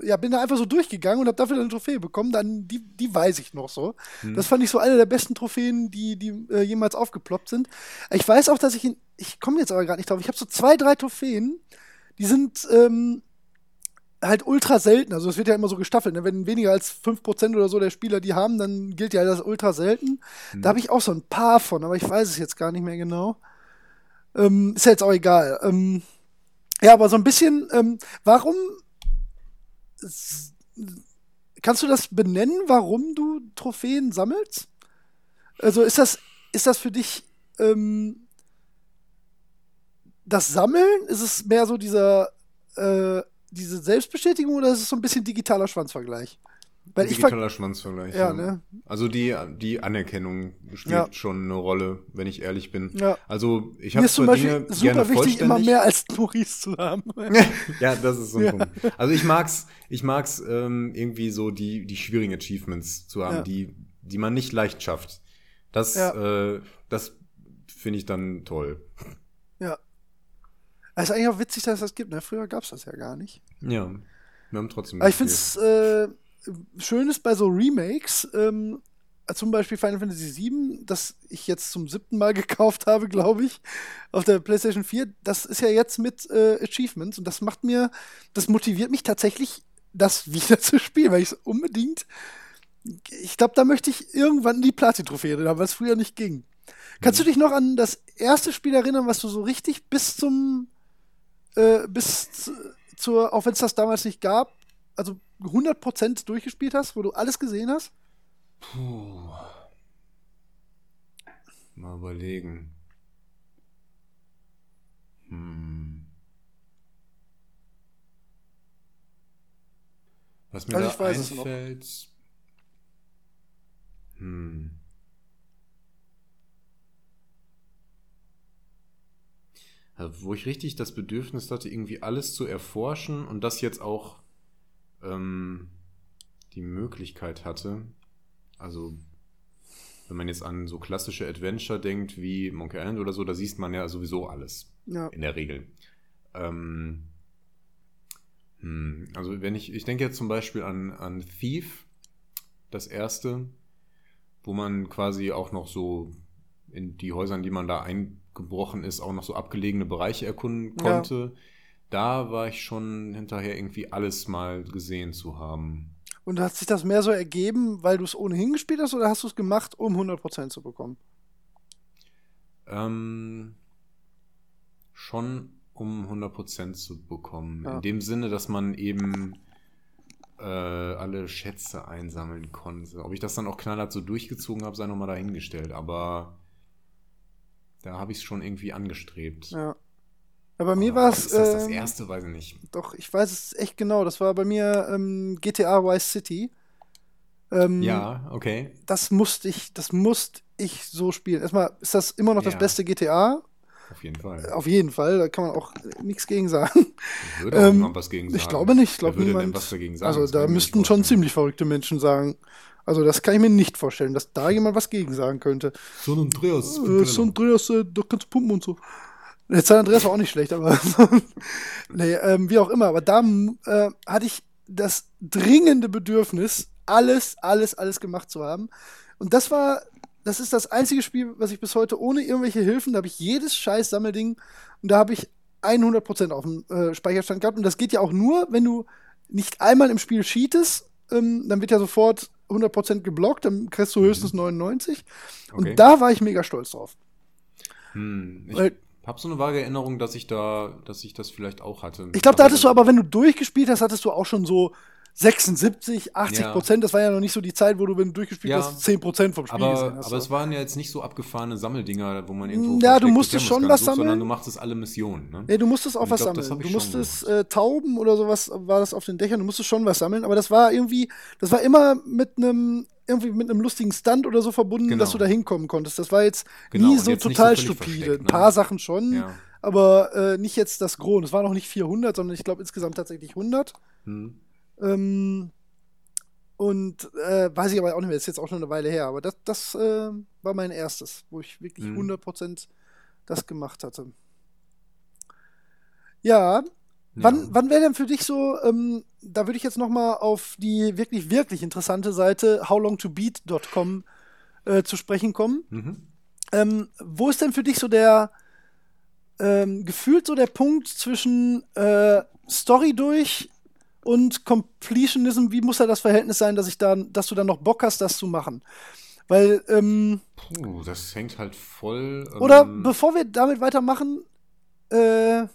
Speaker 1: ja, bin da einfach so durchgegangen und habe dafür eine Trophäe bekommen. Dann, die, die weiß ich noch so. Hm. Das fand ich so eine der besten Trophäen, die, die äh, jemals aufgeploppt sind. Ich weiß auch, dass ich in, ich komme jetzt aber gerade nicht drauf. Ich habe so zwei, drei Trophäen, die sind ähm, halt ultra selten. Also es wird ja immer so gestaffelt. Ne? Wenn weniger als 5% oder so der Spieler die haben, dann gilt ja das ultra selten. Hm. Da habe ich auch so ein paar von, aber ich weiß es jetzt gar nicht mehr genau. Ähm, ist ja jetzt auch egal. Ähm, ja, aber so ein bisschen, ähm, warum kannst du das benennen, warum du Trophäen sammelst? Also ist das, ist das für dich ähm, das Sammeln? Ist es mehr so dieser äh, diese Selbstbestätigung oder ist es so ein bisschen digitaler Schwanzvergleich?
Speaker 2: Weil digitaler Schwanzvergleich. Ja, ja. Ne? Also die, die Anerkennung spielt ja. schon eine Rolle, wenn ich ehrlich bin. Ja. Also ich habe
Speaker 1: zwar Dinge super gerne wichtig, immer mehr als Maurice zu haben.
Speaker 2: ja, das ist so ein ja. Punkt. Also ich mag's, ich mag's ähm, irgendwie so die die schwierigen Achievements zu haben, die die man nicht leicht schafft. Das äh, das finde ich dann toll.
Speaker 1: Ja. Es ist eigentlich auch witzig, dass es das gibt. Ne? Früher gab es das ja gar nicht.
Speaker 2: Ja, wir haben trotzdem.
Speaker 1: Aber ich finde es äh, schön ist bei so Remakes, ähm, zum Beispiel Final Fantasy VII, das ich jetzt zum siebten Mal gekauft habe, glaube ich, auf der PlayStation 4. Das ist ja jetzt mit äh, Achievements und das macht mir, das motiviert mich tatsächlich, das wieder zu spielen, weil ich es unbedingt. Ich glaube, da möchte ich irgendwann die Platin-Trophäe haben, weil es früher nicht ging. Mhm. Kannst du dich noch an das erste Spiel erinnern, was du so richtig bis zum äh, bis zu, zur, auch wenn es das damals nicht gab, also 100% durchgespielt hast, wo du alles gesehen hast?
Speaker 2: Puh. Mal überlegen. Hm. Was mir also da einfällt. Hm. Also, wo ich richtig das Bedürfnis hatte, irgendwie alles zu erforschen und das jetzt auch ähm, die Möglichkeit hatte, also wenn man jetzt an so klassische Adventure denkt wie Monkey Island oder so, da siehst man ja sowieso alles. Ja. In der Regel. Ähm, hm, also wenn ich, ich denke jetzt zum Beispiel an, an Thief, das erste, wo man quasi auch noch so in die Häuser, in die man da eingebrochen ist, auch noch so abgelegene Bereiche erkunden konnte. Ja. Da war ich schon hinterher irgendwie alles mal gesehen zu haben.
Speaker 1: Und hat sich das mehr so ergeben, weil du es ohnehin gespielt hast oder hast du es gemacht, um 100% zu bekommen?
Speaker 2: Ähm, schon um 100% zu bekommen. Ja. In dem Sinne, dass man eben äh, alle Schätze einsammeln konnte. Ob ich das dann auch knallhart so durchgezogen habe, sei nochmal dahingestellt. Aber da habe ich es schon irgendwie angestrebt.
Speaker 1: Ja. Ja, bei mir war es.
Speaker 2: Ist das das ähm, erste? Weiß ich nicht.
Speaker 1: Doch, ich weiß es echt genau. Das war bei mir ähm, GTA Vice City.
Speaker 2: Ähm, ja, okay.
Speaker 1: Das musste ich, das musste ich so spielen. Erstmal ist das immer noch ja. das beste GTA.
Speaker 2: Auf jeden Fall.
Speaker 1: Auf jeden Fall, da kann man auch nichts gegen sagen.
Speaker 2: Ich würde auch ähm, was gegen sagen.
Speaker 1: Ich glaube nicht. Ich glaube niemand.
Speaker 2: was dagegen sagen?
Speaker 1: Also da müssten schon ziemlich verrückte Menschen sagen. Also das kann ich mir nicht vorstellen, dass da jemand was gegen sagen könnte.
Speaker 2: So ein Andreas.
Speaker 1: Äh, so ein Andreas, äh, da kannst du pumpen und so. Jetzt San Andreas war auch nicht schlecht, aber nee, ähm, wie auch immer. Aber da äh, hatte ich das dringende Bedürfnis, alles, alles, alles gemacht zu haben. Und das war, das ist das einzige Spiel, was ich bis heute ohne irgendwelche Hilfen, da habe ich jedes scheiß Sammelding und da habe ich 100% auf dem äh, Speicherstand gehabt. Und das geht ja auch nur, wenn du nicht einmal im Spiel cheatest, ähm, dann wird ja sofort 100% geblockt, dann kriegst du höchstens 99. Okay. Und da war ich mega stolz drauf.
Speaker 2: Hm, ich Weil, hab so eine vage Erinnerung, dass ich da, dass ich das vielleicht auch hatte.
Speaker 1: Ich glaube, da hattest du aber, wenn du durchgespielt hast, hattest du auch schon so 76, 80 ja. Prozent. Das war ja noch nicht so die Zeit, wo du, wenn du durchgespielt ja. hast, 10 Prozent vom Spiel
Speaker 2: aber,
Speaker 1: gesehen hast.
Speaker 2: Aber es waren ja jetzt nicht so abgefahrene Sammeldinger, wo man irgendwo.
Speaker 1: Ja, du musstest schon was sammeln.
Speaker 2: Sondern du machst alle Missionen. Ne?
Speaker 1: Ja, du musstest auch was glaub, sammeln. Du musstest äh, Tauben oder sowas war das auf den Dächern. Du musstest schon was sammeln. Aber das war irgendwie, das war immer mit einem irgendwie mit einem lustigen Stunt oder so verbunden, genau. dass du da hinkommen konntest. Das war jetzt genau. nie so jetzt total so stupide. Ein paar ne? Sachen schon. Ja aber äh, nicht jetzt das Gros. Es waren noch nicht 400, sondern ich glaube insgesamt tatsächlich 100.
Speaker 2: Hm.
Speaker 1: Ähm, und äh, weiß ich aber auch nicht mehr, das ist jetzt auch schon eine Weile her. Aber das, das äh, war mein erstes, wo ich wirklich
Speaker 2: Mhm.
Speaker 1: 100% das gemacht hatte. Ja,
Speaker 2: Ja.
Speaker 1: wann wäre denn für dich so, ähm, da würde ich jetzt noch mal auf die wirklich, wirklich interessante Seite howlongtobeat.com äh, zu sprechen kommen.
Speaker 2: Mhm.
Speaker 1: Ähm, wo ist denn für dich so der ähm, gefühlt so der Punkt zwischen äh, Story durch und Completionism? Wie muss da das Verhältnis sein, dass ich dann, dass du dann noch Bock hast, das zu machen? Weil, ähm,
Speaker 2: Puh, das hängt halt voll. Ähm,
Speaker 1: oder bevor wir damit weitermachen, äh,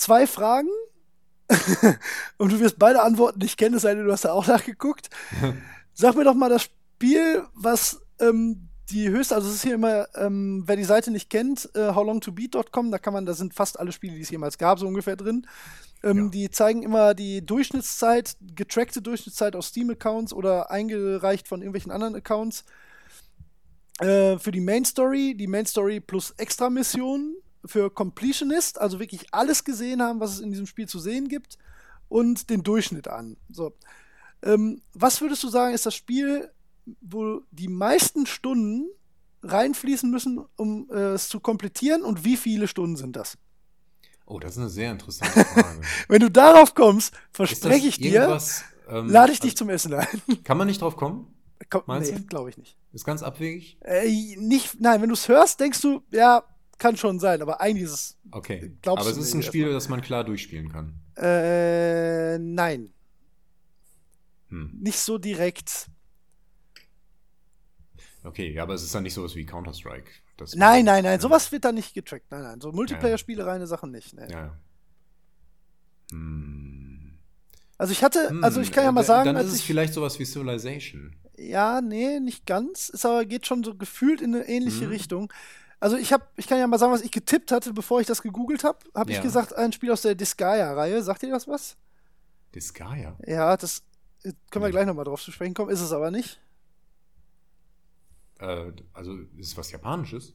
Speaker 1: zwei Fragen. und du wirst beide Antworten nicht kennen, es sei denn, du hast da auch nachgeguckt. Sag mir doch mal das Spiel, was ähm, die höchste, also es ist hier immer, ähm, wer die Seite nicht kennt, äh, howlongtobeat.com, da kann man, da sind fast alle Spiele, die es jemals gab, so ungefähr drin. Ähm,
Speaker 2: Ja.
Speaker 1: Die zeigen immer die Durchschnittszeit, getrackte Durchschnittszeit aus Steam-Accounts oder eingereicht von irgendwelchen anderen Accounts. Äh, für die Main Story, die Main Story plus Extra-Missionen, für Completionist, also wirklich alles gesehen haben, was es in diesem Spiel zu sehen gibt, und den Durchschnitt an. So. Ähm, was würdest du sagen, ist das Spiel, wo die meisten Stunden reinfließen müssen, um äh, es zu komplettieren und wie viele Stunden sind das?
Speaker 2: Oh, das ist eine sehr interessante Frage.
Speaker 1: Wenn du darauf kommst, verspreche ich dir,
Speaker 2: ähm,
Speaker 1: lade ich dich
Speaker 2: also,
Speaker 1: zum Essen ein.
Speaker 2: Kann man nicht drauf kommen?
Speaker 1: Komm,
Speaker 2: Meinst
Speaker 1: nee, glaube ich nicht.
Speaker 2: Ist ganz abwegig?
Speaker 1: Äh, nicht. Nein, wenn du es hörst, denkst du, ja, kann schon sein, aber eigentlich ist es.
Speaker 2: Okay.
Speaker 1: Glaubst
Speaker 2: Aber es ist ein Spiel, das man klar durchspielen kann.
Speaker 1: Äh, nein,
Speaker 2: Hm.
Speaker 1: nicht so direkt.
Speaker 2: Okay, aber es ist dann nicht sowas wie Counter-Strike.
Speaker 1: Nein, nein, nein, sowas wird da nicht getrackt. Nein, nein, so Multiplayer-Spiele, reine Sachen nicht. Nee.
Speaker 2: Ja. Hm.
Speaker 1: Also ich hatte,
Speaker 2: Hm,
Speaker 1: also ich kann ja mal
Speaker 2: äh,
Speaker 1: sagen,
Speaker 2: Dann ist es
Speaker 1: ich,
Speaker 2: vielleicht sowas wie Civilization.
Speaker 1: ja, nee, nicht ganz, ist aber geht schon so gefühlt in eine ähnliche
Speaker 2: Mhm.
Speaker 1: Richtung. Also ich habe, ich kann ja mal sagen, was ich getippt hatte, bevor ich das gegoogelt habe, habe ich
Speaker 2: Ja.
Speaker 1: gesagt, ein Spiel aus der Disgaea-Reihe. Sagt ihr das was?
Speaker 2: Disgaea.
Speaker 1: Ja, das äh, können wir
Speaker 2: Nee.
Speaker 1: gleich nochmal drauf zu sprechen kommen, ist es aber nicht.
Speaker 2: Äh, also ist es was Japanisches?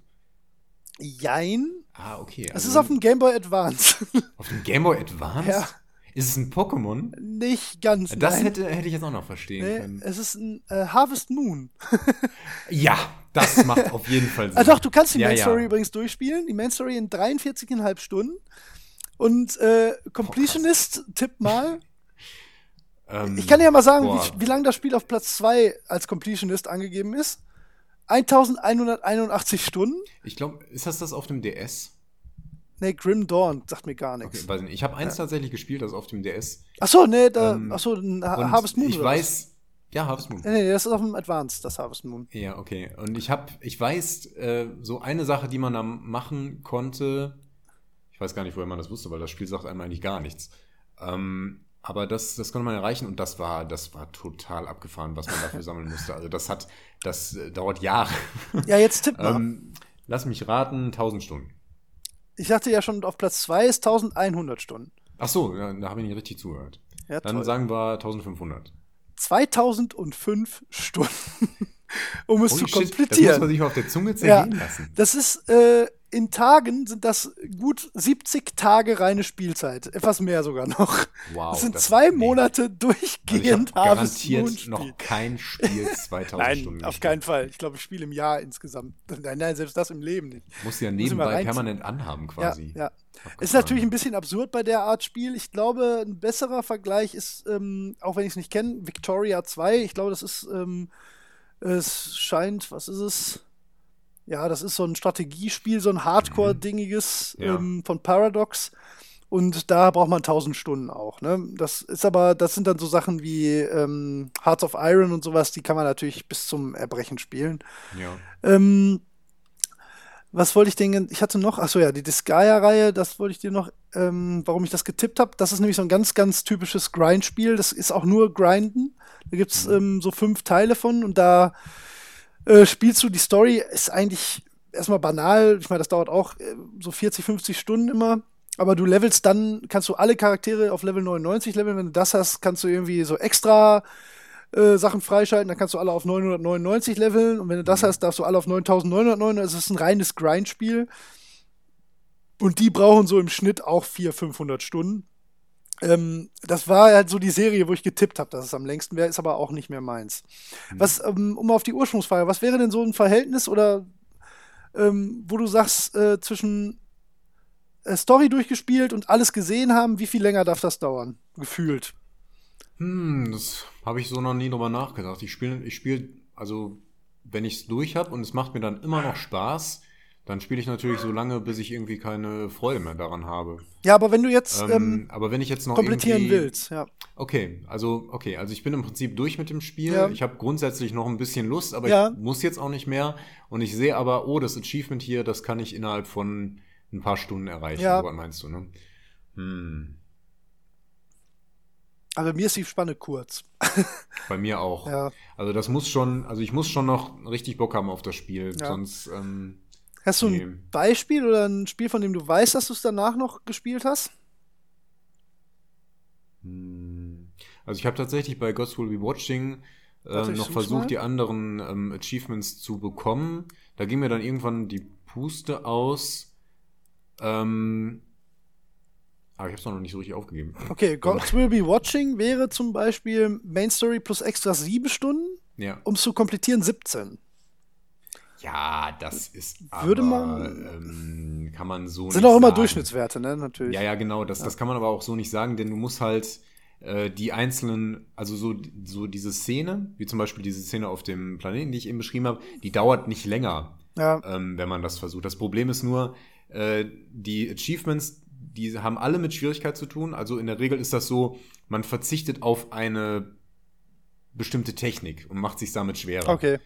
Speaker 1: Jein.
Speaker 2: Ah, okay.
Speaker 1: Es
Speaker 2: also
Speaker 1: ist auf dem Game Boy Advance.
Speaker 2: auf dem Game Boy Advance?
Speaker 1: Ja.
Speaker 2: Ist es ein Pokémon?
Speaker 1: nicht ganz.
Speaker 2: Das
Speaker 1: nein.
Speaker 2: hätte, hätte ich jetzt auch noch verstehen
Speaker 1: Nee,
Speaker 2: können.
Speaker 1: es ist ein äh, Harvest Moon.
Speaker 2: Ja, das macht auf jeden Fall Sinn.
Speaker 1: Ah, doch, du kannst die
Speaker 2: Ja,
Speaker 1: Main
Speaker 2: ja.
Speaker 1: Story übrigens durchspielen. Die Main Story in 43,5 Stunden. Und äh, Completionist, tipp mal.
Speaker 2: Ähm,
Speaker 1: Ich kann dir ja mal sagen, wie, wie lange das Spiel auf Platz 2 als Completionist angegeben ist. 1181 Stunden.
Speaker 2: Ich glaube, ist das das auf dem DS?
Speaker 1: Nee, Grim Dawn sagt mir gar
Speaker 2: Okay,
Speaker 1: nichts.
Speaker 2: nicht. Ich habe eins tatsächlich gespielt, das auf dem DS.
Speaker 1: Achso, nee, da,
Speaker 2: Ähm,
Speaker 1: Ha-
Speaker 2: Und
Speaker 1: Harvest Moon.
Speaker 2: Ich weiß. Ja, Harvest Moon.
Speaker 1: Nee, nee, das ist auf dem Advanced, das Harvest Moon.
Speaker 2: Ja, okay. Und ich habe, ich weiß, äh, so eine Sache, die man da machen konnte, ich weiß gar nicht, woher man das wusste, weil das Spiel sagt einem eigentlich gar nichts. Ähm, aber das, das konnte man erreichen und das war, das war total abgefahren, was man dafür sammeln musste. Also das hat, das äh, dauert Jahre.
Speaker 1: Ja, jetzt tipp mal.
Speaker 2: ähm, lass mich raten, 1000 Stunden.
Speaker 1: Ich sagte ja schon, auf Platz 2 ist 1100 Stunden.
Speaker 2: Ach so, ja, da habe ich nicht richtig zugehört.
Speaker 1: Ja,
Speaker 2: Dann
Speaker 1: toll.
Speaker 2: sagen wir 1500.
Speaker 1: 2005 Stunden, um es zu
Speaker 2: Holy shit, das muss
Speaker 1: komplettieren.
Speaker 2: man sich auf der Zunge zergehen
Speaker 1: Ja.
Speaker 2: lassen.
Speaker 1: Das ist, äh, in Tagen sind das gut 70 Tage reine Spielzeit. Etwas mehr sogar noch.
Speaker 2: Wow.
Speaker 1: das sind
Speaker 2: das-
Speaker 1: zwei. Monate
Speaker 2: Also ich
Speaker 1: durchgehend
Speaker 2: habe
Speaker 1: Harvest Moon
Speaker 2: garantiert noch kein Spiel 2000
Speaker 1: Nein,
Speaker 2: Stunden
Speaker 1: auf keinen Fall. Ich glaube, ich spiele im Jahr insgesamt. Nein, nein, selbst das im Leben nicht.
Speaker 2: Muss ja
Speaker 1: ich
Speaker 2: nebenbei permanent anhaben quasi.
Speaker 1: Ja, ja.
Speaker 2: Abgefahren.
Speaker 1: Ist natürlich ein bisschen absurd bei der Art Spiel. Ich glaube, ein besserer Vergleich ist, ähm, auch wenn ich es nicht kenne, Victoria 2. Ich glaube, das ist, ähm, es scheint, was ist es? Ja, das ist so ein Strategiespiel, so ein Hardcore-dingiges
Speaker 2: Ja.
Speaker 1: ähm, von Paradox. Und da braucht man 1000 Stunden auch. Ne? Das ist aber, das sind dann so Sachen wie ähm, Hearts of Iron und sowas, die kann man natürlich bis zum Erbrechen spielen.
Speaker 2: Ja.
Speaker 1: Ähm, was wollte ich denn? Ich hatte noch, achso ja, die Disgaea-Reihe, das wollte ich dir noch, ähm, warum ich das getippt habe. Das ist nämlich so ein ganz, ganz typisches Grind-Spiel. Das ist auch nur Grinden. Da gibt es ähm, so fünf Teile von und da äh, spielst du, die Story ist eigentlich erstmal banal. Ich meine, das dauert auch äh, so 40, 50 Stunden immer. Aber du levelst dann, kannst du alle Charaktere auf Level 99 leveln. Wenn du das hast, kannst du irgendwie so extra äh, Sachen freischalten, dann kannst du alle auf 999 leveln und wenn du das hast, darfst du alle auf 9999. Also es ist ein reines Grind-Spiel. Und die brauchen so im Schnitt auch 400, 500 Stunden. Ähm, das war halt so die Serie, wo ich getippt habe, dass es am längsten wäre, ist aber auch nicht mehr meins. Mhm. Was, ähm, um auf die Ursprungsfrage, was wäre denn so ein Verhältnis oder ähm, wo du sagst, äh, zwischen äh, Story durchgespielt und alles gesehen haben, wie viel länger darf das dauern? Gefühlt.
Speaker 2: Hm, das habe ich so noch nie drüber nachgedacht. Ich spiele, ich spiele, also wenn ich es durch habe und es macht mir dann immer noch Spaß, dann spiele ich natürlich so lange, bis ich irgendwie keine Freude mehr daran habe.
Speaker 1: Ja, aber wenn du jetzt
Speaker 2: ähm, ähm, aber wenn ich jetzt noch
Speaker 1: komplettieren willst, ja.
Speaker 2: Okay, also okay, also ich bin im Prinzip durch mit dem Spiel. Ja. Ich habe grundsätzlich noch ein bisschen Lust, aber ja. ich muss jetzt auch nicht mehr. Und ich sehe aber, oh, das Achievement hier, das kann ich innerhalb von ein paar Stunden erreichen. Ja. Was meinst du, ne? Hm.
Speaker 1: Aber mir ist die Spanne kurz.
Speaker 2: Bei mir auch.
Speaker 1: Ja.
Speaker 2: Also das muss schon, also ich muss schon noch richtig Bock haben auf das Spiel, ja. sonst. Ähm,
Speaker 1: hast du ein Beispiel oder ein Spiel, von dem du weißt, dass du es danach noch gespielt hast?
Speaker 2: Hm. Also ich habe tatsächlich bei Gods Will Be Watching äh, noch versucht, mal? die anderen ähm, Achievements zu bekommen. Da ging mir dann irgendwann die Puste aus. Ähm, aber ich habe es noch nicht so richtig aufgegeben.
Speaker 1: Okay, Gods Will Be Watching wäre zum Beispiel Main Story plus extra sieben Stunden.
Speaker 2: Ja.
Speaker 1: Um es zu komplettieren 17.
Speaker 2: Ja, das ist
Speaker 1: Würde aber, man.
Speaker 2: Ähm, kann man so
Speaker 1: Sind auch immer sagen. Durchschnittswerte, ne? Natürlich.
Speaker 2: Ja, ja, genau. Das, ja. das kann man aber auch so nicht sagen, denn du musst halt äh, die einzelnen, also so, so diese Szene, wie zum Beispiel diese Szene auf dem Planeten, die ich eben beschrieben habe, die dauert nicht länger,
Speaker 1: ja.
Speaker 2: ähm, wenn man das versucht. Das Problem ist nur, äh, die Achievements, die haben alle mit Schwierigkeit zu tun. Also in der Regel ist das so, man verzichtet auf eine bestimmte Technik und macht sich damit schwerer.
Speaker 1: Okay.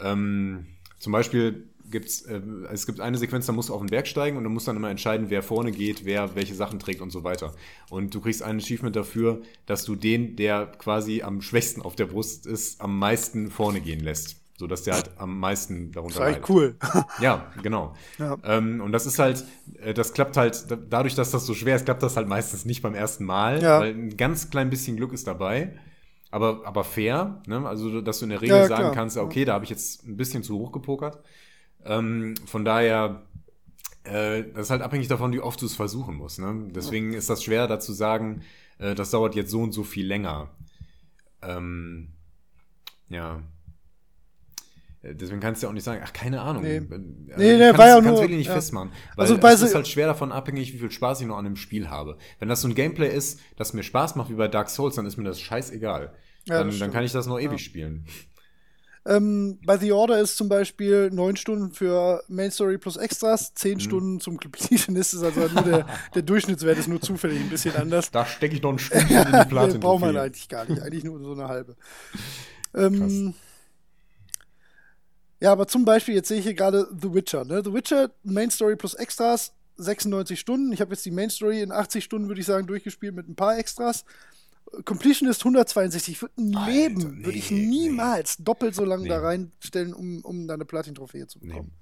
Speaker 2: Ähm, zum Beispiel gibt's, äh, es gibt eine Sequenz, da musst du auf den Berg steigen und du musst dann immer entscheiden, wer vorne geht, wer welche Sachen trägt und so weiter. Und du kriegst ein Achievement dafür, dass du den, der quasi am schwächsten auf der Brust ist, am meisten vorne gehen lässt so dass der halt am meisten darunter
Speaker 1: leidet. Das ist cool.
Speaker 2: ja, genau.
Speaker 1: Ja.
Speaker 2: Ähm, und das ist halt, äh, das klappt halt, dadurch, dass das so schwer ist, klappt das halt meistens nicht beim ersten Mal,
Speaker 1: ja.
Speaker 2: weil ein ganz klein bisschen Glück ist dabei. Aber, aber fair, ne? also dass du in der Regel ja, sagen klar. kannst, okay, da habe ich jetzt ein bisschen zu hoch gepokert. Ähm, von daher, äh, das ist halt abhängig davon, wie oft du es versuchen musst. Ne? Deswegen ist das schwer, da zu sagen, äh, das dauert jetzt so und so viel länger. Ähm, ja. Deswegen kannst du ja auch nicht sagen, ach, keine Ahnung.
Speaker 1: Nee,
Speaker 2: also,
Speaker 1: nee, nee war ja nur.
Speaker 2: wirklich nicht ja. festmachen. Weil
Speaker 1: also
Speaker 2: es ist halt schwer davon abhängig, wie viel Spaß ich noch an dem Spiel habe. Wenn das so ein Gameplay ist, das mir Spaß macht wie bei Dark Souls, dann ist mir das scheißegal. Ja, dann, dann kann ich das noch ewig ja. spielen.
Speaker 1: Ähm, bei The Order ist zum Beispiel neun Stunden für Main Story plus Extras, zehn mhm. Stunden zum Completionist ist also nur der, der Durchschnittswert ist nur zufällig ein bisschen anders.
Speaker 2: Da stecke ich noch einen Stunde in die Platin.
Speaker 1: braucht man eigentlich gar nicht, eigentlich nur so eine halbe. Ähm, ja, aber zum Beispiel, jetzt sehe ich hier gerade The Witcher. Ne? The Witcher, Main Story plus Extras, 96 Stunden. Ich habe jetzt die Main Story in 80 Stunden, würde ich sagen, durchgespielt mit ein paar Extras. Completion ist 162. Ich würde Leben, nee, würde ich niemals nee. doppelt so lange nee. da reinstellen, um, um da eine Platin-Trophäe zu bekommen.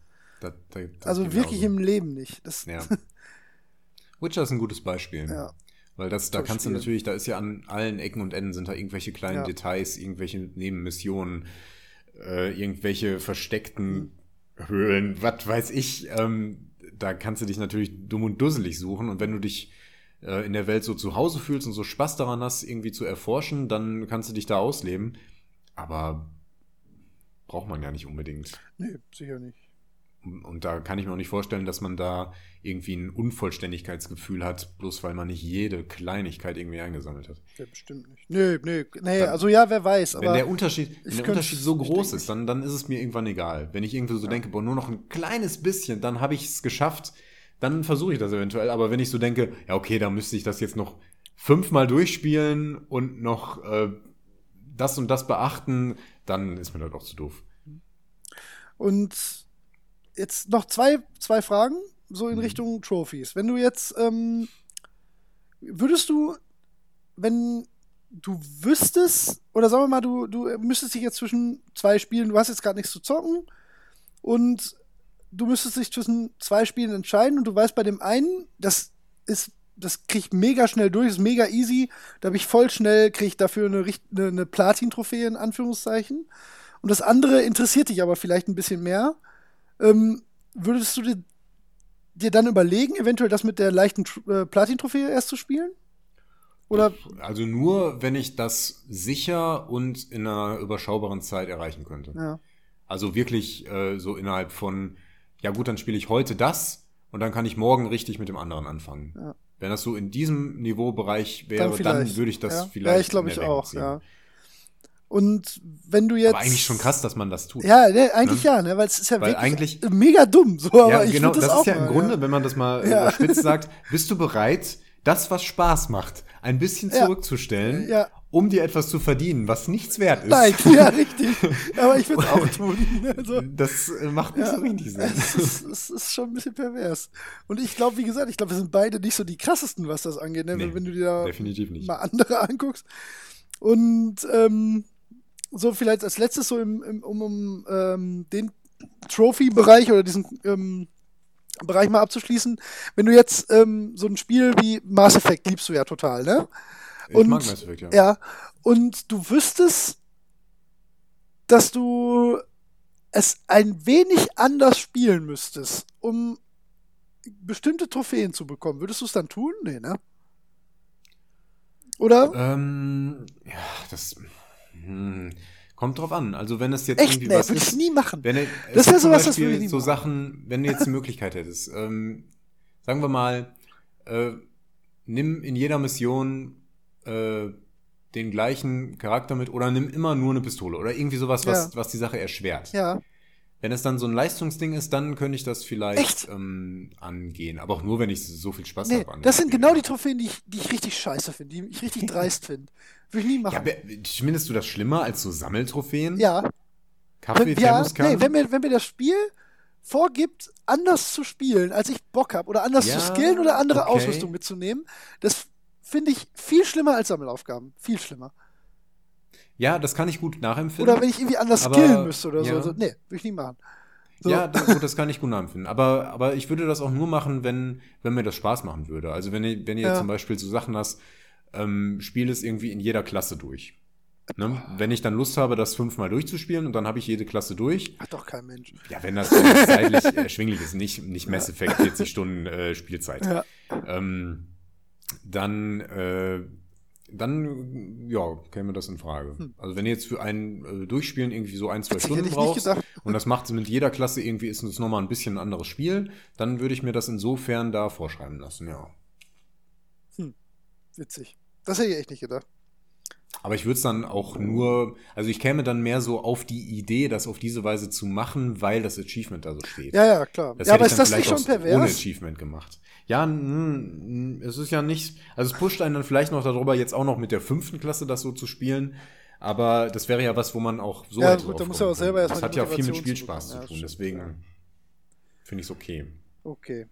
Speaker 1: Das, das, das also wirklich genauso. im Leben nicht. Das
Speaker 2: ja. Witcher ist ein gutes Beispiel.
Speaker 1: Ja.
Speaker 2: Weil das, da kannst du natürlich, da ist ja an allen Ecken und Enden sind da irgendwelche kleinen ja. Details, irgendwelche Nebenmissionen, äh, irgendwelche versteckten Höhlen, was weiß ich. Ähm, da kannst du dich natürlich dumm und dusselig suchen. Und wenn du dich äh, in der Welt so zu Hause fühlst und so Spaß daran hast, irgendwie zu erforschen, dann kannst du dich da ausleben. Aber braucht man ja nicht unbedingt.
Speaker 1: Nee, sicher nicht.
Speaker 2: Und da kann ich mir auch nicht vorstellen, dass man da irgendwie ein Unvollständigkeitsgefühl hat, bloß weil man nicht jede Kleinigkeit irgendwie eingesammelt hat.
Speaker 1: Ja, bestimmt nicht. Nee, nee, nee, dann, also ja, wer weiß.
Speaker 2: wenn der Unterschied, wenn der Unterschied so groß ist, dann, dann ist es mir irgendwann egal. Wenn ich irgendwie so ja. denke, boah, nur noch ein kleines bisschen, dann habe ich es geschafft, dann versuche ich das eventuell. Aber wenn ich so denke, ja, okay, da müsste ich das jetzt noch fünfmal durchspielen und noch äh, das und das beachten, dann ist mir das auch zu doof.
Speaker 1: Und jetzt noch zwei, zwei Fragen, so in mhm. Richtung Trophies. Wenn du jetzt, ähm, würdest du, wenn du wüsstest, oder sagen wir mal, du, du müsstest dich jetzt zwischen zwei Spielen, du hast jetzt gerade nichts zu zocken und du müsstest dich zwischen zwei Spielen entscheiden und du weißt bei dem einen, das ist, das krieg ich mega schnell durch, ist mega easy, da habe ich voll schnell, krieg ich dafür eine, eine, eine Platin-Trophäe in Anführungszeichen. Und das andere interessiert dich aber vielleicht ein bisschen mehr ähm, würdest du dir dir dann überlegen, eventuell das mit der leichten äh, Platin-Trophäe erst zu spielen? Oder?
Speaker 2: Also nur, wenn ich das sicher und in einer überschaubaren Zeit erreichen könnte.
Speaker 1: Ja.
Speaker 2: Also wirklich äh, so innerhalb von, ja gut, dann spiele ich heute das und dann kann ich morgen richtig mit dem anderen anfangen.
Speaker 1: Ja.
Speaker 2: Wenn das so in diesem Niveaubereich wäre,
Speaker 1: Dann
Speaker 2: dann, würde ich das
Speaker 1: ja.
Speaker 2: vielleicht.
Speaker 1: Ja, ich glaube ich auch,
Speaker 2: ziehen.
Speaker 1: ja. Und wenn du jetzt.
Speaker 2: Aber eigentlich schon krass, dass man das tut.
Speaker 1: Ja, ne, eigentlich
Speaker 2: Ne?
Speaker 1: ja, ne, weil es ist ja
Speaker 2: Weil
Speaker 1: wirklich
Speaker 2: eigentlich-
Speaker 1: mega dumm. So, aber
Speaker 2: ja,
Speaker 1: ich
Speaker 2: genau, das,
Speaker 1: das,
Speaker 2: ist ja im
Speaker 1: mal,
Speaker 2: Grunde, wenn man das mal
Speaker 1: Ja.
Speaker 2: überspitzt sagt, bist du bereit, das, was Spaß macht, ein bisschen
Speaker 1: Ja.
Speaker 2: zurückzustellen,
Speaker 1: Ja.
Speaker 2: Um dir etwas zu verdienen, was nichts wert ist?
Speaker 1: Nein, ja, richtig. Aber ich würde es auch tun. Also,
Speaker 2: Das äh, macht nicht
Speaker 1: Ja.
Speaker 2: so richtig Sinn.
Speaker 1: es, ist, es ist schon ein bisschen pervers. Und ich glaube, wie gesagt, ich glaube, wir sind beide nicht so die krassesten, was das angeht, ne?
Speaker 2: Nee,
Speaker 1: wenn du dir da mal andere anguckst. Und ähm, so vielleicht als letztes so im, im, um, um ähm, den Trophy-Bereich oder diesen ähm, Bereich mal abzuschließen, wenn du jetzt ähm, so ein Spiel wie Mass Effect liebst du ja total, ne?
Speaker 2: Ich
Speaker 1: und-
Speaker 2: mag Mass Effect, ja.
Speaker 1: Ja, und du wüsstest, dass du es ein wenig anders spielen müsstest, um bestimmte Trophäen zu bekommen. Würdest du es dann tun? Nee, ne? Oder?
Speaker 2: Ähm, ja, das hm, kommt drauf an. Also wenn es jetzt
Speaker 1: Echt?
Speaker 2: irgendwie
Speaker 1: Nee,
Speaker 2: was
Speaker 1: würde ich nie machen.
Speaker 2: wenn es
Speaker 1: Das
Speaker 2: es
Speaker 1: wär
Speaker 2: gibt zum
Speaker 1: sowas, das
Speaker 2: Beispiel
Speaker 1: würde ich nie
Speaker 2: so
Speaker 1: machen.
Speaker 2: Sachen, wenn du jetzt die Möglichkeit hättest, ähm, sagen wir mal, äh, nimm in jeder Mission äh, den gleichen Charakter mit oder nimm immer nur eine Pistole oder irgendwie sowas, was,
Speaker 1: Ja.
Speaker 2: was die Sache erschwert.
Speaker 1: Ja.
Speaker 2: Wenn es dann so ein Leistungsding ist, dann könnte ich das vielleicht ähm, angehen. Aber auch nur, wenn ich so viel Spaß
Speaker 1: Nee,
Speaker 2: habe.
Speaker 1: das sind genau die Trophäen, die ich, die ich richtig scheiße finde, die ich richtig dreist finde. Würde ich nie machen.
Speaker 2: Ja, be- findest du das schlimmer als so Sammeltrophäen?
Speaker 1: Ja,
Speaker 2: Kaffee,
Speaker 1: wenn, ja nee, wenn, mir, wenn mir das Spiel vorgibt, anders zu spielen, als ich Bock habe, oder anders
Speaker 2: Ja,
Speaker 1: zu skillen oder andere
Speaker 2: okay.
Speaker 1: Ausrüstung mitzunehmen, das finde ich viel schlimmer als Sammelaufgaben. Viel schlimmer.
Speaker 2: ja, das kann ich gut nachempfinden.
Speaker 1: Oder wenn ich irgendwie anders
Speaker 2: Aber,
Speaker 1: skillen müsste oder
Speaker 2: ja.
Speaker 1: so. so. Nee, würde ich nie machen. So.
Speaker 2: Ja, das, gut, das kann ich gut nachempfinden. Aber, aber ich würde das auch nur machen, wenn, wenn mir das Spaß machen würde. Also wenn ihr, wenn ihr
Speaker 1: Ja.
Speaker 2: zum Beispiel so Sachen hast, ähm, spiel es irgendwie in jeder Klasse durch. Ne? Wenn ich dann Lust habe, das fünfmal durchzuspielen und dann habe ich jede Klasse durch.
Speaker 1: Hat doch kein Mensch.
Speaker 2: Ja, wenn das, wenn das zeitlich erschwinglich ist, nicht, nicht Mass Effect 40 Stunden äh, Spielzeit.
Speaker 1: Ja.
Speaker 2: Ähm, dann, äh, dann, ja, käme das in Frage.
Speaker 1: Hm.
Speaker 2: Also wenn ihr jetzt für ein äh, Durchspielen irgendwie so ein, zwei
Speaker 1: Witzig,
Speaker 2: Stunden brauchst
Speaker 1: gedacht.
Speaker 2: und das macht mit jeder Klasse irgendwie, ist es nochmal ein bisschen ein anderes Spiel, dann würde ich mir das insofern da vorschreiben lassen, ja.
Speaker 1: Witzig. Das hätte ich echt nicht gedacht.
Speaker 2: Aber ich würde es dann auch nur, also ich käme dann mehr so auf die Idee, das auf diese Weise zu machen, weil das Achievement da so steht.
Speaker 1: Ja, ja, klar.
Speaker 2: Das
Speaker 1: ja, aber ist das nicht schon
Speaker 2: auch ohne
Speaker 1: pervers?
Speaker 2: Achievement gemacht. Ja, es ist ja nicht, also es pusht einen dann vielleicht noch darüber, jetzt auch noch mit der fünften Klasse das so zu spielen. Aber das wäre ja was, wo man auch so
Speaker 1: Ja, gut, da muss er auch selber erstmal
Speaker 2: Das hat ja viel mit Spielspaß zu.
Speaker 1: Ja,
Speaker 2: tun,
Speaker 1: stimmt,
Speaker 2: deswegen
Speaker 1: ja.
Speaker 2: finde ich es okay.
Speaker 1: Okay.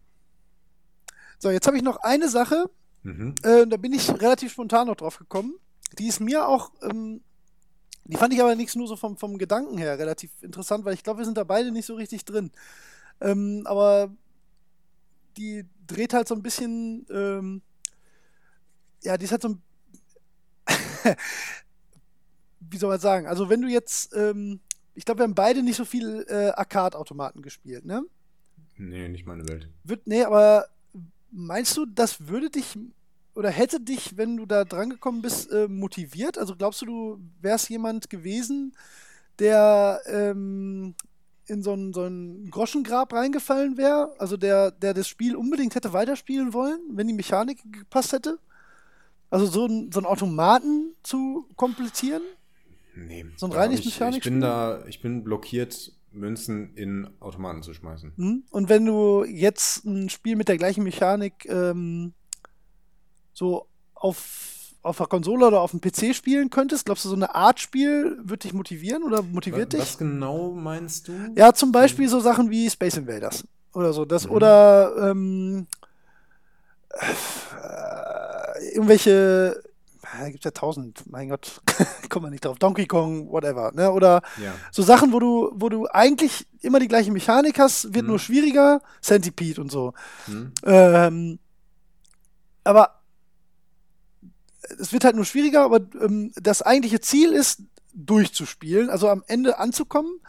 Speaker 1: So, jetzt habe ich noch eine Sache,
Speaker 2: Mhm.
Speaker 1: äh, da bin ich relativ spontan noch drauf gekommen. Die ist mir auch, ähm, die fand ich aber nichts nur so vom, vom Gedanken her relativ interessant, weil ich glaube, wir sind da beide nicht so richtig drin. Ähm, aber die dreht halt so ein bisschen, ähm, ja, die ist halt so ein, wie soll man sagen, also wenn du jetzt, ähm, ich glaube, wir haben beide nicht so viel äh, Arcade-Automaten gespielt, ne?
Speaker 2: Nee, nicht meine Welt.
Speaker 1: Wird, nee, aber meinst du, das würde dich oder hätte dich, wenn du da drangekommen bist, äh, motiviert? Also glaubst du, du wärst jemand gewesen, der ähm, in so ein, so ein Groschengrab reingefallen wäre? Also der, der das Spiel unbedingt hätte weiterspielen wollen, wenn die Mechanik gepasst hätte? Also so, ein, so einen Automaten zu komplettieren?
Speaker 2: Nee.
Speaker 1: So ein reines
Speaker 2: ich, ich bin da, ich bin blockiert, Münzen in Automaten zu schmeißen.
Speaker 1: Hm? Und wenn du jetzt ein Spiel mit der gleichen Mechanik ähm, so auf, auf der Konsole oder auf dem PC spielen könntest, glaubst du, so eine Art Spiel wird dich motivieren oder motiviert
Speaker 2: was,
Speaker 1: dich?
Speaker 2: was genau meinst du?
Speaker 1: Ja, zum Beispiel so Sachen wie Space Invaders oder so. Das,
Speaker 2: Mhm.
Speaker 1: Oder ähm, äh, irgendwelche, da gibt es ja tausend, mein Gott, kommt man nicht drauf. Donkey Kong, whatever. Ne? Oder
Speaker 2: Ja.
Speaker 1: so Sachen, wo du, wo du eigentlich immer die gleiche Mechanik hast, wird
Speaker 2: Mhm.
Speaker 1: nur schwieriger, Centipede und so.
Speaker 2: Hm?
Speaker 1: Ähm, aber es wird halt nur schwieriger, aber ähm, das eigentliche Ziel ist, durchzuspielen, also am Ende anzukommen,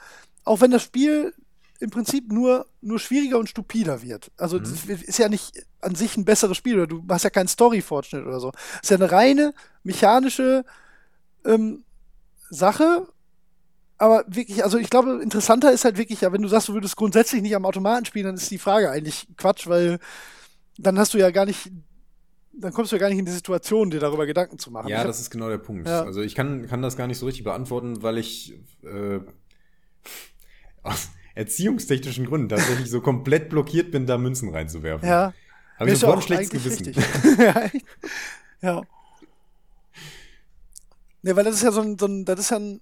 Speaker 1: auch wenn das Spiel im Prinzip nur, nur schwieriger und stupider wird. Also
Speaker 2: Mhm.
Speaker 1: ist ja nicht an sich ein besseres Spiel oder du hast ja keinen Story-Fortschritt oder so. Es ist ja eine reine mechanische ähm, Sache. Aber wirklich, also ich glaube, interessanter ist halt wirklich, ja, wenn du sagst, du würdest grundsätzlich nicht am Automaten spielen, dann ist die Frage eigentlich Quatsch, weil dann hast du ja gar nicht, dann kommst du ja gar nicht in die Situation, dir darüber Gedanken zu machen.
Speaker 2: Ja,
Speaker 1: hab-
Speaker 2: das ist genau der Punkt.
Speaker 1: Ja.
Speaker 2: Also ich kann, kann das gar nicht so richtig beantworten, weil ich äh, aus erziehungstechnischen Gründen tatsächlich so komplett blockiert bin, da Münzen reinzuwerfen.
Speaker 1: ja.
Speaker 2: Habe ich sofort ein
Speaker 1: auch
Speaker 2: schlechtes Gewissen.
Speaker 1: ja, ja. Ne, weil das ist ja so ein, so ein das ist ja ein,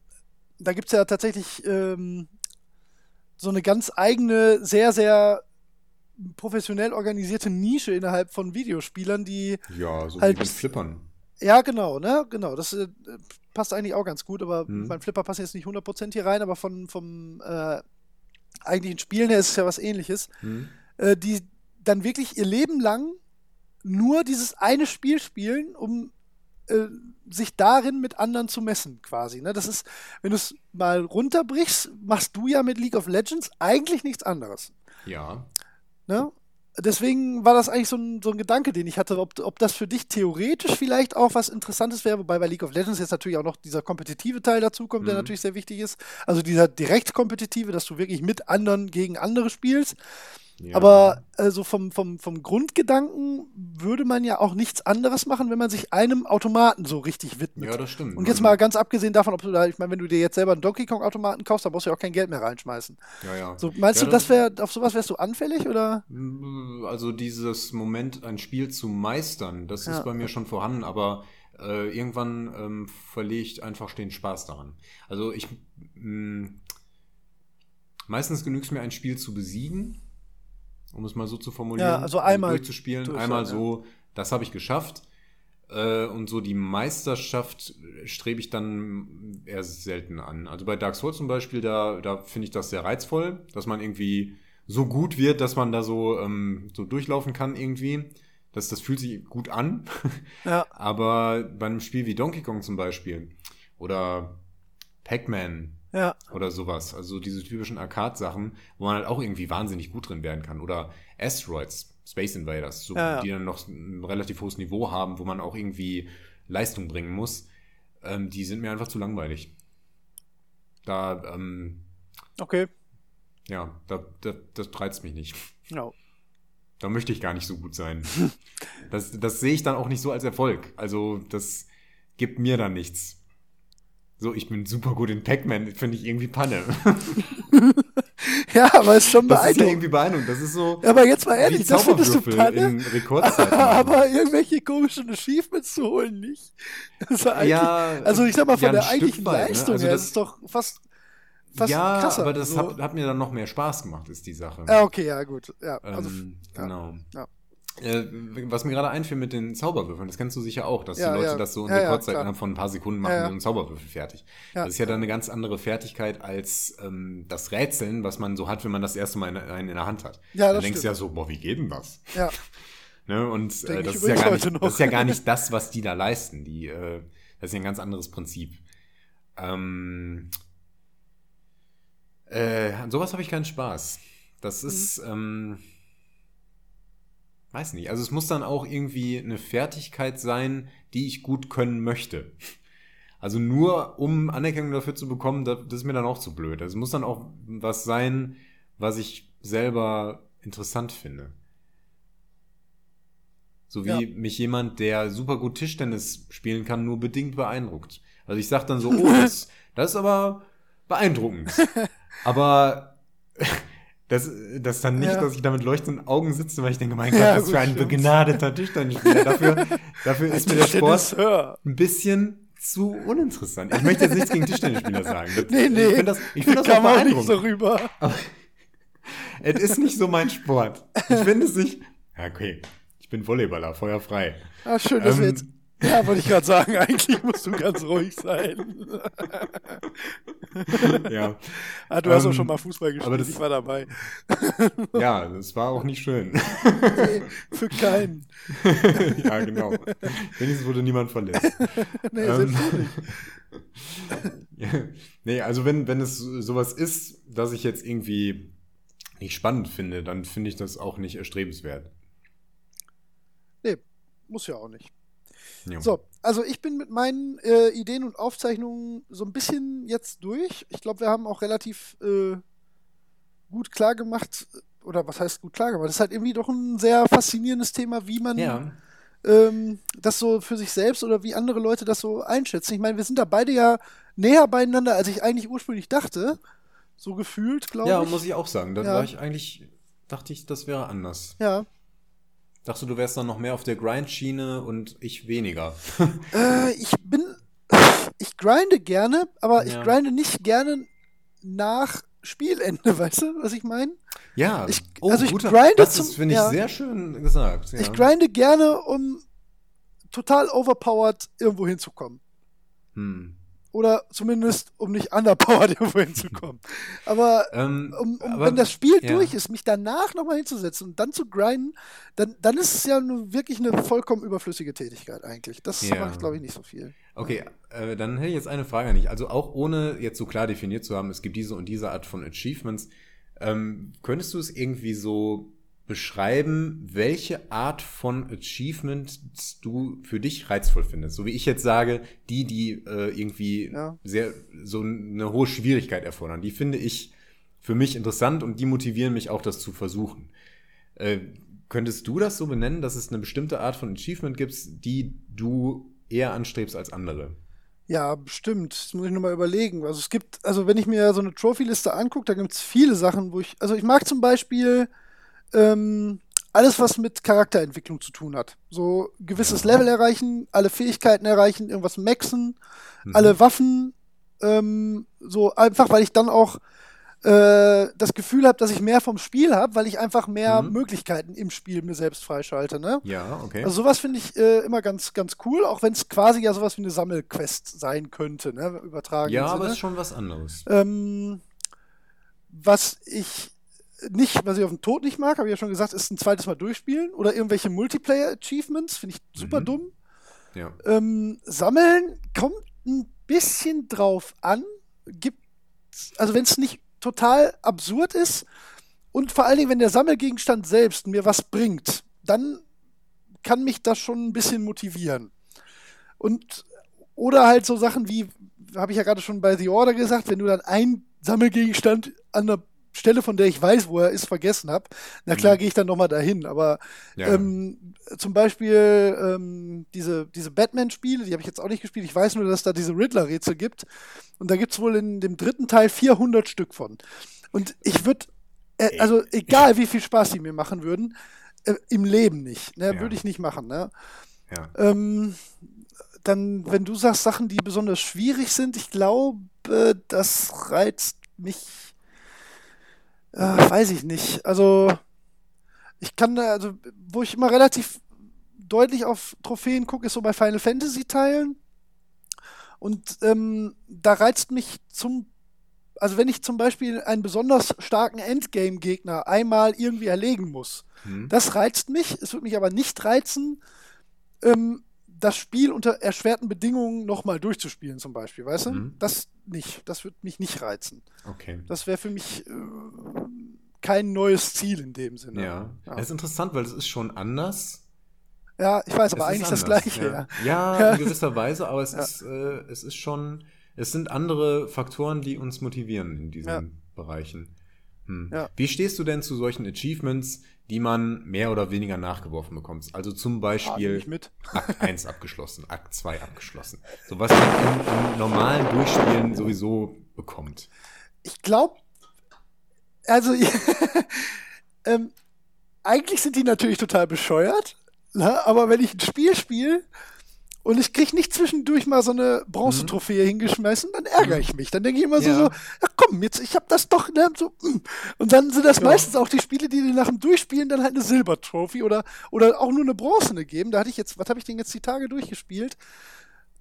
Speaker 1: da gibt's ja tatsächlich ähm, so eine ganz eigene, sehr, sehr professionell organisierte Nische innerhalb von Videospielern, die,
Speaker 2: Ja, so
Speaker 1: Halt-
Speaker 2: wie Flippern.
Speaker 1: ja, genau, ne, genau, das äh, passt eigentlich auch ganz gut, aber
Speaker 2: Mhm.
Speaker 1: mein Flipper passt jetzt nicht 100% hier rein, aber von, vom äh, eigentlichen Spielen her ist es ja was ähnliches.
Speaker 2: Hm?
Speaker 1: äh, die dann wirklich ihr Leben lang nur dieses eine Spiel spielen, um äh, sich darin mit anderen zu messen, quasi. Ne? Das ist, wenn du es mal runterbrichst, machst du ja mit League of Legends eigentlich nichts anderes.
Speaker 2: Ja.
Speaker 1: Ne? Deswegen war das eigentlich so ein, so ein Gedanke, den ich hatte, ob, ob das für dich theoretisch vielleicht auch was Interessantes wäre, wobei bei League of Legends jetzt natürlich auch noch dieser kompetitive Teil dazukommt, der
Speaker 2: Mhm.
Speaker 1: natürlich sehr wichtig ist. Also dieser direkt kompetitive, dass du wirklich mit anderen gegen andere spielst.
Speaker 2: Ja.
Speaker 1: Aber also vom, vom, vom Grundgedanken würde man ja auch nichts anderes machen, wenn man sich einem Automaten so richtig widmet.
Speaker 2: Ja, das stimmt.
Speaker 1: Und jetzt
Speaker 2: Also-
Speaker 1: mal ganz abgesehen davon, ob du da, ich meine, wenn du dir jetzt selber einen Donkey Kong Automaten kaufst, dann brauchst du ja auch kein Geld mehr reinschmeißen.
Speaker 2: Ja, ja.
Speaker 1: So, meinst
Speaker 2: Ja,
Speaker 1: du, das wäre, auf sowas wärst du anfällig oder?
Speaker 2: Also dieses Moment, ein Spiel zu meistern, das
Speaker 1: Ja.
Speaker 2: ist bei mir schon vorhanden, aber äh, irgendwann ähm, verliere ich einfach den Spaß daran. Also ich mh, meistens genügt es mir, ein Spiel zu besiegen, um es mal so zu formulieren.
Speaker 1: Ja, also einmal
Speaker 2: durchzuspielen,
Speaker 1: durch,
Speaker 2: einmal
Speaker 1: ja.
Speaker 2: so, das habe ich geschafft. Äh, und so die Meisterschaft strebe ich dann eher selten an. Also bei Dark Souls zum Beispiel, da, da finde ich das sehr reizvoll, dass man irgendwie so gut wird, dass man da so, ähm, so durchlaufen kann irgendwie. Das, das fühlt sich gut an.
Speaker 1: Ja.
Speaker 2: Aber bei einem Spiel wie Donkey Kong zum Beispiel oder Pac-Man
Speaker 1: Ja,
Speaker 2: oder sowas, also diese typischen Arcade-Sachen, wo man halt auch irgendwie wahnsinnig gut drin werden kann. Oder Asteroids, Space Invaders, so,
Speaker 1: Ja, ja.
Speaker 2: die dann noch ein relativ hohes Niveau haben, wo man auch irgendwie Leistung bringen muss. Ähm, die sind mir einfach zu langweilig. Da, ähm,
Speaker 1: okay.
Speaker 2: ja, da, da, das reizt mich nicht.
Speaker 1: Ja.
Speaker 2: Da möchte ich gar nicht so gut sein. Das, das sehe ich dann auch nicht so als Erfolg. Also, das gibt mir dann nichts. So, ich bin super gut in Pac-Man, finde ich irgendwie Panne.
Speaker 1: ja, aber ist schon
Speaker 2: Das ist ja
Speaker 1: beeindruckend.
Speaker 2: irgendwie beeindruckend. Das ist so
Speaker 1: aber jetzt mal ehrlich, das findest du Panne,
Speaker 2: in Rekordzeiten.
Speaker 1: aber irgendwelche komischen Achievements zu holen nicht. Das ist ja
Speaker 2: ja,
Speaker 1: also ich sag mal, von
Speaker 2: ja,
Speaker 1: der eigentlichen
Speaker 2: weit, ne?
Speaker 1: Leistung
Speaker 2: Also
Speaker 1: her,
Speaker 2: das-
Speaker 1: ist doch fast, fast
Speaker 2: ja,
Speaker 1: krasser.
Speaker 2: aber das
Speaker 1: so.
Speaker 2: hat, hat mir dann noch mehr Spaß gemacht, ist die Sache.
Speaker 1: Ja, okay, ja, gut. Ja, also,
Speaker 2: ähm,
Speaker 1: ja.
Speaker 2: genau.
Speaker 1: Ja.
Speaker 2: Äh, was mir gerade einfiel mit den Zauberwürfeln, das kennst du sicher auch, dass
Speaker 1: Ja,
Speaker 2: die Leute
Speaker 1: ja.
Speaker 2: das so in
Speaker 1: Ja,
Speaker 2: Rekordzeit innerhalb von ein paar Sekunden machen und einen Zauberwürfel fertig. Das ist ja dann eine ganz andere Fertigkeit als ähm, das Rätseln, was man so hat, wenn man das erste Mal in, einen in der Hand hat.
Speaker 1: Ja,
Speaker 2: dann
Speaker 1: das
Speaker 2: denkst du ja so, boah, wie geht denn das?
Speaker 1: ja,
Speaker 2: Ne? Und äh, das, ist ja gar nicht, das ist ja gar nicht das, was die da leisten. Die, äh, das ist ja ein ganz anderes Prinzip. Ähm, äh, an sowas habe ich keinen Spaß. Das
Speaker 1: Mhm.
Speaker 2: ist, ähm, weiß nicht. Also es muss dann auch irgendwie eine Fertigkeit sein, die ich gut können möchte. Also nur um Anerkennung dafür zu bekommen, das, ist mir dann auch zu blöd. Also es muss dann auch was sein, was ich selber interessant finde. So wie
Speaker 1: Ja.
Speaker 2: mich jemand, der super gut Tischtennis spielen kann, nur bedingt beeindruckt. Also ich sag dann so, oh, das, das ist aber beeindruckend. Aber das, das ist dann nicht,
Speaker 1: Ja.
Speaker 2: dass ich da mit leuchtenden Augen sitze, weil ich denke, mein
Speaker 1: Ja,
Speaker 2: Gott, was
Speaker 1: gut,
Speaker 2: für ein
Speaker 1: stimmt.
Speaker 2: begnadeter Tischtennisspieler. Dafür, dafür ist mir der Sport ein bisschen zu uninteressant. Ich möchte jetzt nichts gegen Tischtennisspieler sagen. Das,
Speaker 1: Nee, nee.
Speaker 2: Ich finde das, ich find das
Speaker 1: Kam auch nicht so rüber.
Speaker 2: Es ist nicht so mein Sport. Ich finde es nicht. Ja, okay. Ich bin Volleyballer, feuerfrei.
Speaker 1: Ah, schön, dass wir
Speaker 2: Ähm,
Speaker 1: jetzt. Ja, wollte ich gerade sagen, eigentlich musst du ganz ruhig sein.
Speaker 2: Ja.
Speaker 1: Ah, du hast
Speaker 2: Ähm,
Speaker 1: auch schon mal Fußball gespielt,
Speaker 2: aber das-
Speaker 1: ich war dabei.
Speaker 2: ja, das war auch nicht schön.
Speaker 1: Nee, für keinen.
Speaker 2: ja, genau. Wenigstens wurde niemand verletzt.
Speaker 1: Nee,
Speaker 2: Ähm,
Speaker 1: selbst nicht.
Speaker 2: Nee, also wenn, wenn es sowas ist, dass ich jetzt irgendwie nicht spannend finde, dann finde ich das auch nicht erstrebenswert.
Speaker 1: Nee, muss ja auch nicht.
Speaker 2: Ja.
Speaker 1: So, also ich bin mit meinen äh, Ideen und Aufzeichnungen so ein bisschen jetzt durch. Ich glaube, wir haben auch relativ äh, gut klar gemacht, oder was heißt gut klar gemacht? Das ist halt irgendwie doch ein sehr faszinierendes Thema, wie man
Speaker 2: ja.
Speaker 1: ähm, das so für sich selbst oder wie andere Leute das so einschätzen. Ich meine, wir sind da beide ja näher beieinander, als ich eigentlich ursprünglich dachte. So gefühlt, glaube
Speaker 2: Ja,
Speaker 1: ich.
Speaker 2: muss ich auch sagen. Da
Speaker 1: Ja.
Speaker 2: war ich eigentlich, dachte ich, das wäre anders.
Speaker 1: Ja.
Speaker 2: Dachte, du wärst dann noch mehr auf der Grind-Schiene und ich weniger.
Speaker 1: Äh, ich bin. Ich grinde gerne, aber ich
Speaker 2: Ja.
Speaker 1: grinde nicht gerne nach Spielende, weißt du, was ich meine?
Speaker 2: Ja,
Speaker 1: Ich-
Speaker 2: oh,
Speaker 1: also ich
Speaker 2: guter,
Speaker 1: grinde
Speaker 2: das
Speaker 1: zum-
Speaker 2: finde ich,
Speaker 1: ja.
Speaker 2: sehr schön gesagt. Ja.
Speaker 1: Ich grinde gerne, um total overpowered irgendwo hinzukommen.
Speaker 2: Hm.
Speaker 1: Oder zumindest, um nicht underpowered irgendwo hinzukommen. Aber
Speaker 2: Ähm,
Speaker 1: um, um,
Speaker 2: aber-
Speaker 1: wenn das Spiel
Speaker 2: ja.
Speaker 1: durch ist, mich danach nochmal hinzusetzen und dann zu grinden, dann, dann ist es ja nur wirklich eine vollkommen überflüssige Tätigkeit eigentlich. Das
Speaker 2: Ja.
Speaker 1: mache ich, glaube ich, nicht so viel.
Speaker 2: Okay, äh, dann hätte ich jetzt eine Frage an dich. Also auch ohne jetzt so klar definiert zu haben, es gibt diese und diese Art von Achievements, ähm, könntest du es irgendwie so beschreiben, welche Art von Achievements du für dich reizvoll findest? So wie ich jetzt sage, die, die äh, irgendwie
Speaker 1: Ja.
Speaker 2: sehr so eine hohe Schwierigkeit erfordern, die finde ich für mich interessant und die motivieren mich auch, das zu versuchen. Äh, könntest du das so benennen, dass es eine bestimmte Art von Achievement gibt, die du eher anstrebst als andere?
Speaker 1: Ja, bestimmt. Das muss ich nur mal überlegen. Also es gibt, also wenn ich mir so eine Trophy-Liste angucke, da gibt es viele Sachen, wo ich, also ich mag zum Beispiel ähm, alles, was mit Charakterentwicklung zu tun hat. So gewisses Level erreichen, alle Fähigkeiten erreichen, irgendwas maxen,
Speaker 2: Mhm.
Speaker 1: alle Waffen, ähm, so einfach, weil ich dann auch äh, das Gefühl habe, dass ich mehr vom Spiel habe, weil ich einfach mehr
Speaker 2: Mhm.
Speaker 1: Möglichkeiten im Spiel mir selbst freischalte, ne?
Speaker 2: Ja, okay.
Speaker 1: Also sowas finde ich äh, immer ganz, ganz cool, auch wenn es quasi ja sowas wie eine Sammelquest sein könnte, ne? Übertragen.
Speaker 2: ja, aber
Speaker 1: Sinne.
Speaker 2: es ist schon was anderes.
Speaker 1: ähm, was ich nicht, was ich auf den Tod nicht mag, habe ich ja schon gesagt, ist ein zweites Mal durchspielen oder irgendwelche Multiplayer-Achievements, finde ich super
Speaker 2: Mhm.
Speaker 1: dumm.
Speaker 2: Ja.
Speaker 1: Ähm, sammeln kommt ein bisschen drauf an. Gibt, also wenn es nicht total absurd ist und vor allen Dingen, wenn der Sammelgegenstand selbst mir was bringt, dann kann mich das schon ein bisschen motivieren. Und oder halt so Sachen wie, habe ich ja gerade schon bei The Order gesagt, wenn du dann einen Sammelgegenstand an der Stelle, von der ich weiß, wo er ist, vergessen habe, na klar,
Speaker 2: Mhm.
Speaker 1: gehe ich dann nochmal dahin. Aber
Speaker 2: Ja.
Speaker 1: ähm, zum Beispiel ähm, diese, diese Batman-Spiele, die habe ich jetzt auch nicht gespielt. Ich weiß nur, dass da diese Riddler-Rätsel gibt. Und da gibt es wohl in dem dritten Teil 400 Stück von. Und ich würde, äh, also egal wie viel Spaß die mir machen würden, äh, im Leben nicht. Ne?
Speaker 2: Ja.
Speaker 1: Würde ich nicht machen. Ne?
Speaker 2: ja.
Speaker 1: Ähm, dann, wenn du sagst Sachen, die besonders schwierig sind, ich glaube, das reizt mich. Äh, weiß ich nicht. Also, ich kann da, also, wo ich immer relativ deutlich auf Trophäen gucke, ist so bei Final Fantasy Teilen. Und ähm, da reizt mich zum, also wenn ich zum Beispiel einen besonders starken Endgame-Gegner einmal irgendwie erlegen muss,
Speaker 2: Hm.
Speaker 1: das reizt mich. Es wird mich aber nicht reizen, ähm, das Spiel unter erschwerten Bedingungen nochmal durchzuspielen, zum Beispiel, weißt du?
Speaker 2: Mhm.
Speaker 1: Das nicht. Das wird mich nicht reizen.
Speaker 2: Okay.
Speaker 1: Das wäre für mich äh, kein neues Ziel in dem Sinne.
Speaker 2: Ja.
Speaker 1: Ja.
Speaker 2: Das ist interessant, weil es ist schon anders.
Speaker 1: Ja, ich weiß, aber
Speaker 2: Es ist
Speaker 1: eigentlich das Gleiche, ja.
Speaker 2: Ja,
Speaker 1: Ja.
Speaker 2: in gewisser Weise, aber es ist, äh, es ist schon, es sind andere Faktoren, die uns motivieren in diesen. Bereichen. Hm.
Speaker 1: Ja.
Speaker 2: Wie stehst du denn zu solchen Achievements, die man mehr oder weniger nachgeworfen bekommt? Also zum Beispiel. Akt 1 abgeschlossen, Akt 2 abgeschlossen. So was man im, im normalen Durchspielen sowieso bekommt.
Speaker 1: Ich glaube, also ähm, eigentlich sind die natürlich total bescheuert, ne? aber wenn ich ein Spiel spiele und ich kriege nicht zwischendurch mal so eine Bronzetrophäe hingeschmissen, dann ärgere ich mich. Dann denke ich immer so,
Speaker 2: Ja.
Speaker 1: so, ach komm, jetzt, ich habe das doch, ne, so, mm. und dann sind das
Speaker 2: Ja.
Speaker 1: meistens auch die Spiele, die dir nach dem Durchspielen dann halt eine Silbertrophy oder, oder auch nur eine Bronzene geben. Da hatte ich jetzt, was habe ich denn jetzt die Tage durchgespielt?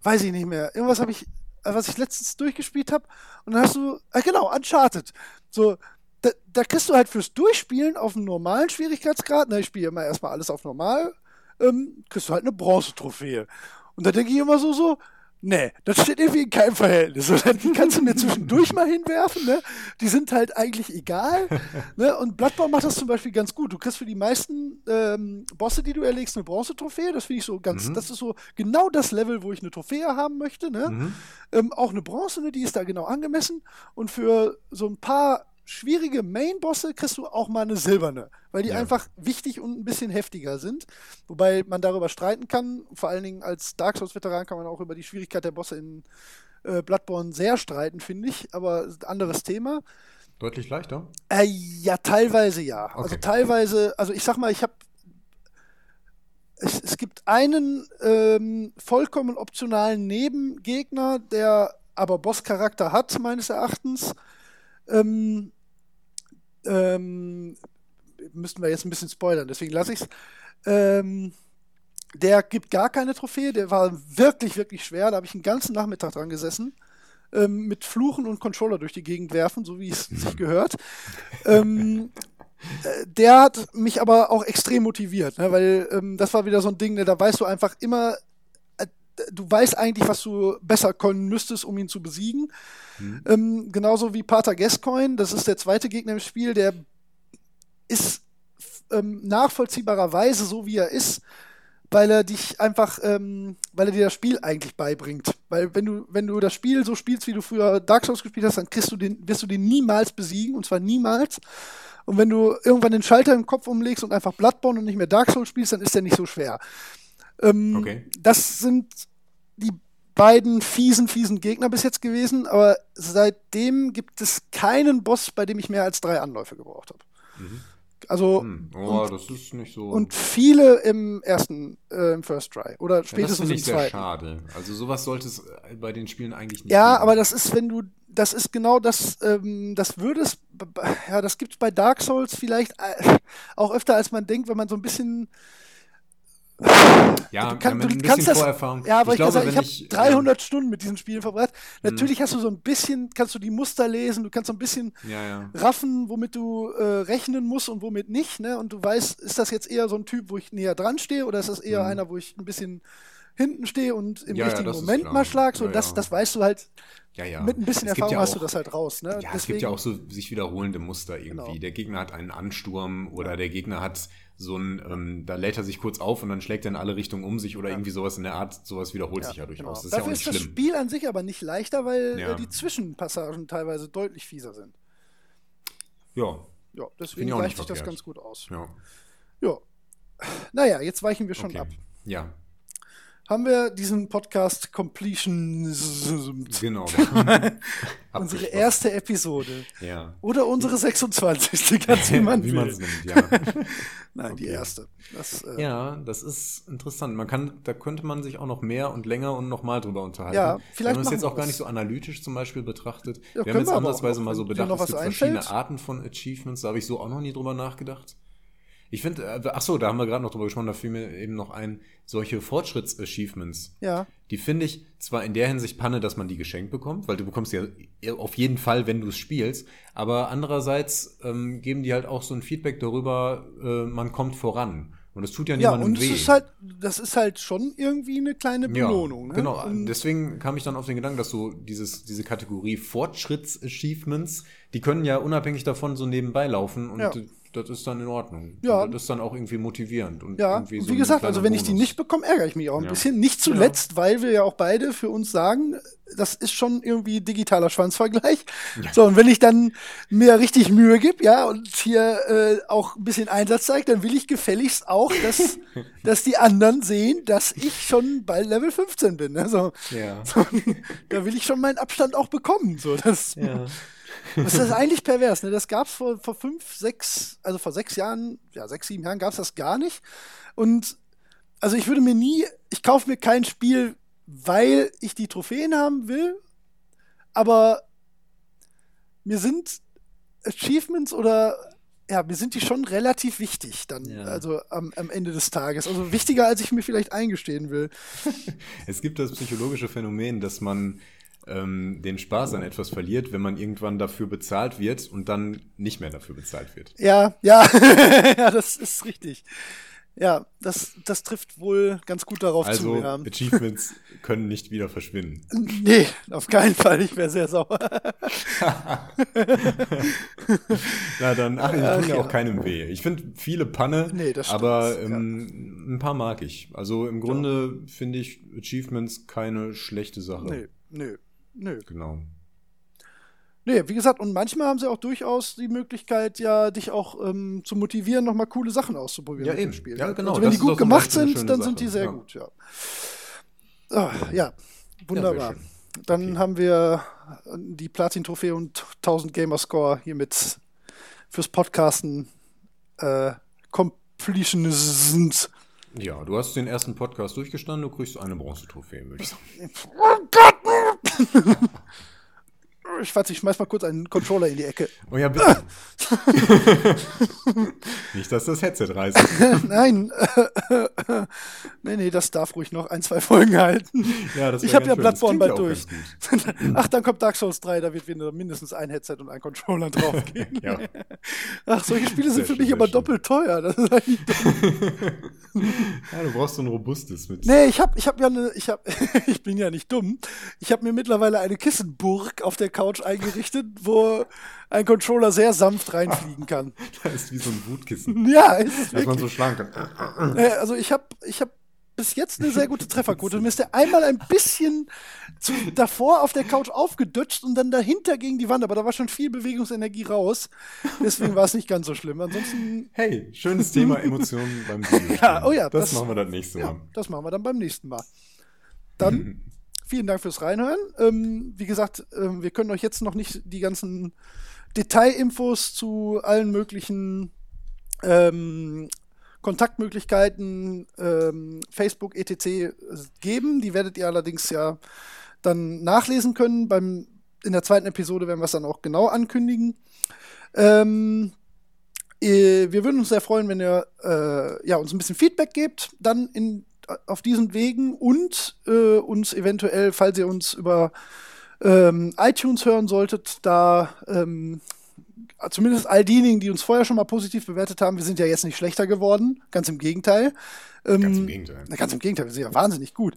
Speaker 1: Weiß ich nicht mehr. Irgendwas habe ich, äh, was ich letztens durchgespielt habe. Und dann hast du, ah, genau, Uncharted. So, da, da kriegst du halt fürs Durchspielen auf einem normalen Schwierigkeitsgrad, ne, ich spiele immer erstmal alles auf normal, ähm, kriegst du halt eine Bronzetrophäe. Und da denke ich immer so, so, Nee, das steht irgendwie in keinem Verhältnis. Die kannst du mir zwischendurch mal hinwerfen, ne? Die sind halt eigentlich egal. Ne? Und Bloodborne macht das zum Beispiel ganz gut. Du kriegst für die meisten ähm, Bosse, die du erlegst, eine Bronze-Trophäe. Das finde ich so ganz, mhm. das ist so genau das Level, wo ich eine Trophäe haben möchte. Ne? Mhm. Ähm, auch eine Bronze, ne? die ist da genau angemessen. Und für so ein paar schwierige Main-Bosse kriegst du auch mal eine silberne, weil die ja. einfach wichtig und ein bisschen heftiger sind. Wobei man darüber streiten kann. Vor allen Dingen als Dark Souls-Veteran kann man auch über die Schwierigkeit der Bosse in äh, Bloodborne sehr streiten, finde ich. Aber anderes Thema.
Speaker 2: Deutlich leichter?
Speaker 1: Äh, ja, teilweise ja. Also okay. Also teilweise, also ich sag mal, ich habe es, es, gibt einen ähm, vollkommen optionalen Nebengegner, der aber Bosscharakter hat, meines Erachtens. Ähm, ähm, müssten wir jetzt ein bisschen spoilern, deswegen lasse ich es. Ähm, der gibt gar keine Trophäe, der war wirklich, wirklich schwer. Da habe ich einen ganzen Nachmittag dran gesessen. Ähm, mit Fluchen und Controller durch die Gegend werfen, so wie es sich gehört. ähm, äh, der hat mich aber auch extrem motiviert, ne, weil ähm, das war wieder so ein Ding, ne, da weißt du einfach immer, du weißt eigentlich, was du besser können müsstest, um ihn zu besiegen. Mhm. Ähm, genauso wie Pater Gascoigne, das ist der zweite Gegner im Spiel, der ist ähm, nachvollziehbarerweise so, wie er ist, weil er dich einfach, ähm, weil er dir das Spiel eigentlich beibringt. Weil wenn du, wenn du das Spiel so spielst, wie du früher Dark Souls gespielt hast, dann kriegst du den, wirst du den niemals besiegen, und zwar niemals. Und wenn du irgendwann den Schalter im Kopf umlegst und einfach Bloodborne und nicht mehr Dark Souls spielst, dann ist der nicht so schwer. Ähm, okay. Das sind die beiden fiesen, fiesen Gegner bis jetzt gewesen, aber seitdem gibt es keinen Boss, bei dem ich mehr als drei Anläufe gebraucht habe. Mhm. Also hm.
Speaker 2: oh, und, das ist nicht so.
Speaker 1: Und viele im ersten, äh, im First Try oder spätestens
Speaker 2: ja,
Speaker 1: das im zweiten.
Speaker 2: Sehr schade. Also sowas sollte es bei den Spielen eigentlich nicht.
Speaker 1: Ja, geben. aber das ist, wenn du, das ist genau das, ähm, das würde es, ja, das gibt es bei Dark Souls vielleicht äh, auch öfter als man denkt, wenn man so ein bisschen
Speaker 2: ja,
Speaker 1: du, kann,
Speaker 2: du
Speaker 1: ein kannst das,
Speaker 2: Vorerfahrung.
Speaker 1: Ja, aber ich, ich, ich habe 300 ähm, Stunden mit diesen Spielen verbracht. Natürlich hast du so ein bisschen, kannst du die Muster lesen, du kannst so ein bisschen
Speaker 2: ja, ja.
Speaker 1: raffen, womit du äh, rechnen musst und womit nicht. Ne? Und du weißt, ist das jetzt eher so ein Typ, wo ich näher dran stehe oder ist das eher mhm. einer, wo ich ein bisschen hinten stehe und im
Speaker 2: ja,
Speaker 1: richtigen Moment mal schlag? So, das, das weißt du halt.
Speaker 2: Ja, ja.
Speaker 1: Mit ein bisschen
Speaker 2: es
Speaker 1: Erfahrung
Speaker 2: ja
Speaker 1: hast du das halt raus. Ne?
Speaker 2: Ja, Deswegen, es gibt ja auch so sich wiederholende Muster irgendwie. Genau. Der Gegner hat einen Ansturm oder der Gegner hat so ein, ähm, da lädt er sich kurz auf und dann schlägt er in alle Richtungen um sich oder ja. irgendwie sowas in der Art, sowas wiederholt ja, sich ja durchaus. Genau.
Speaker 1: Das ist Dafür ja auch nicht ist das Spiel an sich aber nicht leichter, weil ja. die Zwischenpassagen teilweise deutlich fieser sind.
Speaker 2: Ja.
Speaker 1: Ja, deswegen gleicht sich das ganz gut aus.
Speaker 2: Ja.
Speaker 1: Ja. Naja, jetzt weichen wir schon
Speaker 2: okay.
Speaker 1: ab.
Speaker 2: Ja
Speaker 1: haben wir diesen Podcast Completion.
Speaker 2: Genau.
Speaker 1: unsere erste Episode.
Speaker 2: Ja.
Speaker 1: Oder unsere 26. Ganz wie man
Speaker 2: wie
Speaker 1: will.
Speaker 2: nimmt, ja.
Speaker 1: Nein, okay. die erste. Das,
Speaker 2: äh, ja, das ist interessant. Man kann, da könnte man sich auch noch mehr und länger und nochmal drüber unterhalten.
Speaker 1: Ja, vielleicht.
Speaker 2: Wir haben es jetzt auch gar nicht so analytisch zum Beispiel betrachtet. Ja, wir haben jetzt andersweise mal so bedacht, es gibt verschiedene Arten von Achievements. Da habe ich so auch noch nie drüber nachgedacht. Ich finde, äh, ach so, da haben wir gerade noch drüber gesprochen, da fiel mir eben noch ein, solche Fortschritts-Achievements.
Speaker 1: Ja.
Speaker 2: Die finde ich zwar in der Hinsicht Panne, dass man die geschenkt bekommt, weil du bekommst ja auf jeden Fall, wenn du es spielst, aber andererseits ähm, geben die halt auch so ein Feedback darüber, äh, man kommt voran. Und das tut ja niemandem
Speaker 1: ja, und weh. Ist halt, das ist halt schon irgendwie eine kleine Belohnung. Ja,
Speaker 2: ne? Genau, und deswegen kam ich dann auf den Gedanken, dass so dieses, diese Kategorie Fortschritts-Achievements, die können ja unabhängig davon so nebenbei laufen und ja das ist dann in Ordnung.
Speaker 1: Ja.
Speaker 2: Das ist dann auch irgendwie motivierend. Und
Speaker 1: ja,
Speaker 2: irgendwie
Speaker 1: so wie gesagt, also wenn ich die nicht bekomme, ärgere ich mich auch ein ja. bisschen. Nicht zuletzt, ja. weil wir ja auch beide für uns sagen, das ist schon irgendwie digitaler Schwanzvergleich. Ja. So, und wenn ich dann mir richtig Mühe gebe, ja, und hier äh, auch ein bisschen Einsatz zeige, dann will ich gefälligst auch, dass, dass die anderen sehen, dass ich schon bei Level 15 bin. Also,
Speaker 2: ja.
Speaker 1: so, da will ich schon meinen Abstand auch bekommen. So, das, ja. Das ist eigentlich pervers, ne? Das gab's vor, vor fünf, sechs, also vor sechs Jahren, ja, sechs, sieben Jahren gab's das gar nicht. Und also ich würde mir nie, ich kaufe mir kein Spiel, weil ich die Trophäen haben will, aber mir sind Achievements oder ja, mir sind die schon relativ wichtig dann, ja. also am, am, Ende des Tages. Also wichtiger, als ich mir vielleicht eingestehen will.
Speaker 2: es gibt das psychologische Phänomen, dass man ähm, den Spaß an etwas verliert, wenn man irgendwann dafür bezahlt wird und dann nicht mehr dafür bezahlt wird.
Speaker 1: Ja, ja, ja, das ist richtig. Ja, das, das trifft wohl ganz gut darauf
Speaker 2: Also,
Speaker 1: zu. Ja.
Speaker 2: Achievements können nicht wieder verschwinden.
Speaker 1: Nee, auf keinen Fall. Ich wäre sehr sauer.
Speaker 2: Na dann, ach, die
Speaker 1: Ach,
Speaker 2: tun ja
Speaker 1: ja.
Speaker 2: auch keinem weh. Ich finde viele Panne,
Speaker 1: Nee,
Speaker 2: aber
Speaker 1: ja.
Speaker 2: ähm, ein paar mag ich. Also im Grunde finde ich Achievements keine schlechte Sache.
Speaker 1: Nee, nö, nö.
Speaker 2: Genau.
Speaker 1: Nee, wie gesagt, und manchmal haben sie auch durchaus die Möglichkeit, ja, dich auch ähm, zu motivieren, nochmal coole Sachen auszuprobieren
Speaker 2: Ja,
Speaker 1: mit dem
Speaker 2: eben.
Speaker 1: Spiel.
Speaker 2: Ja, genau,
Speaker 1: Also wenn
Speaker 2: das
Speaker 1: die gut gemacht sind, dann sind die
Speaker 2: Sache,
Speaker 1: sehr
Speaker 2: ja.
Speaker 1: gut, ja. Ah, ja, wunderbar.
Speaker 2: schön.
Speaker 1: dann
Speaker 2: Okay.
Speaker 1: haben wir die Platin-Trophäe und 1000 Gamerscore hiermit fürs Podcasten äh, Completionist.
Speaker 2: Ja, du hast den ersten Podcast durchgestanden, du kriegst eine Bronzetrophäe, würde ich sagen. that?
Speaker 1: Ich weiß, ich schmeiß mal kurz einen Controller in die Ecke.
Speaker 2: Oh ja, bitte. Nicht, dass das Headset reißt.
Speaker 1: Nein. nee, nee, das darf ruhig noch ein, zwei Folgen halten.
Speaker 2: Ja, das
Speaker 1: Ich habe ja
Speaker 2: schön.
Speaker 1: Bloodborne bald durch. Ach, dann kommt Dark Souls 3, da wird wieder mindestens ein Headset und ein Controller draufgehen.
Speaker 2: Ja.
Speaker 1: Ach, solche Spiele sind
Speaker 2: Sehr
Speaker 1: für mich aber
Speaker 2: schön.
Speaker 1: doppelt teuer. Das ist eigentlich
Speaker 2: ja, du brauchst so ein robustes mit.
Speaker 1: Nee, ich hab, ich hab ja eine, ich hab, ich bin ja nicht dumm. Ich habe mir mittlerweile eine Kissenburg auf der Couch eingerichtet, wo ein Controller sehr sanft reinfliegen kann.
Speaker 2: Das ist wie so ein Wutkissen.
Speaker 1: Ja, ist es
Speaker 2: Dass man so schlagen kann.
Speaker 1: Äh, Also ich habe, ich habe bis jetzt eine sehr gute Trefferquote. Mir ist der einmal ein bisschen zu, davor auf der Couch aufgedutscht und dann dahinter gegen die Wand, aber da war schon viel Bewegungsenergie raus. Deswegen war es nicht ganz so schlimm. Ansonsten,
Speaker 2: Hey, schönes Thema Emotionen beim Videospielen.
Speaker 1: Ja, oh ja,
Speaker 2: Das,
Speaker 1: das-
Speaker 2: machen wir das nächste
Speaker 1: ja,
Speaker 2: Mal.
Speaker 1: das machen wir dann beim nächsten Mal. Dann vielen Dank fürs Reinhören. Ähm, wie gesagt, ähm, wir können euch jetzt noch nicht die ganzen Detailinfos zu allen möglichen ähm, Kontaktmöglichkeiten, ähm, Facebook, etc. geben. Die werdet ihr allerdings ja dann nachlesen können. Beim, in der zweiten Episode werden wir es dann auch genau ankündigen. Ähm, äh, wir würden uns sehr freuen, wenn ihr äh, ja, uns ein bisschen Feedback gebt, dann in, auf diesen Wegen und äh, uns eventuell, falls ihr uns über ähm, iTunes hören solltet, da ähm, zumindest all diejenigen, die uns vorher schon mal positiv bewertet haben, wir sind ja jetzt nicht schlechter geworden, ganz im Gegenteil. Ähm,
Speaker 2: Ganz im Gegenteil.
Speaker 1: na, ganz im Gegenteil, wir sind ja wahnsinnig gut.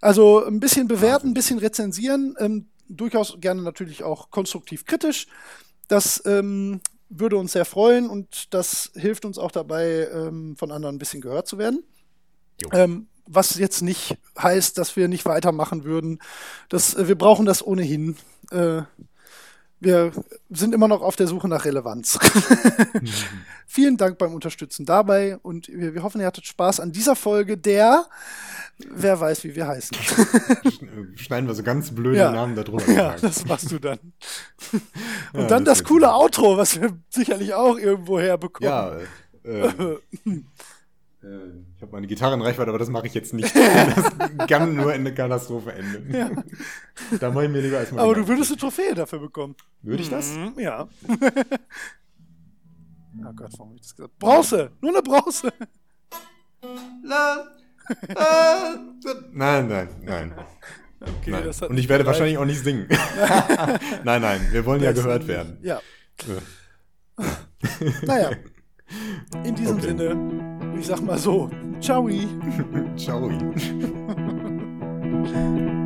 Speaker 1: Also ein bisschen bewerten, ein bisschen rezensieren, ähm, durchaus gerne natürlich auch konstruktiv kritisch. Das ähm, würde uns sehr freuen und das hilft uns auch dabei, ähm, von anderen ein bisschen gehört zu werden. Ähm, was jetzt nicht heißt, dass wir nicht weitermachen würden. Das, äh, wir brauchen das ohnehin. Äh, wir sind immer noch auf der Suche nach Relevanz. Vielen Dank beim Unterstützen dabei und wir, wir hoffen, ihr hattet Spaß an dieser Folge der, wer weiß, wie wir heißen.
Speaker 2: Schneiden wir so ganz blöde
Speaker 1: Ja.
Speaker 2: Namen da drunter.
Speaker 1: ja, das machst du dann. Und
Speaker 2: Ja,
Speaker 1: dann
Speaker 2: das
Speaker 1: das, coole
Speaker 2: gut.
Speaker 1: Outro, was wir sicherlich auch irgendwo herbekommen.
Speaker 2: Ja, äh, äh, ich habe meine Gitarre in Reichweite, aber das mache ich jetzt nicht. Das kann nur in eine Katastrophe enden.
Speaker 1: Ja.
Speaker 2: Da mache ich mir lieber erstmal.
Speaker 1: Aber du würdest eine Trophäe dafür bekommen.
Speaker 2: Würde ich das?
Speaker 1: Mhm, ja. oh Gott, warum hab ich das gesagt? Bronze! Nur eine Bronze!
Speaker 2: Nein, nein, nein.
Speaker 1: Okay,
Speaker 2: nein.
Speaker 1: das
Speaker 2: Und ich werde wahrscheinlich auch nicht singen. nein, nein, wir wollen ja gehört werden.
Speaker 1: Ja.
Speaker 2: Ja.
Speaker 1: Naja. In diesem
Speaker 2: Okay.
Speaker 1: Sinne, ich sag mal so, ciao.
Speaker 2: Ciao.